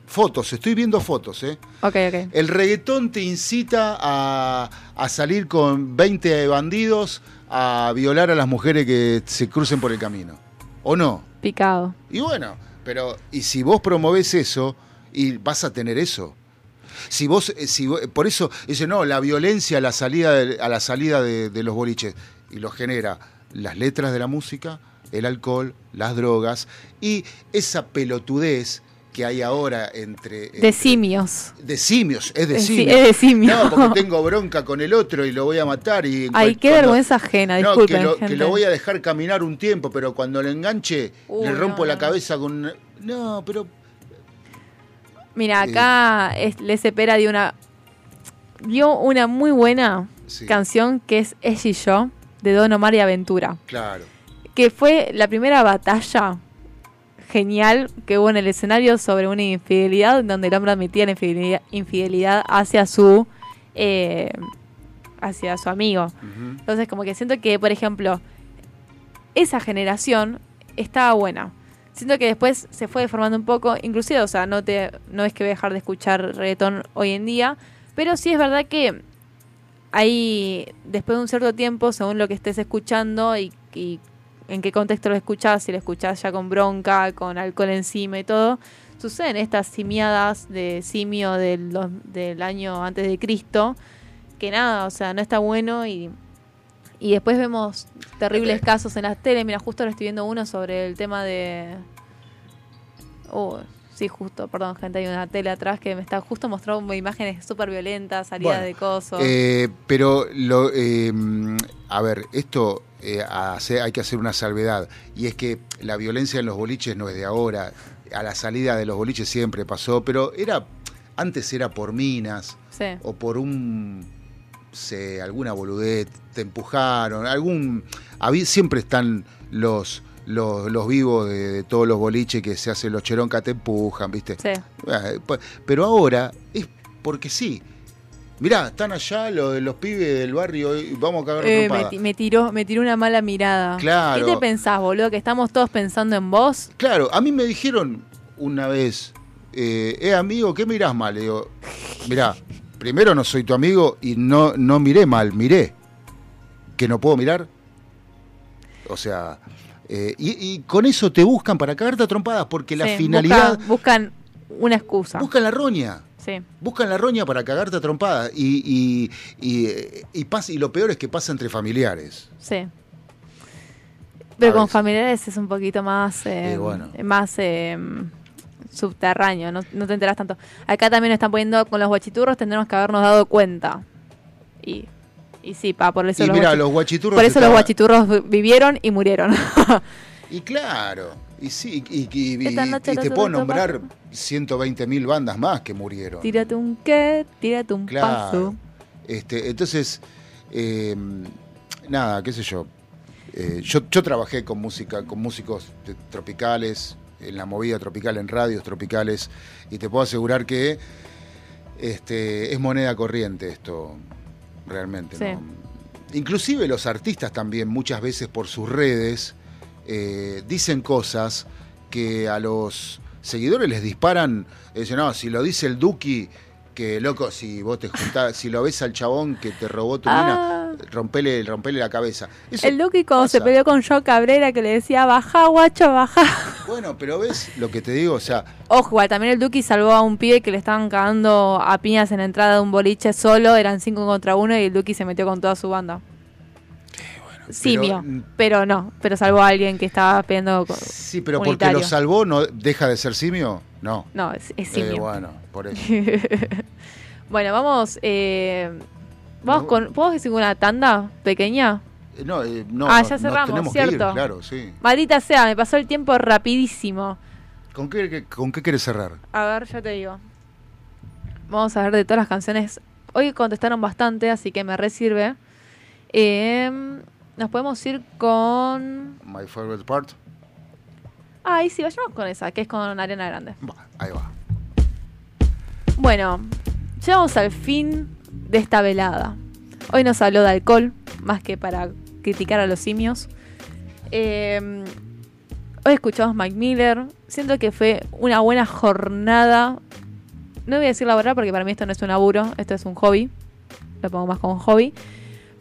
Fotos, estoy viendo fotos, ¿eh? Ok, ok. El reggaetón te incita a, a salir con 20 bandidos a violar a las mujeres que se crucen por el camino. ¿O no? Picado. Y bueno, pero y si vos promovés eso y vas a tener eso. Si vos, eh, si vos- por eso dice no, la violencia a la salida de, a la salida de, de los boliches y lo genera las letras de la música, el alcohol, las drogas y esa pelotudez que hay ahora entre, De simios. de simios, es de Eh, sí, simios. es de simio. No, porque tengo bronca con el otro y lo voy a matar y Ay, qué vergüenza ajena, no, disculpen, que lo, gente. que lo voy a dejar caminar un tiempo, pero cuando lo enganche Uy, le rompo no, la no. cabeza con No, pero Mira, acá es, Les Pera dio una dio una muy buena Sí. canción que es Ella y yo de Don Omar y Aventura, claro. que fue la primera batalla genial que hubo en el escenario sobre una infidelidad donde el hombre admitía la infidelidad, infidelidad hacia su eh, hacia su amigo. Entonces, como que siento que, por ejemplo, esa generación estaba buena. Siento que después se fue deformando un poco, inclusive, o sea, no te no es que voy a dejar de escuchar reggaetón hoy en día, pero sí es verdad que ahí, después de un cierto tiempo, según lo que estés escuchando y, y en qué contexto lo escuchás, si lo escuchás ya con bronca, con alcohol encima y todo, suceden estas simiadas de simio del, del año antes de Cristo, que nada, o sea, no está bueno y, y después vemos terribles casos en las tele. Mira, justo ahora estoy viendo uno sobre el tema de... Oh, Sí, justo, perdón, gente, hay una tele atrás que me está justo mostrando imágenes súper violentas, salida Bueno, de coso. Eh, pero, lo, eh, mm, a ver, esto eh, hace- hay que hacer una salvedad. Y es que la violencia en los boliches no es de ahora. A la salida de los boliches siempre pasó, pero era antes era por minas sí. o por un se, alguna boludez, te empujaron, algún siempre están los los, los vivos de, de todos los boliches que se hacen los cheroncas te empujan, ¿viste? Sí. Eh, pa- Pero ahora es porque sí. Mirá, están allá los, los pibes del barrio y vamos a cagar Eh, me, me tiró, me tiró una mala mirada. Claro. ¿Qué te pensás, boludo? Que estamos todos pensando en vos. Claro, a mí me dijeron una vez, eh, eh, amigo, ¿qué mirás mal? Le digo, mirá, primero no soy tu amigo y no, no miré mal, miré. ¿Que no puedo mirar? O sea, eh, y, y con eso te buscan para cagarte a trompadas porque la finalidad... busca- buscan una excusa. Buscan la roña. Sí. Buscan la roña para cagarte a trompadas. Y, y, y, eh, y pasa- y lo peor es que pasa entre familiares. Sí. Pero A con familiares es un poquito más, eh, Eh, bueno. más eh, subterráneo, no, no te enteras tanto. Acá también están poniendo con los guachiturros, tendremos que habernos dado cuenta. Y, y sí, pa, por eso Y los, guachi- los guachiturros por eso los guachiturros vi- vivieron y murieron. Y claro, y sí, y, y- y- y te puedo nombrar 120 mil bandas más que murieron. tírate un qué, tírate un Claro. paso. Este, entonces, eh, nada, qué sé yo. Eh, yo. Yo trabajé con música, con músicos tropicales, en la movida tropical, en radios tropicales, y te puedo asegurar que este, es moneda corriente esto, realmente. Sí. ¿no? Inclusive los artistas también, muchas veces por sus redes, eh, dicen cosas que a los seguidores les disparan. Dicen, no, si lo dice el Duki, que loco, si vos te juntás, si lo ves al chabón que te robó tu Ah. mina, rompele, rompele la cabeza. Eso El Duki cuando se peleó con Joe Cabrera que le decía, baja guacho, baja. Bueno, pero ves lo que te digo, o sea, Ojo, igual, también el Duki salvó a un pibe que le estaban cagando a piñas en la entrada de un boliche solo, eran cinco contra uno y el Duki se metió con toda su banda. Simio, mm. pero no, pero salvó a alguien que estaba con... sí, pero porque lo salvó, ¿no deja de ser simio? No. No, es, es Eh, bueno, por eso. bueno, vamos, eh, vamos con... ¿Puedo decir una tanda pequeña? Eh, No, eh, no, Ah, no, ya no cerramos, tenemos que ir, cierto. claro, sí. Maldita sea, me pasó el tiempo rapidísimo. ¿Con qué, qué- con qué quieres cerrar? A ver, ya te digo. Vamos a ver de todas las canciones. Hoy contestaron bastante, así que me resirve. Eh, nos podemos ir con. My favorite part. Ay, sí, vayamos con esa, que es con Ariana Grande. Ahí va. Bueno, llegamos al fin de esta velada. Hoy nos habló de alcohol, más que para criticar a los simios. Eh, hoy escuchamos Mike Miller. Siento que fue una buena jornada. No voy a decir laboral porque para mí esto no es un laburo, esto es un hobby. Lo pongo más como hobby.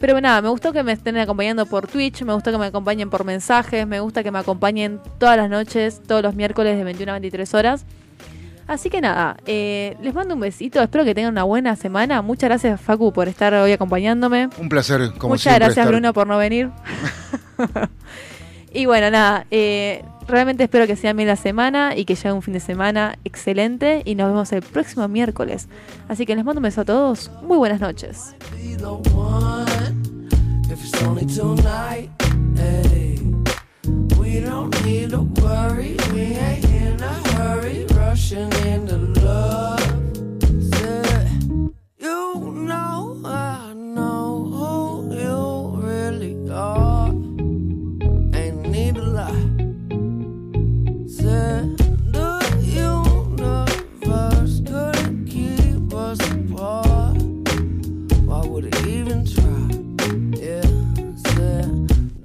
Pero nada, me gustó que me estén acompañando por Twitch, me gustó que me acompañen por mensajes, me gusta que me acompañen todas las noches, todos los miércoles de 21 a 23 horas. Así que nada, eh, les mando un besito, espero que tengan una buena semana. Muchas gracias Facu por estar hoy acompañándome. Un placer, como Muchas siempre. gracias estar- Bruno por no venir. y bueno, nada, eh, realmente espero que sea bien la semana y que llegue un fin de semana excelente y nos vemos el próximo miércoles. Así que les mando un beso a todos, muy buenas noches. you know I know.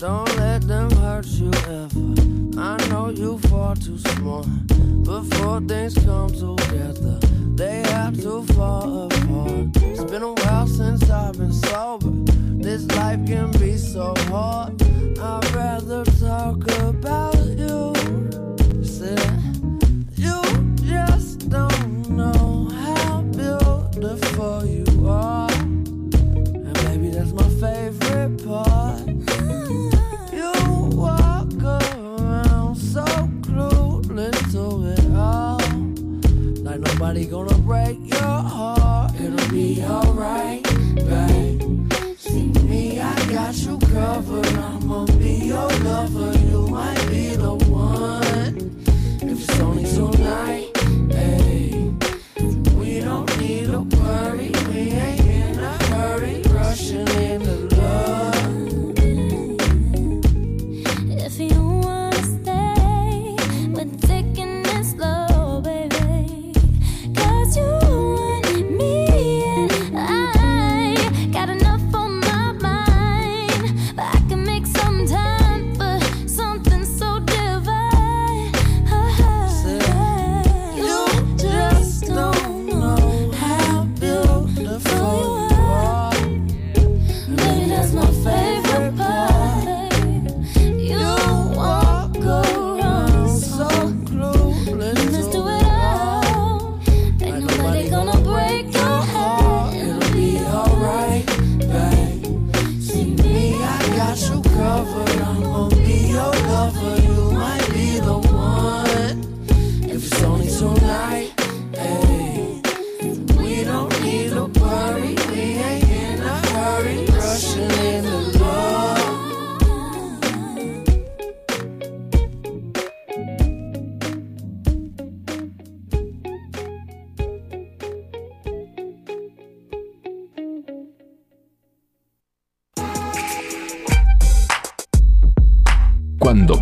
Don't let them hurt you ever. I know you far too smart. Before things come together, they have to fall apart. It's been a while since I've been sober. This life can be so hard. I'd rather talk about you. Said, you just don't know how beautiful you are. And maybe that's my favorite part. Nobody gonna break your heart. It'll be alright, babe. See me, I got you covered. I'ma be your lover. You might be the one. If it's only tonight.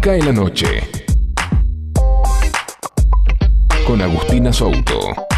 Música en la noche. Con Agustina Souto.